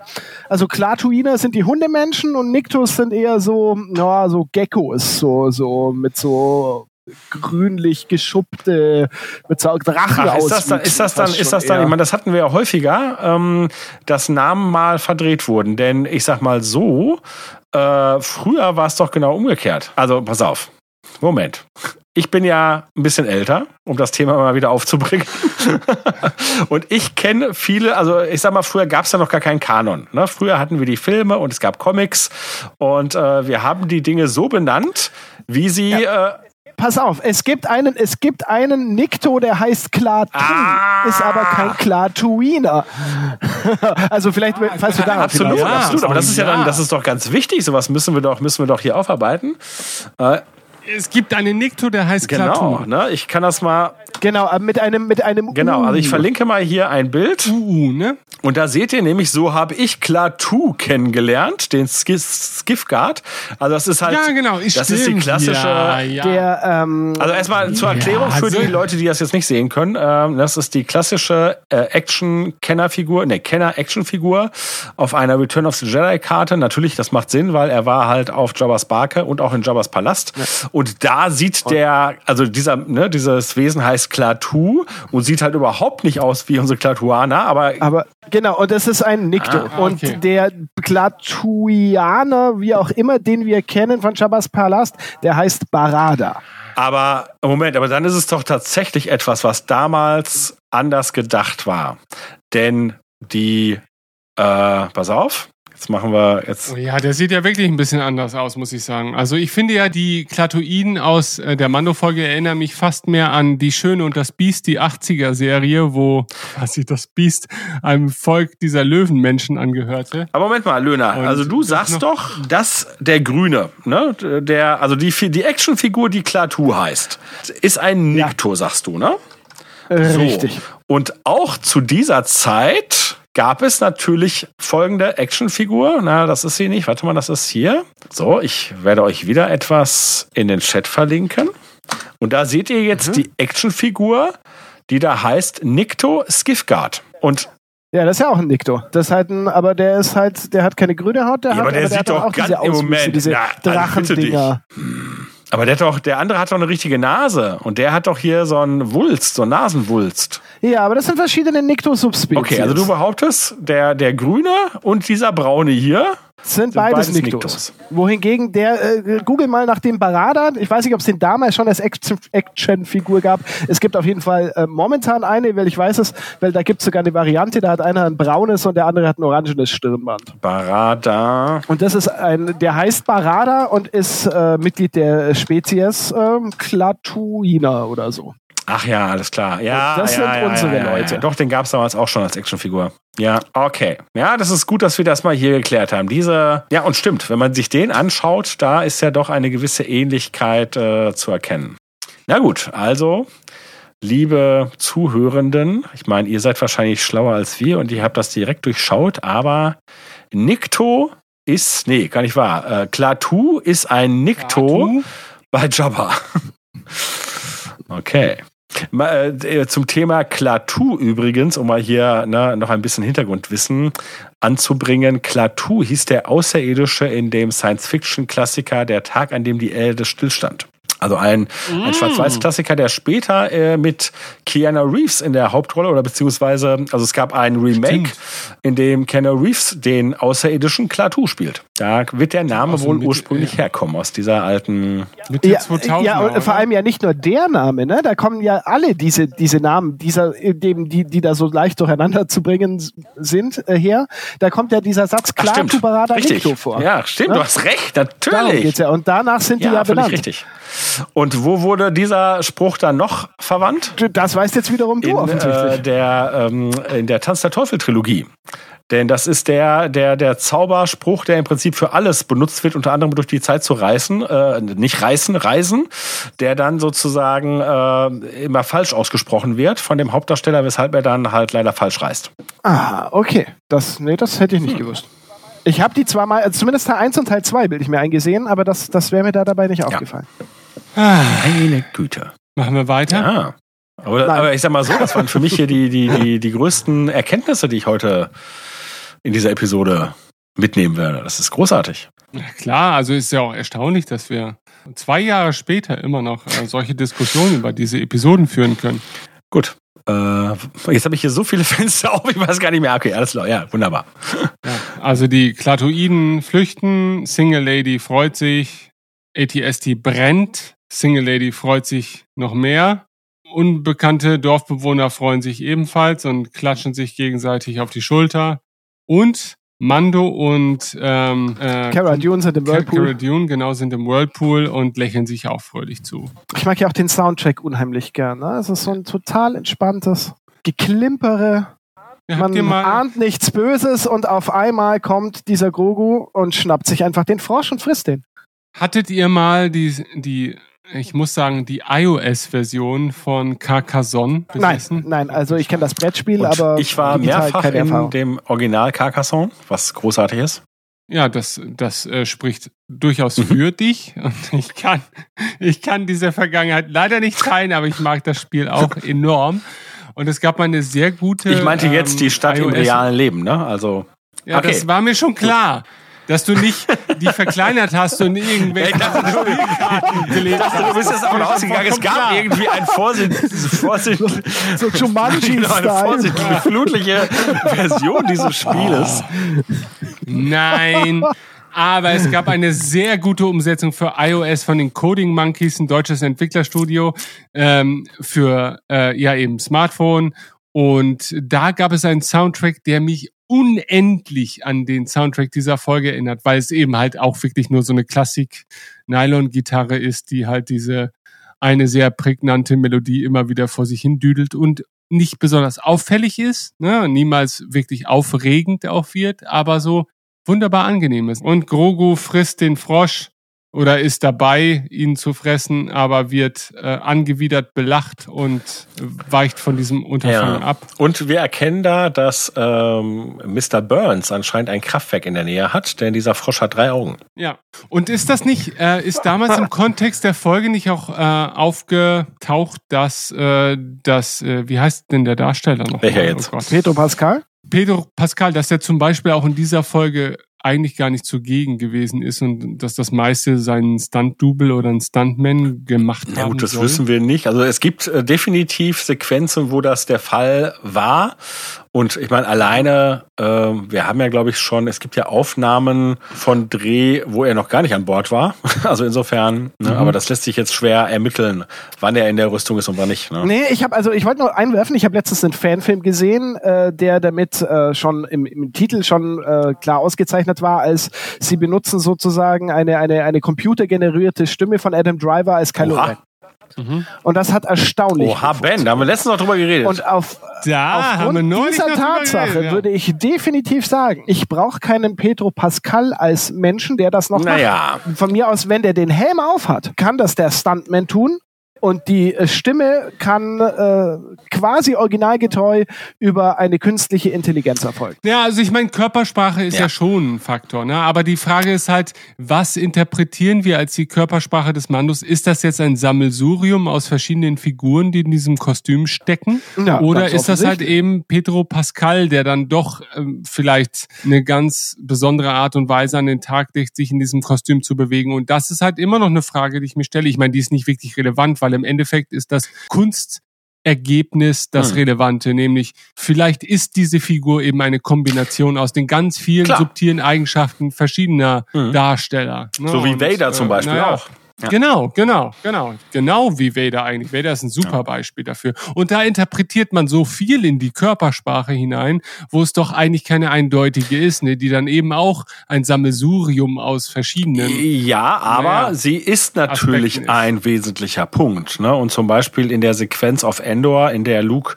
B: also Klatuiner sind die Hundemenschen und Niktos sind eher so, na, so Geckos, so, so, mit so grünlich geschuppte, mit so Drachen
C: Ach, ist das dann, ist das dann, ist das dann, ich meine, das hatten wir ja häufiger, ähm, dass Namen mal verdreht wurden. Denn ich sag mal so, äh, früher war es doch genau umgekehrt. Also pass auf. Moment. Ich bin ja ein bisschen älter, um das Thema mal wieder aufzubringen. und ich kenne viele, also ich sag mal, früher gab es ja noch gar keinen Kanon. Ne? Früher hatten wir die Filme und es gab Comics und äh, wir haben die Dinge so benannt, wie sie. Äh,
B: Pass auf, es gibt einen, es gibt einen Nikto, der heißt Klatu,
C: Ah.
B: ist aber kein Klatuiner. also vielleicht, falls du darauf
C: Absolut,
A: Ja,
C: absolut. Aber das ist ja
A: ja.
C: dann, das ist doch ganz wichtig. Sowas müssen wir doch, müssen wir doch hier aufarbeiten. Äh,
A: es gibt einen Nikto, der heißt
C: genau,
A: Klaatu.
C: ne? Ich kann das mal,
B: Genau, aber mit einem, mit einem
C: genau. Also ich verlinke mal hier ein Bild.
A: UU, ne?
C: Und da seht ihr nämlich, so habe ich Klaatu kennengelernt, den Skif- Skiffguard. Also das ist halt,
A: Ja, genau. Ich
C: das ist die
A: stimmt.
C: klassische,
A: Ja, ja.
B: Der, ähm,
C: Also erstmal zur Erklärung
A: Ja,
C: für
A: also-
C: die Leute, die das jetzt nicht sehen können. Ähm, das ist die klassische äh, Action-Kenner-Figur, ne, Kenner-Action-Figur auf einer Return of the Jedi-Karte. Natürlich, das macht Sinn, weil er war halt auf Jabba's Barke und auch in Jabba's Palast. Und da sieht der, also dieser, ne, dieses Wesen heißt Klaatu und sieht halt überhaupt nicht aus wie unsere Klatuaner, aber
B: aber genau, und das ist ein Nikto.
A: Ah,
B: Und
A: okay.
B: der Klatuianer, wie auch immer, den wir kennen von Jabba's Palast, der heißt Barada.
C: Aber Moment, aber dann ist es doch tatsächlich etwas, was damals anders gedacht war. Denn die, äh, pass auf, jetzt machen wir jetzt.
A: Oh ja, der sieht ja wirklich ein bisschen anders aus, muss ich sagen. Also ich finde ja, die Klatoiden aus äh, der Mando-Folge erinnern mich fast mehr an Die Schöne und das Biest, die 80er-Serie, wo quasi das Biest einem Volk dieser Löwenmenschen angehörte.
C: Aber Moment mal, Löhner,
A: Und
C: also du sagst doch, dass der Grüne, ne, der, also die, die Actionfigur, die Klaatu heißt, ist ein
B: Ja.
C: Nikto, sagst du, ne?
B: Äh,
C: So.
B: Richtig.
C: Und auch zu dieser Zeit gab es natürlich folgende Actionfigur. Na, das ist sie nicht. Warte mal, das ist hier. So, ich werde euch wieder etwas in den Chat verlinken. Und da seht ihr jetzt
B: Mhm.
C: die Actionfigur, die da heißt Nikto Skiffguard. Und
B: Ja, das ist ja auch ein Nikto. Das ist halt ein, aber der ist halt, der hat keine grüne Haut, der
C: Ja,
B: hat,
C: aber der sieht
B: hat
C: doch
B: auch
C: ganz-
B: diese
C: im Moment,
B: diese
C: na, also
B: Drachendinger.
C: Aber der hat doch, der andere hat doch eine richtige Nase. Und der hat doch hier so einen Wulst, so einen Nasenwulst.
B: Ja, aber das sind verschiedene Nikto-Subspezies.
C: Okay, also du behauptest, der, der Grüne und dieser Braune hier
B: sind
C: sind
B: beides,
C: beides
B: Niktos.
C: Niktos.
B: Wohingegen der, äh, google mal nach dem Barada, ich weiß nicht, ob es den damals schon als Action- Action-Figur gab. Es gibt auf jeden Fall äh, momentan eine, weil ich weiß es, weil da gibt es sogar eine Variante, da hat einer ein braunes und der andere hat ein orangenes Stirnband.
C: Barada.
B: Und das ist ein, der heißt Barada und ist äh, Mitglied der Spezies ähm, Klatuina oder so.
C: Ach ja, alles klar. Ja,
B: Das
C: ja,
B: sind
C: ja,
B: unsere
C: ja,
B: Leute.
C: Doch, den gab es damals auch schon als Actionfigur. Ja, okay. Ja, das ist gut, dass wir das mal hier geklärt haben. Diese, ja, und stimmt, wenn man sich den anschaut, da ist ja doch eine gewisse Ähnlichkeit äh, zu erkennen. Na gut, also, liebe Zuhörenden, ich meine, ihr seid wahrscheinlich schlauer als wir und ihr habt das direkt durchschaut, aber Nikto ist, nee, gar nicht wahr. Äh, Klaatu ist ein Nikto
A: Klaatu?
C: bei Jabba. Okay. Mal, äh, Zum Thema Klaatu übrigens, um mal hier ne, noch ein bisschen Hintergrundwissen anzubringen. Klaatu hieß der Außerirdische in dem Science-Fiction-Klassiker Der Tag, an dem die Erde stillstand. Also ein, mm. ein Schwarz-Weiß-Klassiker, der später äh, mit Keanu Reeves in der Hauptrolle oder beziehungsweise, also es gab ein Remake, Stimmt. in dem Keanu Reeves den außerirdischen Klaatu spielt. Da wird der Name wohl Mitte, ursprünglich ja. herkommen, aus dieser alten
B: Mitte ja, 2000 ja, und vor allem ja nicht nur der Name, ne? Da kommen ja alle diese, diese Namen, dieser, dem, die, die da so leicht durcheinander zu bringen sind, äh, her. Da kommt ja dieser Satz Klaatu Barada vor.
C: Ja, stimmt, ne? du hast recht, natürlich.
B: Ja. Und danach sind die ja benannt.
C: Richtig. Und wo wurde dieser Spruch dann noch verwandt?
B: Das weißt jetzt wiederum du in, offensichtlich.
C: Äh, der, ähm, in der Tanz der Teufel Trilogie. Denn das ist der, der, der Zauberspruch, der im Prinzip für alles benutzt wird, unter anderem durch die Zeit zu reißen, äh, nicht reißen, reisen, der dann sozusagen äh, immer falsch ausgesprochen wird von dem Hauptdarsteller, weshalb er dann halt leider falsch reist.
B: Ah, okay. Das, nee, das hätte ich nicht hm. gewusst. Ich habe die zweimal, also zumindest Teil 1 und Teil 2 bilde ich mir eingesehen, aber das, das wäre mir da dabei nicht aufgefallen.
C: Meine Güte.
A: Machen wir weiter?
C: Ja. Aber, aber, ich sag mal so, das waren für mich hier die, die, die, die größten Erkenntnisse, die ich heute in dieser Episode mitnehmen werde. Das ist großartig.
A: Klar, also ist ja auch erstaunlich, dass wir zwei Jahre später immer noch äh, solche Diskussionen über diese Episoden führen können.
C: Gut. Äh, jetzt habe ich hier so viele Fenster auf, ich weiß gar nicht mehr. Okay, alles klar. Ja, wunderbar.
A: Ja, also die Klatoiden flüchten, Single Lady freut sich, ATST brennt, Single Lady freut sich noch mehr. Unbekannte Dorfbewohner freuen sich ebenfalls und klatschen sich gegenseitig auf die Schulter. Und Mando und ähm,
B: äh, Cara Dune sind im Whirlpool.
A: Cara Dune, genau, sind im Whirlpool und lächeln sich auch fröhlich zu.
B: Ich mag ja auch den Soundtrack unheimlich gern. Ne? Es ist so ein total entspanntes Geklimpere. Ja, Man ahnt nichts Böses und auf einmal kommt dieser Grogu und schnappt sich einfach den Frosch und frisst den.
A: Hattet ihr mal die, die ich muss sagen, die iOS-Version von Carcassonne
B: besessen? Nein, nein, also ich kenne das Brettspiel, Und aber
C: ich war mehrfach in Erfahrung. dem Original Carcassonne, was großartig ist.
A: Ja, das, das äh, spricht durchaus mhm. für dich. Und ich kann, ich kann diese Vergangenheit leider nicht teilen, aber ich mag das Spiel auch enorm. Und es gab mal eine sehr gute.
C: Ich meinte jetzt die Stadt iOS im realen Leben, ne? Also.
A: Ja, okay. das war mir schon klar dass du nicht die verkleinert hast und irgendwelche
C: Spielkarten gelegt hast. Du bist jetzt davon ausgegangen, es gab klar. irgendwie ein Vorsicht, Vorsicht,
B: so, so
C: genau, eine vorsichtige, flutliche Version dieses Spieles.
A: Nein. Aber es gab eine sehr gute Umsetzung für iOS von den Coding Monkeys, ein deutsches Entwicklerstudio, ähm, für äh, ja eben Smartphone. Und da gab es einen Soundtrack, der mich unendlich an den Soundtrack dieser Folge erinnert, weil es eben halt auch wirklich nur so eine Klassik-Nylon-Gitarre ist, die halt diese eine sehr prägnante Melodie immer wieder vor sich hin düdelt und nicht besonders auffällig ist, ne, niemals wirklich aufregend auch wird, aber so wunderbar angenehm ist. Und Grogu frisst den Frosch oder ist dabei, ihn zu fressen, aber wird äh, angewidert belacht und weicht von diesem Unterfangen ja. ab.
C: Und wir erkennen da, dass ähm, Mr. Burns anscheinend ein Kraftwerk in der Nähe hat, denn dieser Frosch hat drei Augen.
A: Ja. Und ist das nicht, äh, ist damals im Kontext der Folge nicht auch äh, aufgetaucht, dass äh, das, äh, wie heißt denn der Darsteller noch?
C: Welcher jetzt?
B: Oh Pedro Pascal?
A: Pedro Pascal, dass er zum Beispiel auch in dieser Folge eigentlich gar nicht zugegen gewesen ist und dass das meiste seinen Stunt-Double oder ein Stuntman gemacht hat. Ja
C: gut, das soll. wissen wir nicht. Also es gibt äh, definitiv Sequenzen, wo das der Fall war. Und ich meine, alleine, äh, wir haben ja, glaube ich, schon, es gibt ja Aufnahmen von Dreh, wo er noch gar nicht an Bord war. Also insofern, ne, mhm. aber das lässt sich jetzt schwer ermitteln, wann er in der Rüstung ist und wann nicht. Ne?
B: Nee, ich habe also, ich wollte noch einwerfen, ich habe letztens einen Fanfilm gesehen, äh, der damit äh, schon im, im Titel schon äh, klar ausgezeichnet war, als sie benutzen sozusagen eine, eine, eine computergenerierte Stimme von Adam Driver als Kylo Ren. Mhm. Und das hat erstaunlich.
C: Oha, Ben, da haben wir letztens noch drüber geredet.
B: Und auf, da aufgrund dieser Tatsache geredet, ja. würde ich definitiv sagen, ich brauche keinen Pedro Pascal als Menschen, der das noch
C: naja.
B: macht. Von mir aus, wenn der den Helm aufhat, kann das der Stuntman tun. Und die äh, Stimme kann äh, quasi originalgetreu über eine künstliche Intelligenz erfolgen.
A: Ja, also ich meine, Körpersprache ist ja. ja schon ein Faktor, ne? Aber die Frage ist halt, was interpretieren wir als die Körpersprache des Mandos? Ist das jetzt ein Sammelsurium aus verschiedenen Figuren, die in diesem Kostüm stecken? Ja, Oder ist das halt eben Pedro Pascal, der dann doch ähm, vielleicht eine ganz besondere Art und Weise an den Tag legt, sich in diesem Kostüm zu bewegen? Und das ist halt immer noch eine Frage, die ich mir stelle. Ich meine, die ist nicht wirklich relevant, weil im Endeffekt ist das Kunstergebnis das hm. Relevante, nämlich vielleicht ist diese Figur eben eine Kombination aus den ganz vielen Klar. subtilen Eigenschaften verschiedener hm. Darsteller.
C: Ne? So wie Vader Und, zum äh, Beispiel äh, auch.
A: Ja. Genau, genau, genau. Genau wie Vader eigentlich. Vader ist ein super ja. Beispiel dafür. Und da interpretiert man so viel in die Körpersprache hinein, wo es doch eigentlich keine eindeutige ist, ne, die dann eben auch ein Sammelsurium aus verschiedenen.
C: Ja, aber naja, sie ist natürlich ist. ein wesentlicher Punkt. Ne? Und zum Beispiel in der Sequenz auf Endor, in der Luke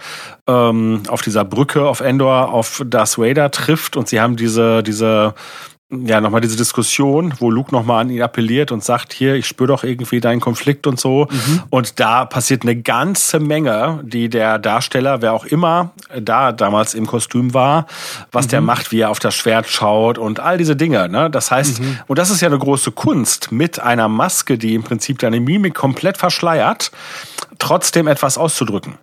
C: ähm, auf dieser Brücke auf Endor auf Darth Vader trifft und sie haben diese, diese ja, nochmal diese Diskussion, wo Luke nochmal an ihn appelliert und sagt, hier, ich spüre doch irgendwie deinen Konflikt und so. Mhm. Und da passiert eine ganze Menge, die der Darsteller, wer auch immer da damals im Kostüm war, was mhm. der macht, wie er auf das Schwert schaut und all diese Dinge. Ne? Das heißt, mhm. und das ist ja eine große Kunst, mit einer Maske, die im Prinzip deine Mimik komplett verschleiert, trotzdem etwas auszudrücken.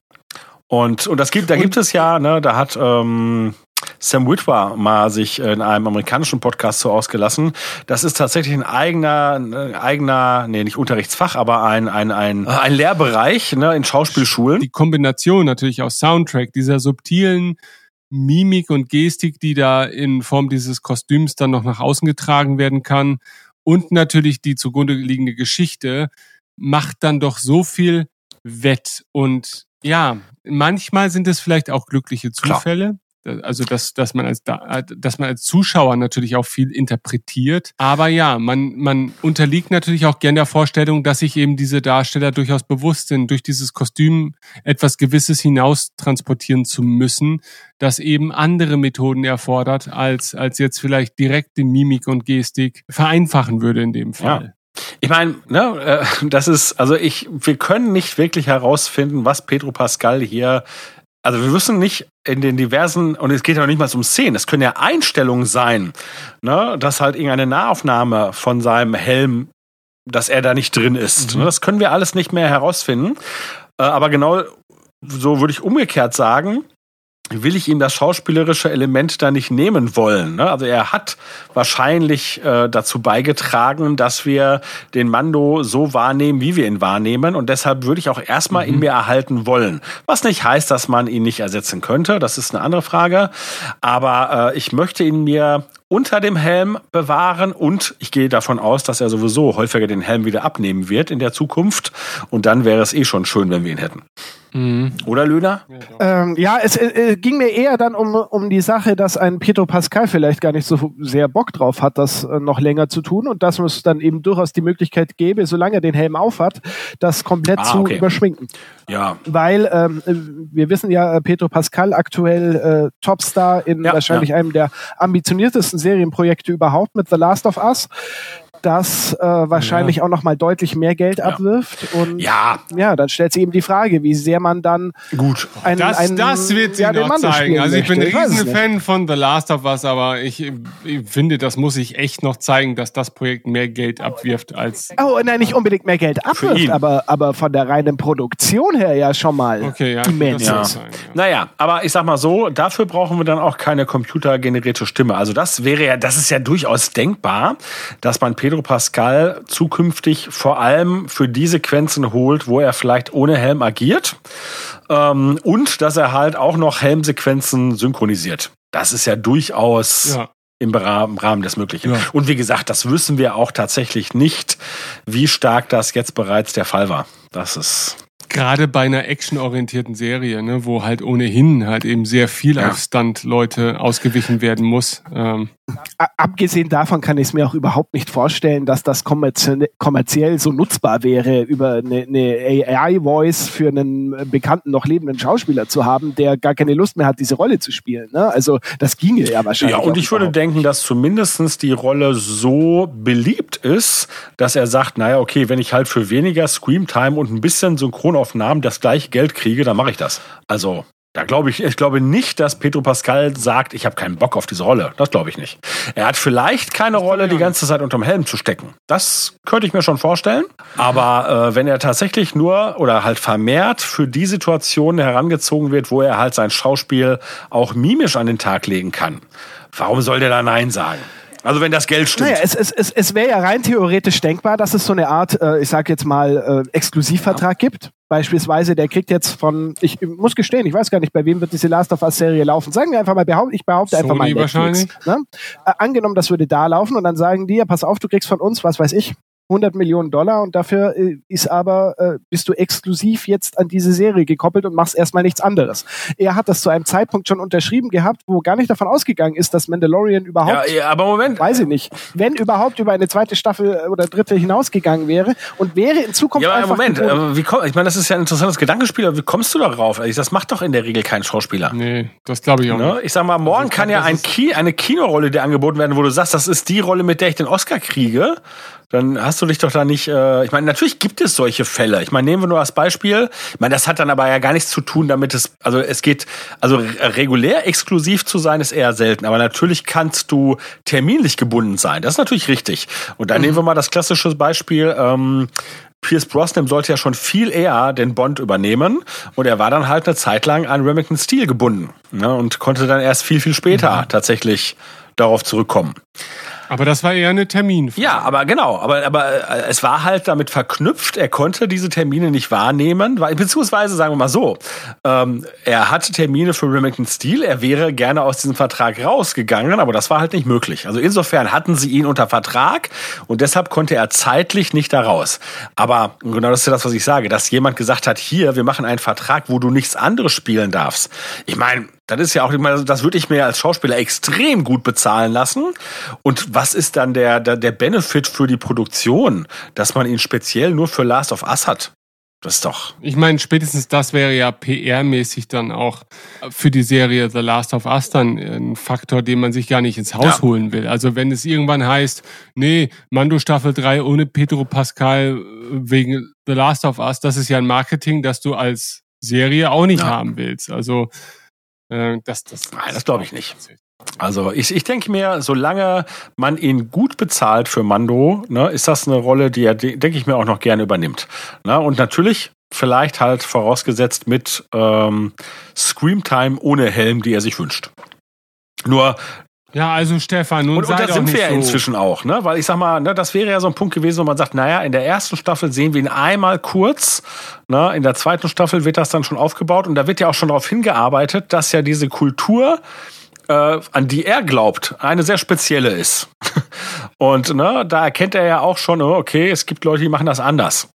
C: Und, und das gibt, da gibt es ja, ne, da hat ähm, Sam Witwer mal sich in einem amerikanischen Podcast so ausgelassen. Das ist tatsächlich ein eigener, ein eigener, nee, nicht Unterrichtsfach, aber ein, ein, ein, ein Lehrbereich ne, in Schauspielschulen.
A: Die Kombination natürlich aus Soundtrack, dieser subtilen Mimik und Gestik, die da in Form dieses Kostüms dann noch nach außen getragen werden kann und natürlich die zugrunde liegende Geschichte macht dann doch so viel wett und ja, manchmal sind es vielleicht auch glückliche Zufälle. Klar. Also dass, dass man als dass man als Zuschauer natürlich auch viel interpretiert. Aber ja, man, man unterliegt natürlich auch gern der Vorstellung, dass sich eben diese Darsteller durchaus bewusst sind, durch dieses Kostüm etwas Gewisses hinaus transportieren zu müssen, das eben andere Methoden erfordert, als, als jetzt vielleicht direkte Mimik und Gestik vereinfachen würde in dem Fall. Ja.
C: Ich meine, ne, äh, das ist, also ich, wir können nicht wirklich herausfinden, was Pedro Pascal hier also wir wissen nicht in den diversen, und es geht ja noch nicht mal um Szenen, es können ja Einstellungen sein, ne, dass halt irgendeine Nahaufnahme von seinem Helm, dass er da nicht drin ist. Mhm. Ne, das können wir alles nicht mehr herausfinden. Äh, aber genau so würde ich umgekehrt sagen, will ich ihm das schauspielerische Element da nicht nehmen wollen. Ne? Also er hat wahrscheinlich äh, dazu beigetragen, dass wir den Mando so wahrnehmen, wie wir ihn wahrnehmen. Und deshalb würde ich auch erstmal mhm. ihn mir erhalten wollen. Was nicht heißt, dass man ihn nicht ersetzen könnte. Das ist eine andere Frage. Aber äh, ich möchte ihn mir unter dem Helm bewahren und ich gehe davon aus, dass er sowieso häufiger den Helm wieder abnehmen wird in der Zukunft. Und dann wäre es eh schon schön, wenn wir ihn hätten. Mhm. Oder Löhner?
B: Ähm, ja, es äh, ging mir eher dann um, um die Sache, dass ein Pedro Pascal vielleicht gar nicht so sehr Bock drauf hat, das äh, noch länger zu tun und dass es dann eben durchaus die Möglichkeit gäbe, solange er den Helm aufhat, das komplett ah, zu okay. überschminken.
C: Ja.
B: Weil ähm, wir wissen ja, Pedro Pascal aktuell äh, Topstar in ja, wahrscheinlich ja. einem der ambitioniertesten Serienprojekte überhaupt mit The Last of Us das äh, wahrscheinlich ja. auch noch mal deutlich mehr Geld ja. abwirft. Und
C: ja.
B: ja, dann stellt sich eben die Frage, wie sehr man dann
C: gut
A: einen, das, einen, das wird ja, noch zeigen. Also ich bin ein Riesenfan von The Last of Us, aber ich, ich, finde, das muss ich echt noch zeigen, dass das Projekt mehr Geld abwirft als.
B: Oh, nein, nicht unbedingt mehr Geld abwirft, aber, aber von der reinen Produktion her ja schon mal
A: okay, ja,
B: immens.
C: Ja. Sein, ja. Naja, aber ich sag mal so, dafür brauchen wir dann auch keine computergenerierte Stimme. Also das wäre ja, das ist ja durchaus denkbar, dass man Pedro Pascal zukünftig vor allem für die Sequenzen holt, wo er vielleicht ohne Helm agiert. Ähm, und dass er halt auch noch Helmsequenzen synchronisiert. Das ist ja durchaus ja. im Rahmen des Möglichen. Ja. Und wie gesagt, das wissen wir auch tatsächlich nicht, wie stark das jetzt bereits der Fall war. Das ist
A: gerade bei einer actionorientierten Serie, ne, wo halt ohnehin halt eben sehr viel ja. auf Stunt-Leute ausgewichen werden muss. Ähm,
B: abgesehen davon kann ich es mir auch überhaupt nicht vorstellen, dass das kommerziell, kommerziell so nutzbar wäre, über eine, eine AI-Voice für einen bekannten, noch lebenden Schauspieler zu haben, der gar keine Lust mehr hat, diese Rolle zu spielen. Ne? Also das ginge ja wahrscheinlich.
C: Ja, und ich würde denken, dass zumindestens die Rolle so beliebt ist, dass er sagt, naja, okay, wenn ich halt für weniger Screamtime und ein bisschen Synchronaufnahmen das gleiche Geld kriege, dann mache ich das. Also da glaube ich, ich glaube nicht, dass Pedro Pascal sagt, ich habe keinen Bock auf diese Rolle. Das glaube ich nicht. Er hat vielleicht keine Rolle, die ganze Zeit unterm Helm zu stecken. Das könnte ich mir schon vorstellen. Aber äh, wenn er tatsächlich nur oder halt vermehrt für die Situation herangezogen wird, wo er halt sein Schauspiel auch mimisch an den Tag legen kann, warum soll der da Nein sagen? Also wenn das Geld stimmt.
B: Naja, es, es, es, es wäre ja rein theoretisch denkbar, dass es so eine Art, äh, ich sag jetzt mal, äh, Exklusivvertrag ja. gibt. Beispielsweise, der kriegt jetzt von, ich muss gestehen, ich weiß gar nicht, bei wem wird diese Last of Us Serie laufen. Sagen wir einfach mal, behaupte, ich behaupte Sony einfach mal
A: Netflix. Wahrscheinlich.
B: Ne? Äh, angenommen, das würde da laufen und dann sagen die, ja, pass auf, du kriegst von uns, was weiß ich, 100 Millionen Dollar und dafür äh, ist aber, äh, bist du exklusiv jetzt an diese Serie gekoppelt und machst erstmal nichts anderes. Er hat das zu einem Zeitpunkt schon unterschrieben gehabt, wo gar nicht davon ausgegangen ist, dass Mandalorian überhaupt,
C: ja, ja, aber Moment.
B: weiß ich nicht, wenn überhaupt über eine zweite Staffel oder dritte hinausgegangen wäre und wäre in Zukunft
C: ja, aber
B: einfach
C: Moment, aber wie komm, ich meine, das ist ja ein interessantes Gedankenspiel, aber wie kommst du darauf? Also das macht doch in der Regel kein Schauspieler.
A: Nee, das glaube ich auch
C: ne?
A: nicht.
C: Ich sag mal, morgen
A: Also ich
C: kann
A: glaub,
C: ja ein Ki eine Kinorolle dir angeboten werden, wo du sagst, das ist die Rolle, mit der ich den Oscar kriege. Dann hast du dich doch da nicht. Äh, ich meine, natürlich gibt es solche Fälle. Ich meine, nehmen wir nur als Beispiel. Ich meine, das hat dann aber ja gar nichts zu tun, damit es. Also es geht. Also re- regulär exklusiv zu sein ist eher selten. Aber natürlich kannst du terminlich gebunden sein. Das ist natürlich richtig. Und dann nehmen wir mal das klassische Beispiel. Ähm, Pierce Brosnan sollte ja schon viel eher den Bond übernehmen und er war dann halt eine Zeit lang an Remington Steel gebunden ne, und konnte dann erst viel, viel später tatsächlich darauf zurückkommen.
A: Aber das war eher eine Termin.
C: Ja, aber genau, aber, aber äh, es war halt damit verknüpft, er konnte diese Termine nicht wahrnehmen, beziehungsweise sagen wir mal so, ähm, er hatte Termine für Remington Steel, er wäre gerne aus diesem Vertrag rausgegangen, aber das war halt nicht möglich. Also insofern hatten sie ihn unter Vertrag und deshalb konnte er zeitlich nicht da raus. Aber genau das ist ja das, was ich sage, dass jemand gesagt hat, hier, wir machen einen Vertrag, wo du nichts anderes spielen darfst. Ich meine, das ist ja auch, ich meine, das würde ich mir als Schauspieler extrem gut bezahlen lassen. Und was ist dann der, der, der Benefit für die Produktion, dass man ihn speziell nur für Last of Us hat? Das ist doch.
A: Ich meine, spätestens das wäre ja PR-mäßig dann auch für die Serie The Last of Us dann ein Faktor, den man sich gar nicht ins Haus
C: Ja.
A: holen will. Also wenn es irgendwann heißt, nee, Mando Staffel 3 ohne Pedro Pascal wegen The Last of Us, das ist ja ein Marketing, das du als Serie auch nicht
C: Ja.
A: haben willst. Also äh, das, das,
C: Nein, das glaube ich nicht. Also ich, ich denke mir, solange man ihn gut bezahlt für Mando, ne, ist das eine Rolle, die er, de- denke ich mir, auch noch gerne übernimmt. Ne? Und natürlich vielleicht halt vorausgesetzt mit ähm, Screamtime ohne Helm, die er sich wünscht. Nur
A: Ja, also Stefan, nun
C: Und,
A: sei
C: und da sind wir ja
A: so.
C: inzwischen auch, ne? Weil ich sag mal, ne, das wäre ja so ein Punkt gewesen, wo man sagt, naja, in der ersten Staffel sehen wir ihn einmal kurz, ne? In der zweiten Staffel wird das dann schon aufgebaut und da wird ja auch schon darauf hingearbeitet, dass ja diese Kultur, äh, an die er glaubt, eine sehr spezielle ist. Und ne, da erkennt er ja auch schon, oh, okay, es gibt Leute, die machen das anders.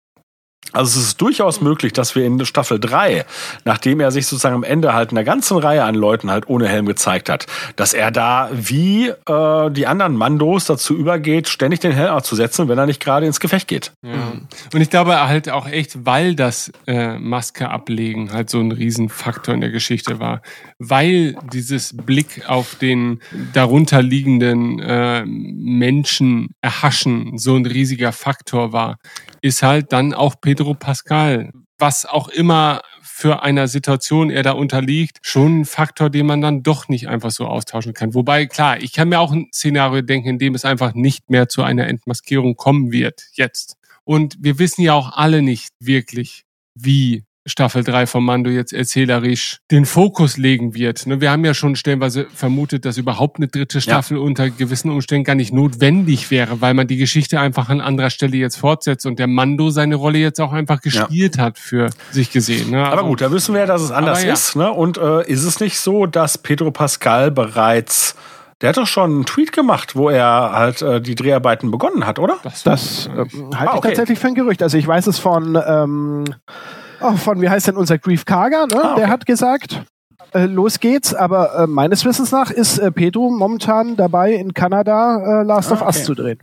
C: Also es ist durchaus möglich, dass wir in Staffel 3, nachdem er sich sozusagen am Ende halt einer ganzen Reihe an Leuten halt ohne Helm gezeigt hat, dass er da wie äh, die anderen Mandos dazu übergeht, ständig den Helm abzusetzen, wenn er nicht gerade ins Gefecht geht.
A: Ja. Und ich glaube halt auch echt, weil das äh, Maske ablegen halt so ein Riesenfaktor in der Geschichte war. Weil dieses Blick auf den darunter liegenden äh, Menschen erhaschen so ein riesiger Faktor war, ist halt dann auch Pedro Pascal, was auch immer für einer Situation er da unterliegt, schon ein Faktor, den man dann doch nicht einfach so austauschen kann. Wobei, klar, ich kann mir auch ein Szenario denken, in dem es einfach nicht mehr zu einer Entmaskierung kommen wird, jetzt. Und wir wissen ja auch alle nicht wirklich, wie Staffel 3 von Mando jetzt erzählerisch den Fokus legen wird. Ne, Wir haben ja schon stellenweise vermutet, dass überhaupt eine dritte Staffel unter gewissen Umständen gar nicht notwendig wäre, weil man die Geschichte einfach an anderer Stelle jetzt fortsetzt und der Mando seine Rolle jetzt auch einfach gespielt hat für sich gesehen. Ne?
C: Aber
A: Also-
C: gut, da wissen wir ja, dass es anders
A: Aber ja.
C: ist. Ne? Und äh, ist es nicht so, dass Pedro Pascal bereits, der hat doch schon einen Tweet gemacht, wo er halt äh, die Dreharbeiten begonnen hat, oder?
A: das,
B: Das
A: äh,
B: halte
C: Ah,
B: ich
C: okay.
B: tatsächlich für ein Gerücht. Also ich weiß es von, ähm, oh, von wie heißt denn unser Grief Karger, ne?
C: Ah, okay.
B: Der hat gesagt, äh, los geht's. Aber äh, meines Wissens nach ist äh, Pedro momentan dabei, in Kanada äh, Last ah, of Us zu drehen.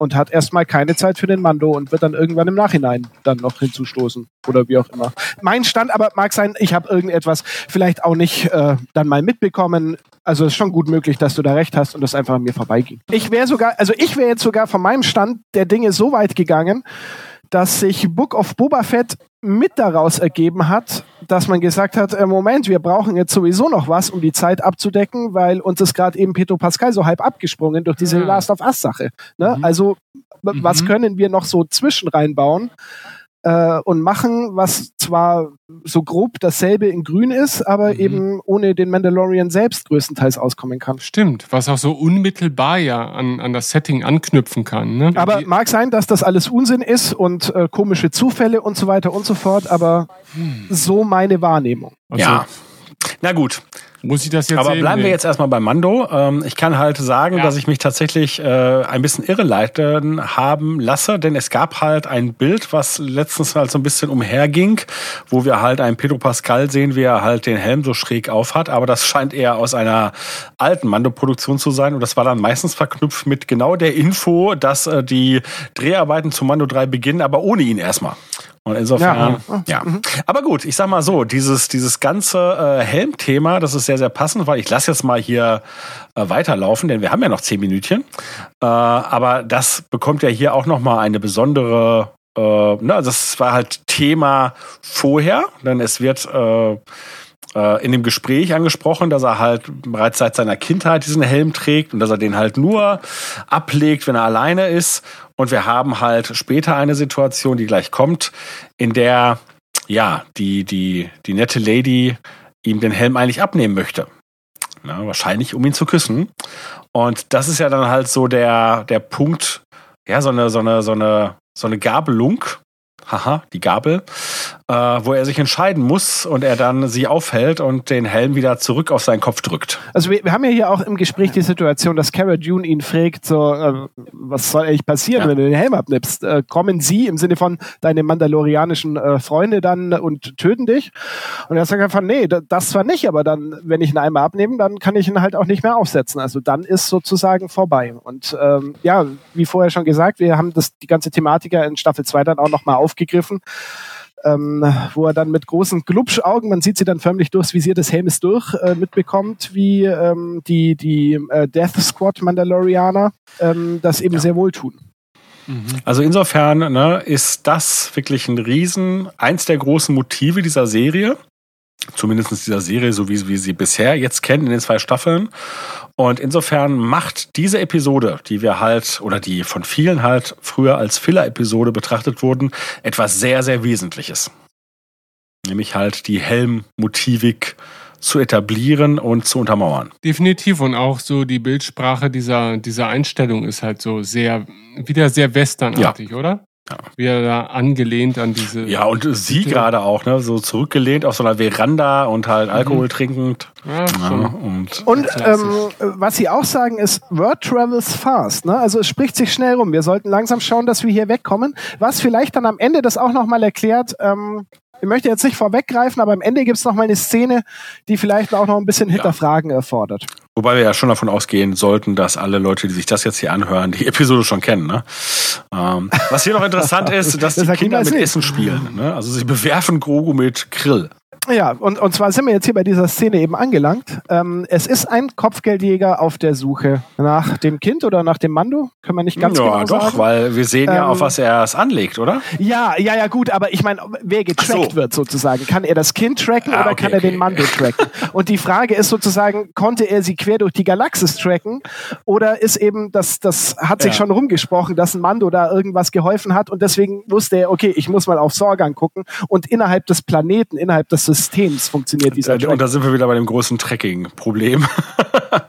B: Und hat erstmal keine Zeit für den Mando und wird dann irgendwann im Nachhinein dann noch hinzustoßen. Oder wie auch immer. Mein Stand aber mag sein, ich habe irgendetwas vielleicht auch nicht äh, dann mal mitbekommen. Also es ist schon gut möglich, dass du da recht hast und das einfach an mir vorbeiging. Ich wäre sogar, also ich wäre jetzt sogar von meinem Stand der Dinge so weit gegangen, dass sich Book of Boba Fett mit daraus ergeben hat, dass man gesagt hat, äh, Moment, wir brauchen jetzt sowieso noch was, um die Zeit abzudecken, weil uns ist gerade eben Petro Pascal so halb abgesprungen durch diese ja. Last of Us Sache. Ne? Mhm. Also was mhm. können wir noch so zwischen reinbauen? Äh, und machen, was zwar so grob dasselbe in Grün ist, aber mhm. eben ohne den Mandalorian selbst größtenteils auskommen kann.
A: Stimmt, was auch so unmittelbar ja an, an das Setting anknüpfen kann. Ne?
B: Aber mag sein, dass das alles Unsinn ist und äh, komische Zufälle und so weiter und so fort, aber hm. so meine Wahrnehmung.
C: Also, ja. Na gut,
A: muss ich das jetzt
C: Aber sehen? bleiben wir jetzt erstmal bei Mando. Ähm, ich kann halt sagen, ja. dass ich mich tatsächlich äh, ein bisschen irreleiten haben lasse, denn es gab halt ein Bild, was letztens halt so ein bisschen umherging, wo wir halt einen Pedro Pascal sehen, wie er halt den Helm so schräg auf hat. Aber das scheint eher aus einer alten Mando-Produktion zu sein. Und das war dann meistens verknüpft mit genau der Info, dass äh, die Dreharbeiten zu Mando 3 beginnen, aber ohne ihn erstmal. Und insofern, ja. ja. Aber gut, ich sag mal so, dieses, dieses ganze äh, Helmthema, das ist sehr, sehr passend, weil ich lasse jetzt mal hier äh, weiterlaufen, denn wir haben ja noch zehn Minütchen. Äh, aber das bekommt ja hier auch nochmal eine besondere, äh, ne, also das war halt Thema vorher, denn es wird äh, äh, in dem Gespräch angesprochen, dass er halt bereits seit seiner Kindheit diesen Helm trägt und dass er den halt nur ablegt, wenn er alleine ist. Und wir haben halt später eine Situation, die gleich kommt, in der ja die die die nette Lady ihm den Helm eigentlich abnehmen möchte. Ja, wahrscheinlich, um ihn zu küssen. Und das ist ja dann halt so der der Punkt, ja so eine so eine so eine so eine Gabelung, haha, die Gabel, äh, wo er sich entscheiden muss und er dann sie aufhält und den Helm wieder zurück auf seinen Kopf drückt.
B: Also wir, wir haben ja hier auch im Gespräch die Situation, dass Cara Dune ihn fragt, so, äh, was soll eigentlich passieren, ja. wenn du den Helm abnimmst? Äh, kommen sie im Sinne von deine mandalorianischen äh, Freunde dann und töten dich? Und er sagt einfach, nee, das zwar nicht, aber dann, wenn ich ihn einmal abnehme, dann kann ich ihn halt auch nicht mehr aufsetzen. Also dann ist sozusagen vorbei. Und ähm, ja, wie vorher schon gesagt, wir haben das die ganze Thematik ja in Staffel 2 dann auch nochmal aufgegriffen ähm, wo er dann mit großen Glubschaugen, man sieht sie dann förmlich durchs Visier des Helmes durch, äh, mitbekommt, wie ähm, die, die äh, Death Squad Mandalorianer ähm, das eben ja. sehr wohl tun.
C: Mhm. Also insofern ne, ist das wirklich ein Riesen, eins der großen Motive dieser Serie zumindest dieser Serie, so wie wir sie bisher jetzt kennen in den zwei Staffeln. Und insofern macht diese Episode, die wir halt oder die von vielen halt früher als Filler-Episode betrachtet wurden, etwas sehr, sehr Wesentliches. Nämlich halt die Helm-Motivik zu etablieren und zu untermauern.
A: Definitiv und auch so die Bildsprache dieser, dieser Einstellung ist halt so sehr, wieder sehr westernartig, ja. oder? Ja. Wie er da angelehnt an diese.
C: Ja, und sie gerade auch, ne? So zurückgelehnt auf so einer Veranda und halt Alkohol mhm. trinkend. Ja,
B: ja, und und ähm, was sie auch sagen ist, Word travels fast. Ne? Also es spricht sich schnell rum. Wir sollten langsam schauen, dass wir hier wegkommen. Was vielleicht dann am Ende das auch nochmal erklärt, ähm, ich möchte jetzt nicht vorweggreifen, aber am Ende gibt es noch mal eine Szene, die vielleicht auch noch ein bisschen Hinterfragen erfordert.
C: Wobei wir ja schon davon ausgehen sollten, dass alle Leute, die sich das jetzt hier anhören, die Episode schon kennen. Ne? Ähm, was hier noch interessant ist, dass das die Kinder mit Essen spielen. Ne? Also sie bewerfen Grogu mit Grill.
B: Ja, und, und zwar sind wir jetzt hier bei dieser Szene eben angelangt. Ähm, es ist ein Kopfgeldjäger auf der Suche nach dem Kind oder nach dem Mando. Können wir nicht ganz ja, genau
C: doch,
B: sagen.
C: weil wir sehen ja, ähm, auf was er es anlegt, oder?
B: Ja, ja, ja, gut, aber ich meine, wer getrackt so. wird sozusagen. Kann er das Kind tracken ah, oder okay, kann er okay. den Mando tracken? und die Frage ist sozusagen, konnte er sie quer durch die Galaxis tracken oder ist eben, das, das hat sich ja. schon rumgesprochen, dass ein Mando da irgendwas geholfen hat und deswegen wusste er, okay, ich muss mal auf Sorgan gucken und innerhalb des Planeten, innerhalb des Systems funktioniert dieser
C: Track. Und da sind wir wieder bei dem großen Tracking-Problem.
B: Mhm.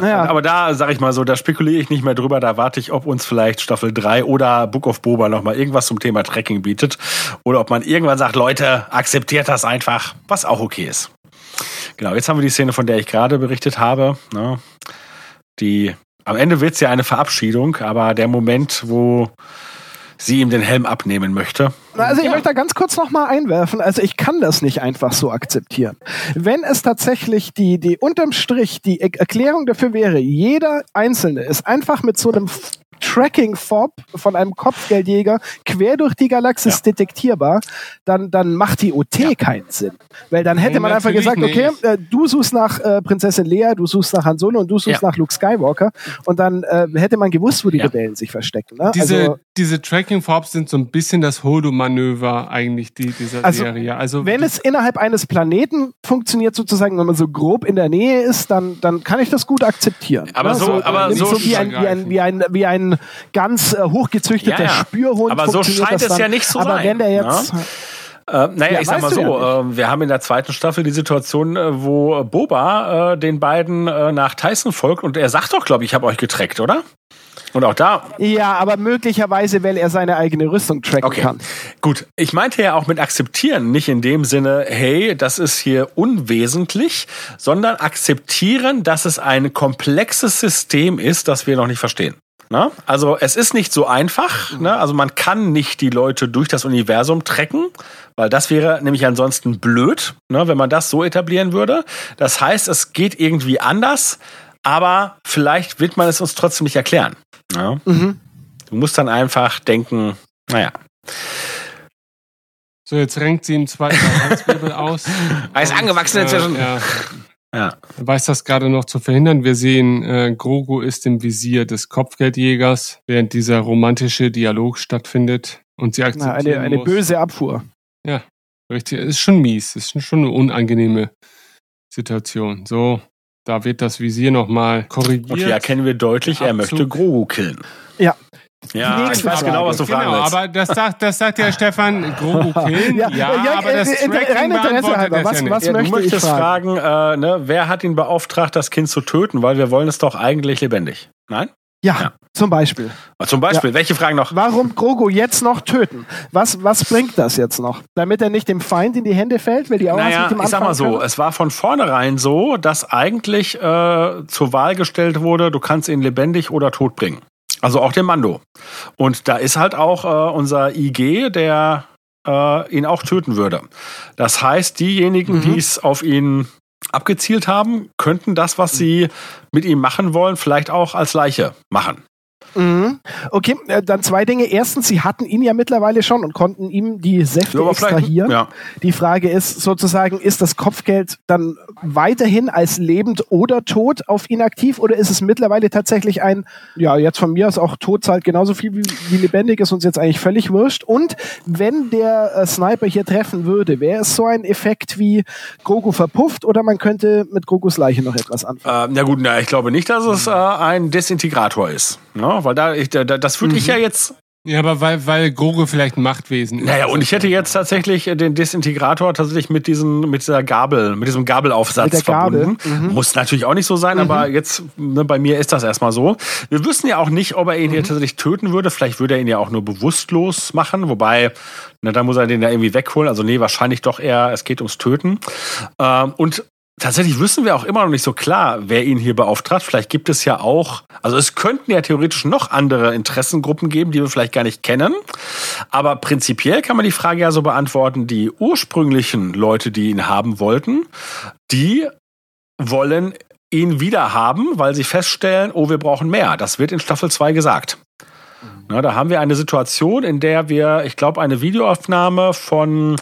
C: Ja. Aber da sage ich mal so, da spekuliere ich nicht mehr drüber, da warte ich, ob uns vielleicht Staffel 3 oder Book of Boba nochmal irgendwas zum Thema Tracking bietet. Oder ob man irgendwann sagt, Leute, akzeptiert das einfach, was auch okay ist. Genau, jetzt haben wir die Szene, von der ich gerade berichtet habe. Ne? Die, am Ende wird es ja eine Verabschiedung, aber der Moment, wo sie ihm den Helm abnehmen möchte.
B: Also ich ja. möchte da ganz kurz noch mal einwerfen. Also ich kann das nicht einfach so akzeptieren. Wenn es tatsächlich die, die unterm Strich die Erklärung dafür wäre, jeder Einzelne ist einfach mit so einem Tracking-Fob von einem Kopfgeldjäger quer durch die Galaxis ja. detektierbar, dann, dann macht die OT ja. keinen Sinn. Weil dann hätte nee, man einfach gesagt, okay, äh, du suchst nach äh, Prinzessin Lea, du suchst nach Han Solo und du suchst ja. nach Luke Skywalker und dann äh, hätte man gewusst, wo die Rebellen sich verstecken. Ne?
A: Diese, also, diese Tracking-Fobs sind so ein bisschen das Hodo-Manöver eigentlich die, dieser also, Serie. Also
B: wenn es innerhalb eines Planeten funktioniert sozusagen, wenn man so grob in der Nähe ist, dann, dann kann ich das gut akzeptieren.
C: Aber ne? so, so, aber so,
B: so wie, ein, wie, ein, wie, ein, wie ein ganz äh, hochgezüchteter ja, ja. Spürhund.
C: Aber so scheint es ja nicht zu aber sein. Wenn der jetzt, ja? Äh, naja, ja, ich sag mal so, ja äh, wir haben in der zweiten Staffel die Situation, äh, wo Boba äh, den beiden äh, nach Tyson folgt und er sagt doch, glaube ich, ich habe euch getrackt, oder? Und auch da.
B: Ja, aber möglicherweise, weil er seine eigene Rüstung tracken okay. kann.
C: Gut, ich meinte ja auch mit akzeptieren, nicht in dem Sinne, hey, das ist hier unwesentlich, sondern akzeptieren, dass es ein komplexes System ist, das wir noch nicht verstehen. Ne? Also es ist nicht so einfach. Ne? Also man kann nicht die Leute durch das Universum trecken, weil das wäre nämlich ansonsten blöd, ne? wenn man das so etablieren würde. Das heißt, es geht irgendwie anders, aber vielleicht wird man es uns trotzdem nicht erklären. Ne? Mhm. Du musst dann einfach denken, naja.
A: So, jetzt renkt sie im zweiten Halswirbel aus.
C: Er ist angewachsen inzwischen.
A: Äh, ja. Ja. Er weiß das gerade noch zu verhindern. Wir sehen, äh, Grogu ist im Visier des Kopfgeldjägers, während dieser romantische Dialog stattfindet und sie akzeptieren
B: Na, eine, eine böse Abfuhr.
A: Ja, richtig. Ist schon mies. Ist schon eine unangenehme Situation. So, da wird das Visier nochmal korrigiert. Und
C: hier erkennen wir deutlich, er möchte Grogu killen.
B: Ja,
C: ja, ich weiß genau, was du fragen genau, willst.
A: aber das sagt, das sagt ja Stefan Grogu killen. ja, ja, ja, aber das äh,
B: Tracking rein Interesse halber, was, ja was ja, möchte
C: du möchtest ich fragen, fragen äh, ne, wer hat ihn beauftragt, das Kind zu töten, weil wir wollen es doch eigentlich lebendig. Nein?
B: Ja, ja. zum Beispiel.
C: Zum Beispiel, welche Fragen noch?
B: Warum Grogu jetzt noch töten? Was, was bringt das jetzt noch? Damit er nicht dem Feind in die Hände fällt, weil die auch
C: naja, mit dem ich sag mal so, können? es war von vornherein so, dass eigentlich äh, zur Wahl gestellt wurde, du kannst ihn lebendig oder tot bringen. Also auch der Mando. Und da ist halt auch äh, unser IG, der äh, ihn auch töten würde. Das heißt, diejenigen, mhm. die es auf ihn abgezielt haben, könnten das, was sie mit ihm machen wollen, vielleicht auch als Leiche machen.
B: Mhm. Okay, äh, dann zwei Dinge. Erstens, sie hatten ihn ja mittlerweile schon und konnten ihm die Säfte extrahieren. Ja. Die Frage ist sozusagen, ist das Kopfgeld dann weiterhin als lebend oder tot auf ihn aktiv oder ist es mittlerweile tatsächlich ein, ja, jetzt von mir aus auch tot zahlt genauso viel wie, wie lebendig ist uns jetzt eigentlich völlig wurscht. Und wenn der äh, Sniper hier treffen würde, wäre es so ein Effekt wie Grogu verpufft oder man könnte mit Grogus Leiche noch etwas anfangen?
C: Äh, na gut, na, ich glaube nicht, dass es äh, ein Desintegrator ist. Ne? Weil da, ich, da das würde mhm. ich ja jetzt
A: ja, aber weil, weil Grogu vielleicht ein Machtwesen
C: ist. Naja, und ich hätte jetzt tatsächlich den Desintegrator tatsächlich mit diesem, mit dieser Gabel, mit diesem Gabelaufsatz mit verbunden. Mhm. Muss natürlich auch nicht so sein, mhm. aber jetzt, ne, bei mir ist das erstmal so. Wir wüssten ja auch nicht, ob er ihn mhm. hier tatsächlich töten würde. Vielleicht würde er ihn ja auch nur bewusstlos machen, wobei, ne, da muss er den ja irgendwie wegholen. Also nee, wahrscheinlich doch eher, es geht ums Töten. Ähm, und Tatsächlich wissen wir auch immer noch nicht so klar, wer ihn hier beauftragt. Vielleicht gibt es ja auch, also es könnten ja theoretisch noch andere Interessengruppen geben, die wir vielleicht gar nicht kennen. Aber prinzipiell kann man die Frage ja so beantworten, die ursprünglichen Leute, die ihn haben wollten, die wollen ihn wieder haben, weil sie feststellen, oh, wir brauchen mehr. Das wird in Staffel 2 gesagt. Na, da haben wir eine Situation, in der wir, ich glaube, eine Videoaufnahme von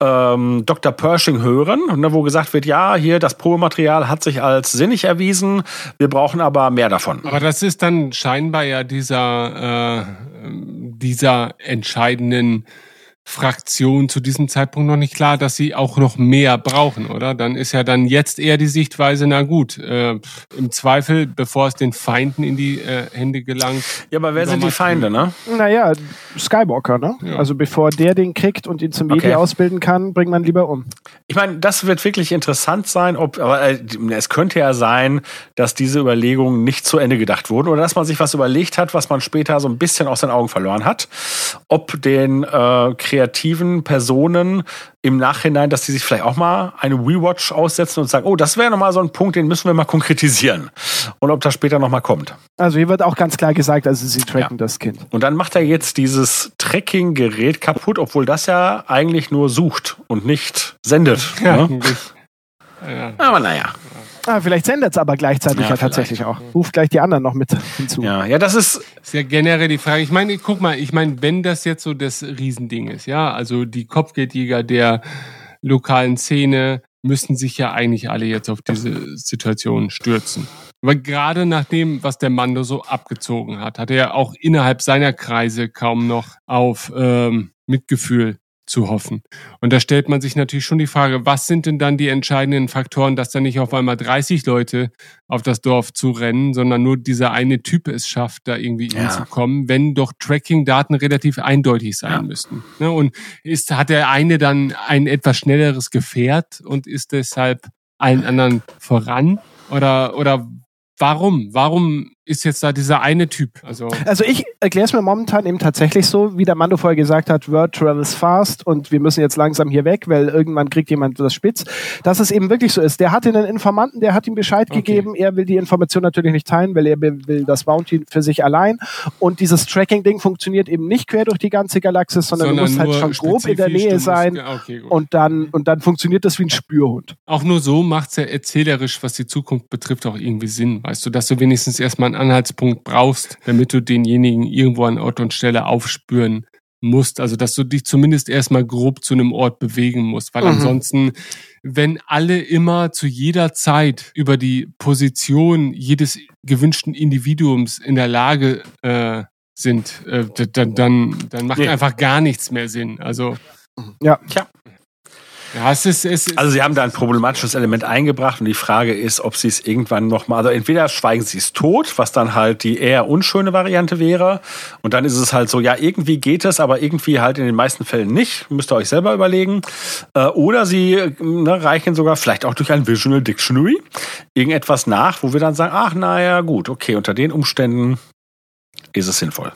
C: ähm, Dr. Pershing hören, ne, wo gesagt wird, ja, hier das Probematerial hat sich als sinnig erwiesen, wir brauchen aber mehr davon.
A: Aber das ist dann scheinbar ja dieser, äh, dieser entscheidenden Fraktion zu diesem Zeitpunkt noch nicht klar, dass sie auch noch mehr brauchen, oder? Dann ist ja dann jetzt eher die Sichtweise, na gut, äh, im Zweifel, bevor es den Feinden in die äh, Hände gelangt.
C: Ja, aber wer sind die Feinde, ne?
B: Naja, Skywalker, ne? Ja. Also bevor der den kriegt und ihn zum Medi okay. ausbilden kann, bringt man lieber um.
C: Ich meine, das wird wirklich interessant sein, ob, aber äh, es könnte ja sein, dass diese Überlegungen nicht zu Ende gedacht wurden oder dass man sich was überlegt hat, was man später so ein bisschen aus den Augen verloren hat. Ob den äh, kreativen Personen im Nachhinein, dass die sich vielleicht auch mal eine Rewatch aussetzen und sagen, oh, das wäre nochmal so ein Punkt, den müssen wir mal konkretisieren. Und ob das später nochmal kommt.
B: Also hier wird auch ganz klar gesagt, also sie tracken ja. das Kind.
C: Und dann macht er jetzt dieses Tracking-Gerät kaputt, obwohl das ja eigentlich nur sucht und nicht sendet. Ja, ne?
B: ja. Aber naja. Ah, vielleicht sendet es aber gleichzeitig ja, ja tatsächlich auch. Ruft gleich die anderen noch mit hinzu.
C: Ja, ja, das ist.
A: Ist ja generell die Frage. Ich meine, guck mal, ich meine, wenn das jetzt so das Riesending ist, ja, also die Kopfgeldjäger der lokalen Szene müssten sich ja eigentlich alle jetzt auf diese Situation stürzen. Aber gerade nach dem, was der Mando so abgezogen hat, hat er auch innerhalb seiner Kreise kaum noch auf ähm, Mitgefühl zu hoffen. Und da stellt man sich natürlich schon die Frage, was sind denn dann die entscheidenden Faktoren, dass da nicht auf einmal 30 Leute auf das Dorf zu rennen, sondern nur dieser eine Typ es schafft, da irgendwie ja. hinzukommen, wenn doch Tracking-Daten relativ eindeutig sein ja. müssten. Ne? Und ist, hat der eine dann ein etwas schnelleres Gefährt und ist deshalb allen anderen voran? Oder, oder warum? Warum ist jetzt da dieser eine Typ?
B: Also, also ich erkläre es mir momentan eben tatsächlich so, wie der Mando vorher gesagt hat, Word travels fast und wir müssen jetzt langsam hier weg, weil irgendwann kriegt jemand das Spitz. Dass es eben wirklich so ist. Der hatte einen Informanten, der hat ihm Bescheid okay. gegeben. Er will die Information natürlich nicht teilen, weil er will das Bounty für sich allein. Und dieses Tracking-Ding funktioniert eben nicht quer durch die ganze Galaxis, sondern, sondern du musst halt schon grob in der Nähe sein. Okay, und dann, und dann funktioniert das wie ein Spürhund.
A: Auch nur so macht es ja erzählerisch, was die Zukunft betrifft, auch irgendwie Sinn. Weißt du, dass du wenigstens erstmal Anhaltspunkt brauchst, damit du denjenigen irgendwo an Ort und Stelle aufspüren musst. Also, dass du dich zumindest erstmal grob zu einem Ort bewegen musst, weil mhm. ansonsten, wenn alle immer zu jeder Zeit über die Position jedes gewünschten Individuums in der Lage äh, sind, äh, dann, dann, dann macht nee. einfach gar nichts mehr Sinn. Also,
C: ja, ja. Ja, es ist, es ist also sie haben da ein problematisches Element eingebracht und die Frage ist, ob sie es irgendwann nochmal, also entweder schweigen sie es tot, was dann halt die eher unschöne Variante wäre und dann ist es halt so, ja, irgendwie geht es, aber irgendwie halt in den meisten Fällen nicht, müsst ihr euch selber überlegen. Äh, oder sie ne, reichen sogar vielleicht auch durch ein Visual Dictionary irgendetwas nach, wo wir dann sagen, ach naja, gut, okay, unter den Umständen ist es sinnvoll.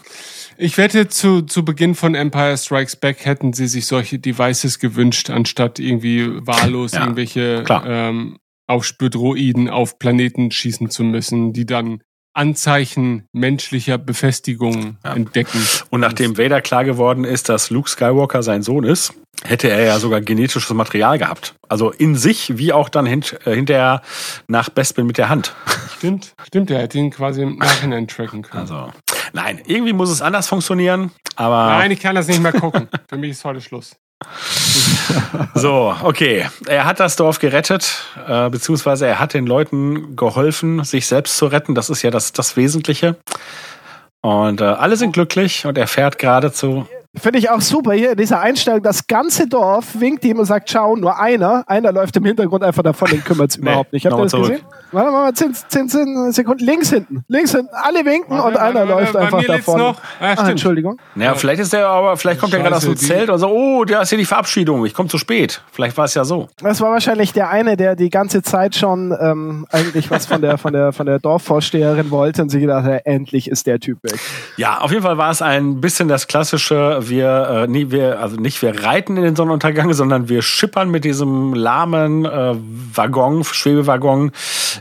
A: Ich wette, zu, zu Beginn von Empire Strikes Back hätten sie sich solche Devices gewünscht, anstatt irgendwie wahllos ja, irgendwelche ähm, Aufspürdroiden auf Planeten schießen zu müssen, die dann Anzeichen menschlicher Befestigung ja. entdecken.
C: Und nachdem Vader klar geworden ist, dass Luke Skywalker sein Sohn ist, hätte er ja sogar genetisches Material gehabt. Also in sich, wie auch dann hint, äh, hinterher nach Bespin mit der Hand.
A: Stimmt, stimmt, er hätte ihn quasi im Nachhinein tracken können.
C: Also, Nein, irgendwie muss es anders funktionieren, aber.
A: Nein, ich kann das nicht mehr gucken. Für mich ist heute Schluss.
C: so, okay. Er hat das Dorf gerettet, äh, beziehungsweise er hat den Leuten geholfen, sich selbst zu retten. Das ist ja das, das Wesentliche. Und äh, alle sind glücklich und er fährt geradezu
B: Finde ich auch super hier in dieser Einstellung. Das ganze Dorf winkt ihm und sagt Ciao, nur einer. Einer läuft im Hintergrund einfach davon, den kümmert es nee, überhaupt nicht. Habt ihr das zurück. gesehen? Warte mal, 10, 10, 10 Sekunden. Links hinten. Links hinten. Alle winken warte, und einer warte, läuft einfach davon. Noch. Ah, ah, Entschuldigung.
C: Ja, vielleicht ist der aber, vielleicht kommt er gerade aus dem Zelt und so, oh, da ist hier die Verabschiedung. Ich komme zu spät. Vielleicht war es ja so.
B: Das war wahrscheinlich der eine, der die ganze Zeit schon ähm, eigentlich was von der, von der, von der Dorfvorsteherin wollte und sich gedacht hat, endlich ist der Typ weg.
C: Ja, auf jeden Fall war es ein bisschen das klassische, wir, äh, nee, wir, also nicht wir reiten in den Sonnenuntergang, sondern wir schippern mit diesem lahmen äh, Waggon, Schwebewaggon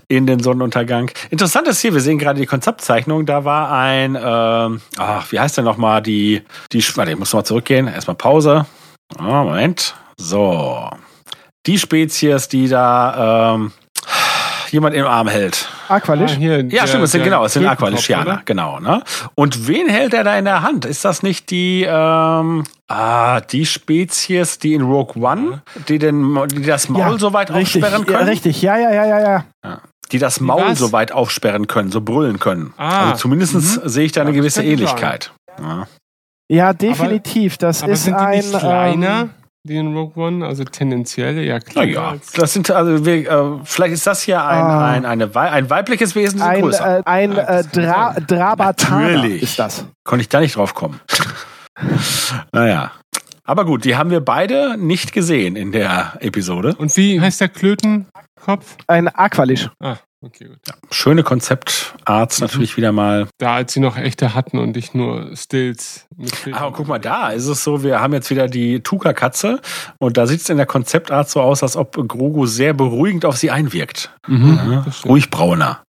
C: in den Sonnenuntergang. Interessant ist hier, wir sehen gerade die Konzeptzeichnung, da war ein, äh, ach, wie heißt der nochmal, die, die, warte, ich muss nochmal zurückgehen, erstmal Pause. Oh, Moment. So. Die Spezies, die da ähm, jemand im Arm hält.
B: Aqualish? Ah,
C: ja, der, stimmt, es sind genau, es sind Aqualischianer, genau. Ne? Und wen hält er da in der Hand? Ist das nicht die, ähm, ah, die Spezies, die in Rogue One, die, den, die das Maul ja, so weit richtig, aufsperren können?
B: Ja, richtig, ja, ja, ja, ja, ja. ja.
C: Die das Maul so weit aufsperren können, so brüllen können. Ah, also zumindest mhm. sehe ich da eine gewisse Ähnlichkeit.
B: Ja. ja. definitiv. Das aber ist sind die ein. Nicht
A: kleiner? Die in Rogue One, also tendenziell ja klar.
C: Ja, das sind also wir, äh, vielleicht ist das hier ein, ah. ein, eine, ein weibliches Wesen,
B: ein, größer. Äh, ein äh, Dra Drabatana ist das.
C: Konnte ich da nicht drauf kommen. naja. Aber gut, die haben wir beide nicht gesehen in der Episode.
A: Und wie heißt der Klötenkopf?
B: Ein Aqualisch. Ah.
A: Okay, gut.
C: Ja, schöne Konzeptarts mhm. natürlich wieder mal.
A: Da, als sie noch echte hatten und nicht nur Stills.
C: Mit Aber guck mal, da ist es so, wir haben jetzt wieder die Tuka-Katze und da sieht es in der Konzeptart so aus, als ob Grogu sehr beruhigend auf sie einwirkt. Mhm, ja, ruhig brauner.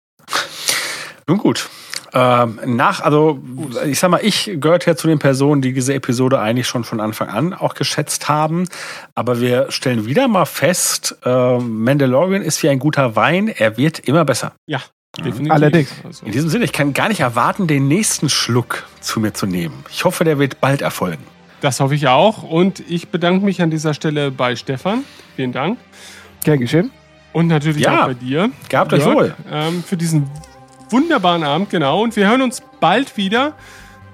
C: Nun gut, ähm, nach, also ich sag mal, ich gehört ja zu den Personen, die diese Episode eigentlich schon von Anfang an auch geschätzt haben. Aber wir stellen wieder mal fest, äh, Mandalorian ist wie ein guter Wein, er wird immer besser.
A: Ja, definitiv.
B: Allerdings.
C: Also. In diesem Sinne, ich kann gar nicht erwarten, den nächsten Schluck zu mir zu nehmen. Ich hoffe, der wird bald erfolgen.
A: Das hoffe ich auch. Und ich bedanke mich an dieser Stelle bei Stefan. Vielen Dank.
B: Gern geschehen.
A: Und natürlich ja, auch bei dir.
C: Gehabt euch wohl.
A: Ähm, für diesen wunderbaren Abend, genau. Und wir hören uns bald wieder.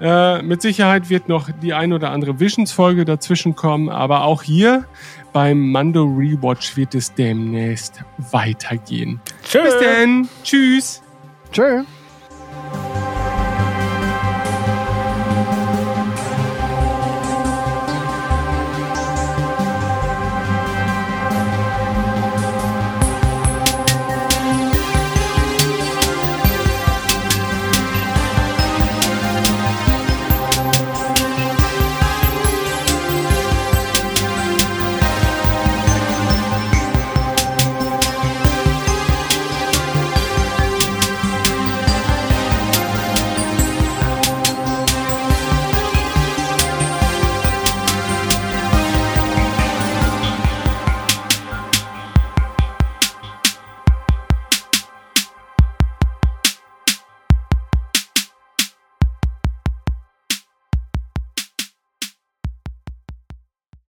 A: Äh, mit Sicherheit wird noch die ein oder andere Visions-Folge dazwischen kommen, aber auch hier beim Mando Rewatch wird es demnächst weitergehen.
C: Tschüss.
A: Bis denn. Tschüss.
B: Tschüss.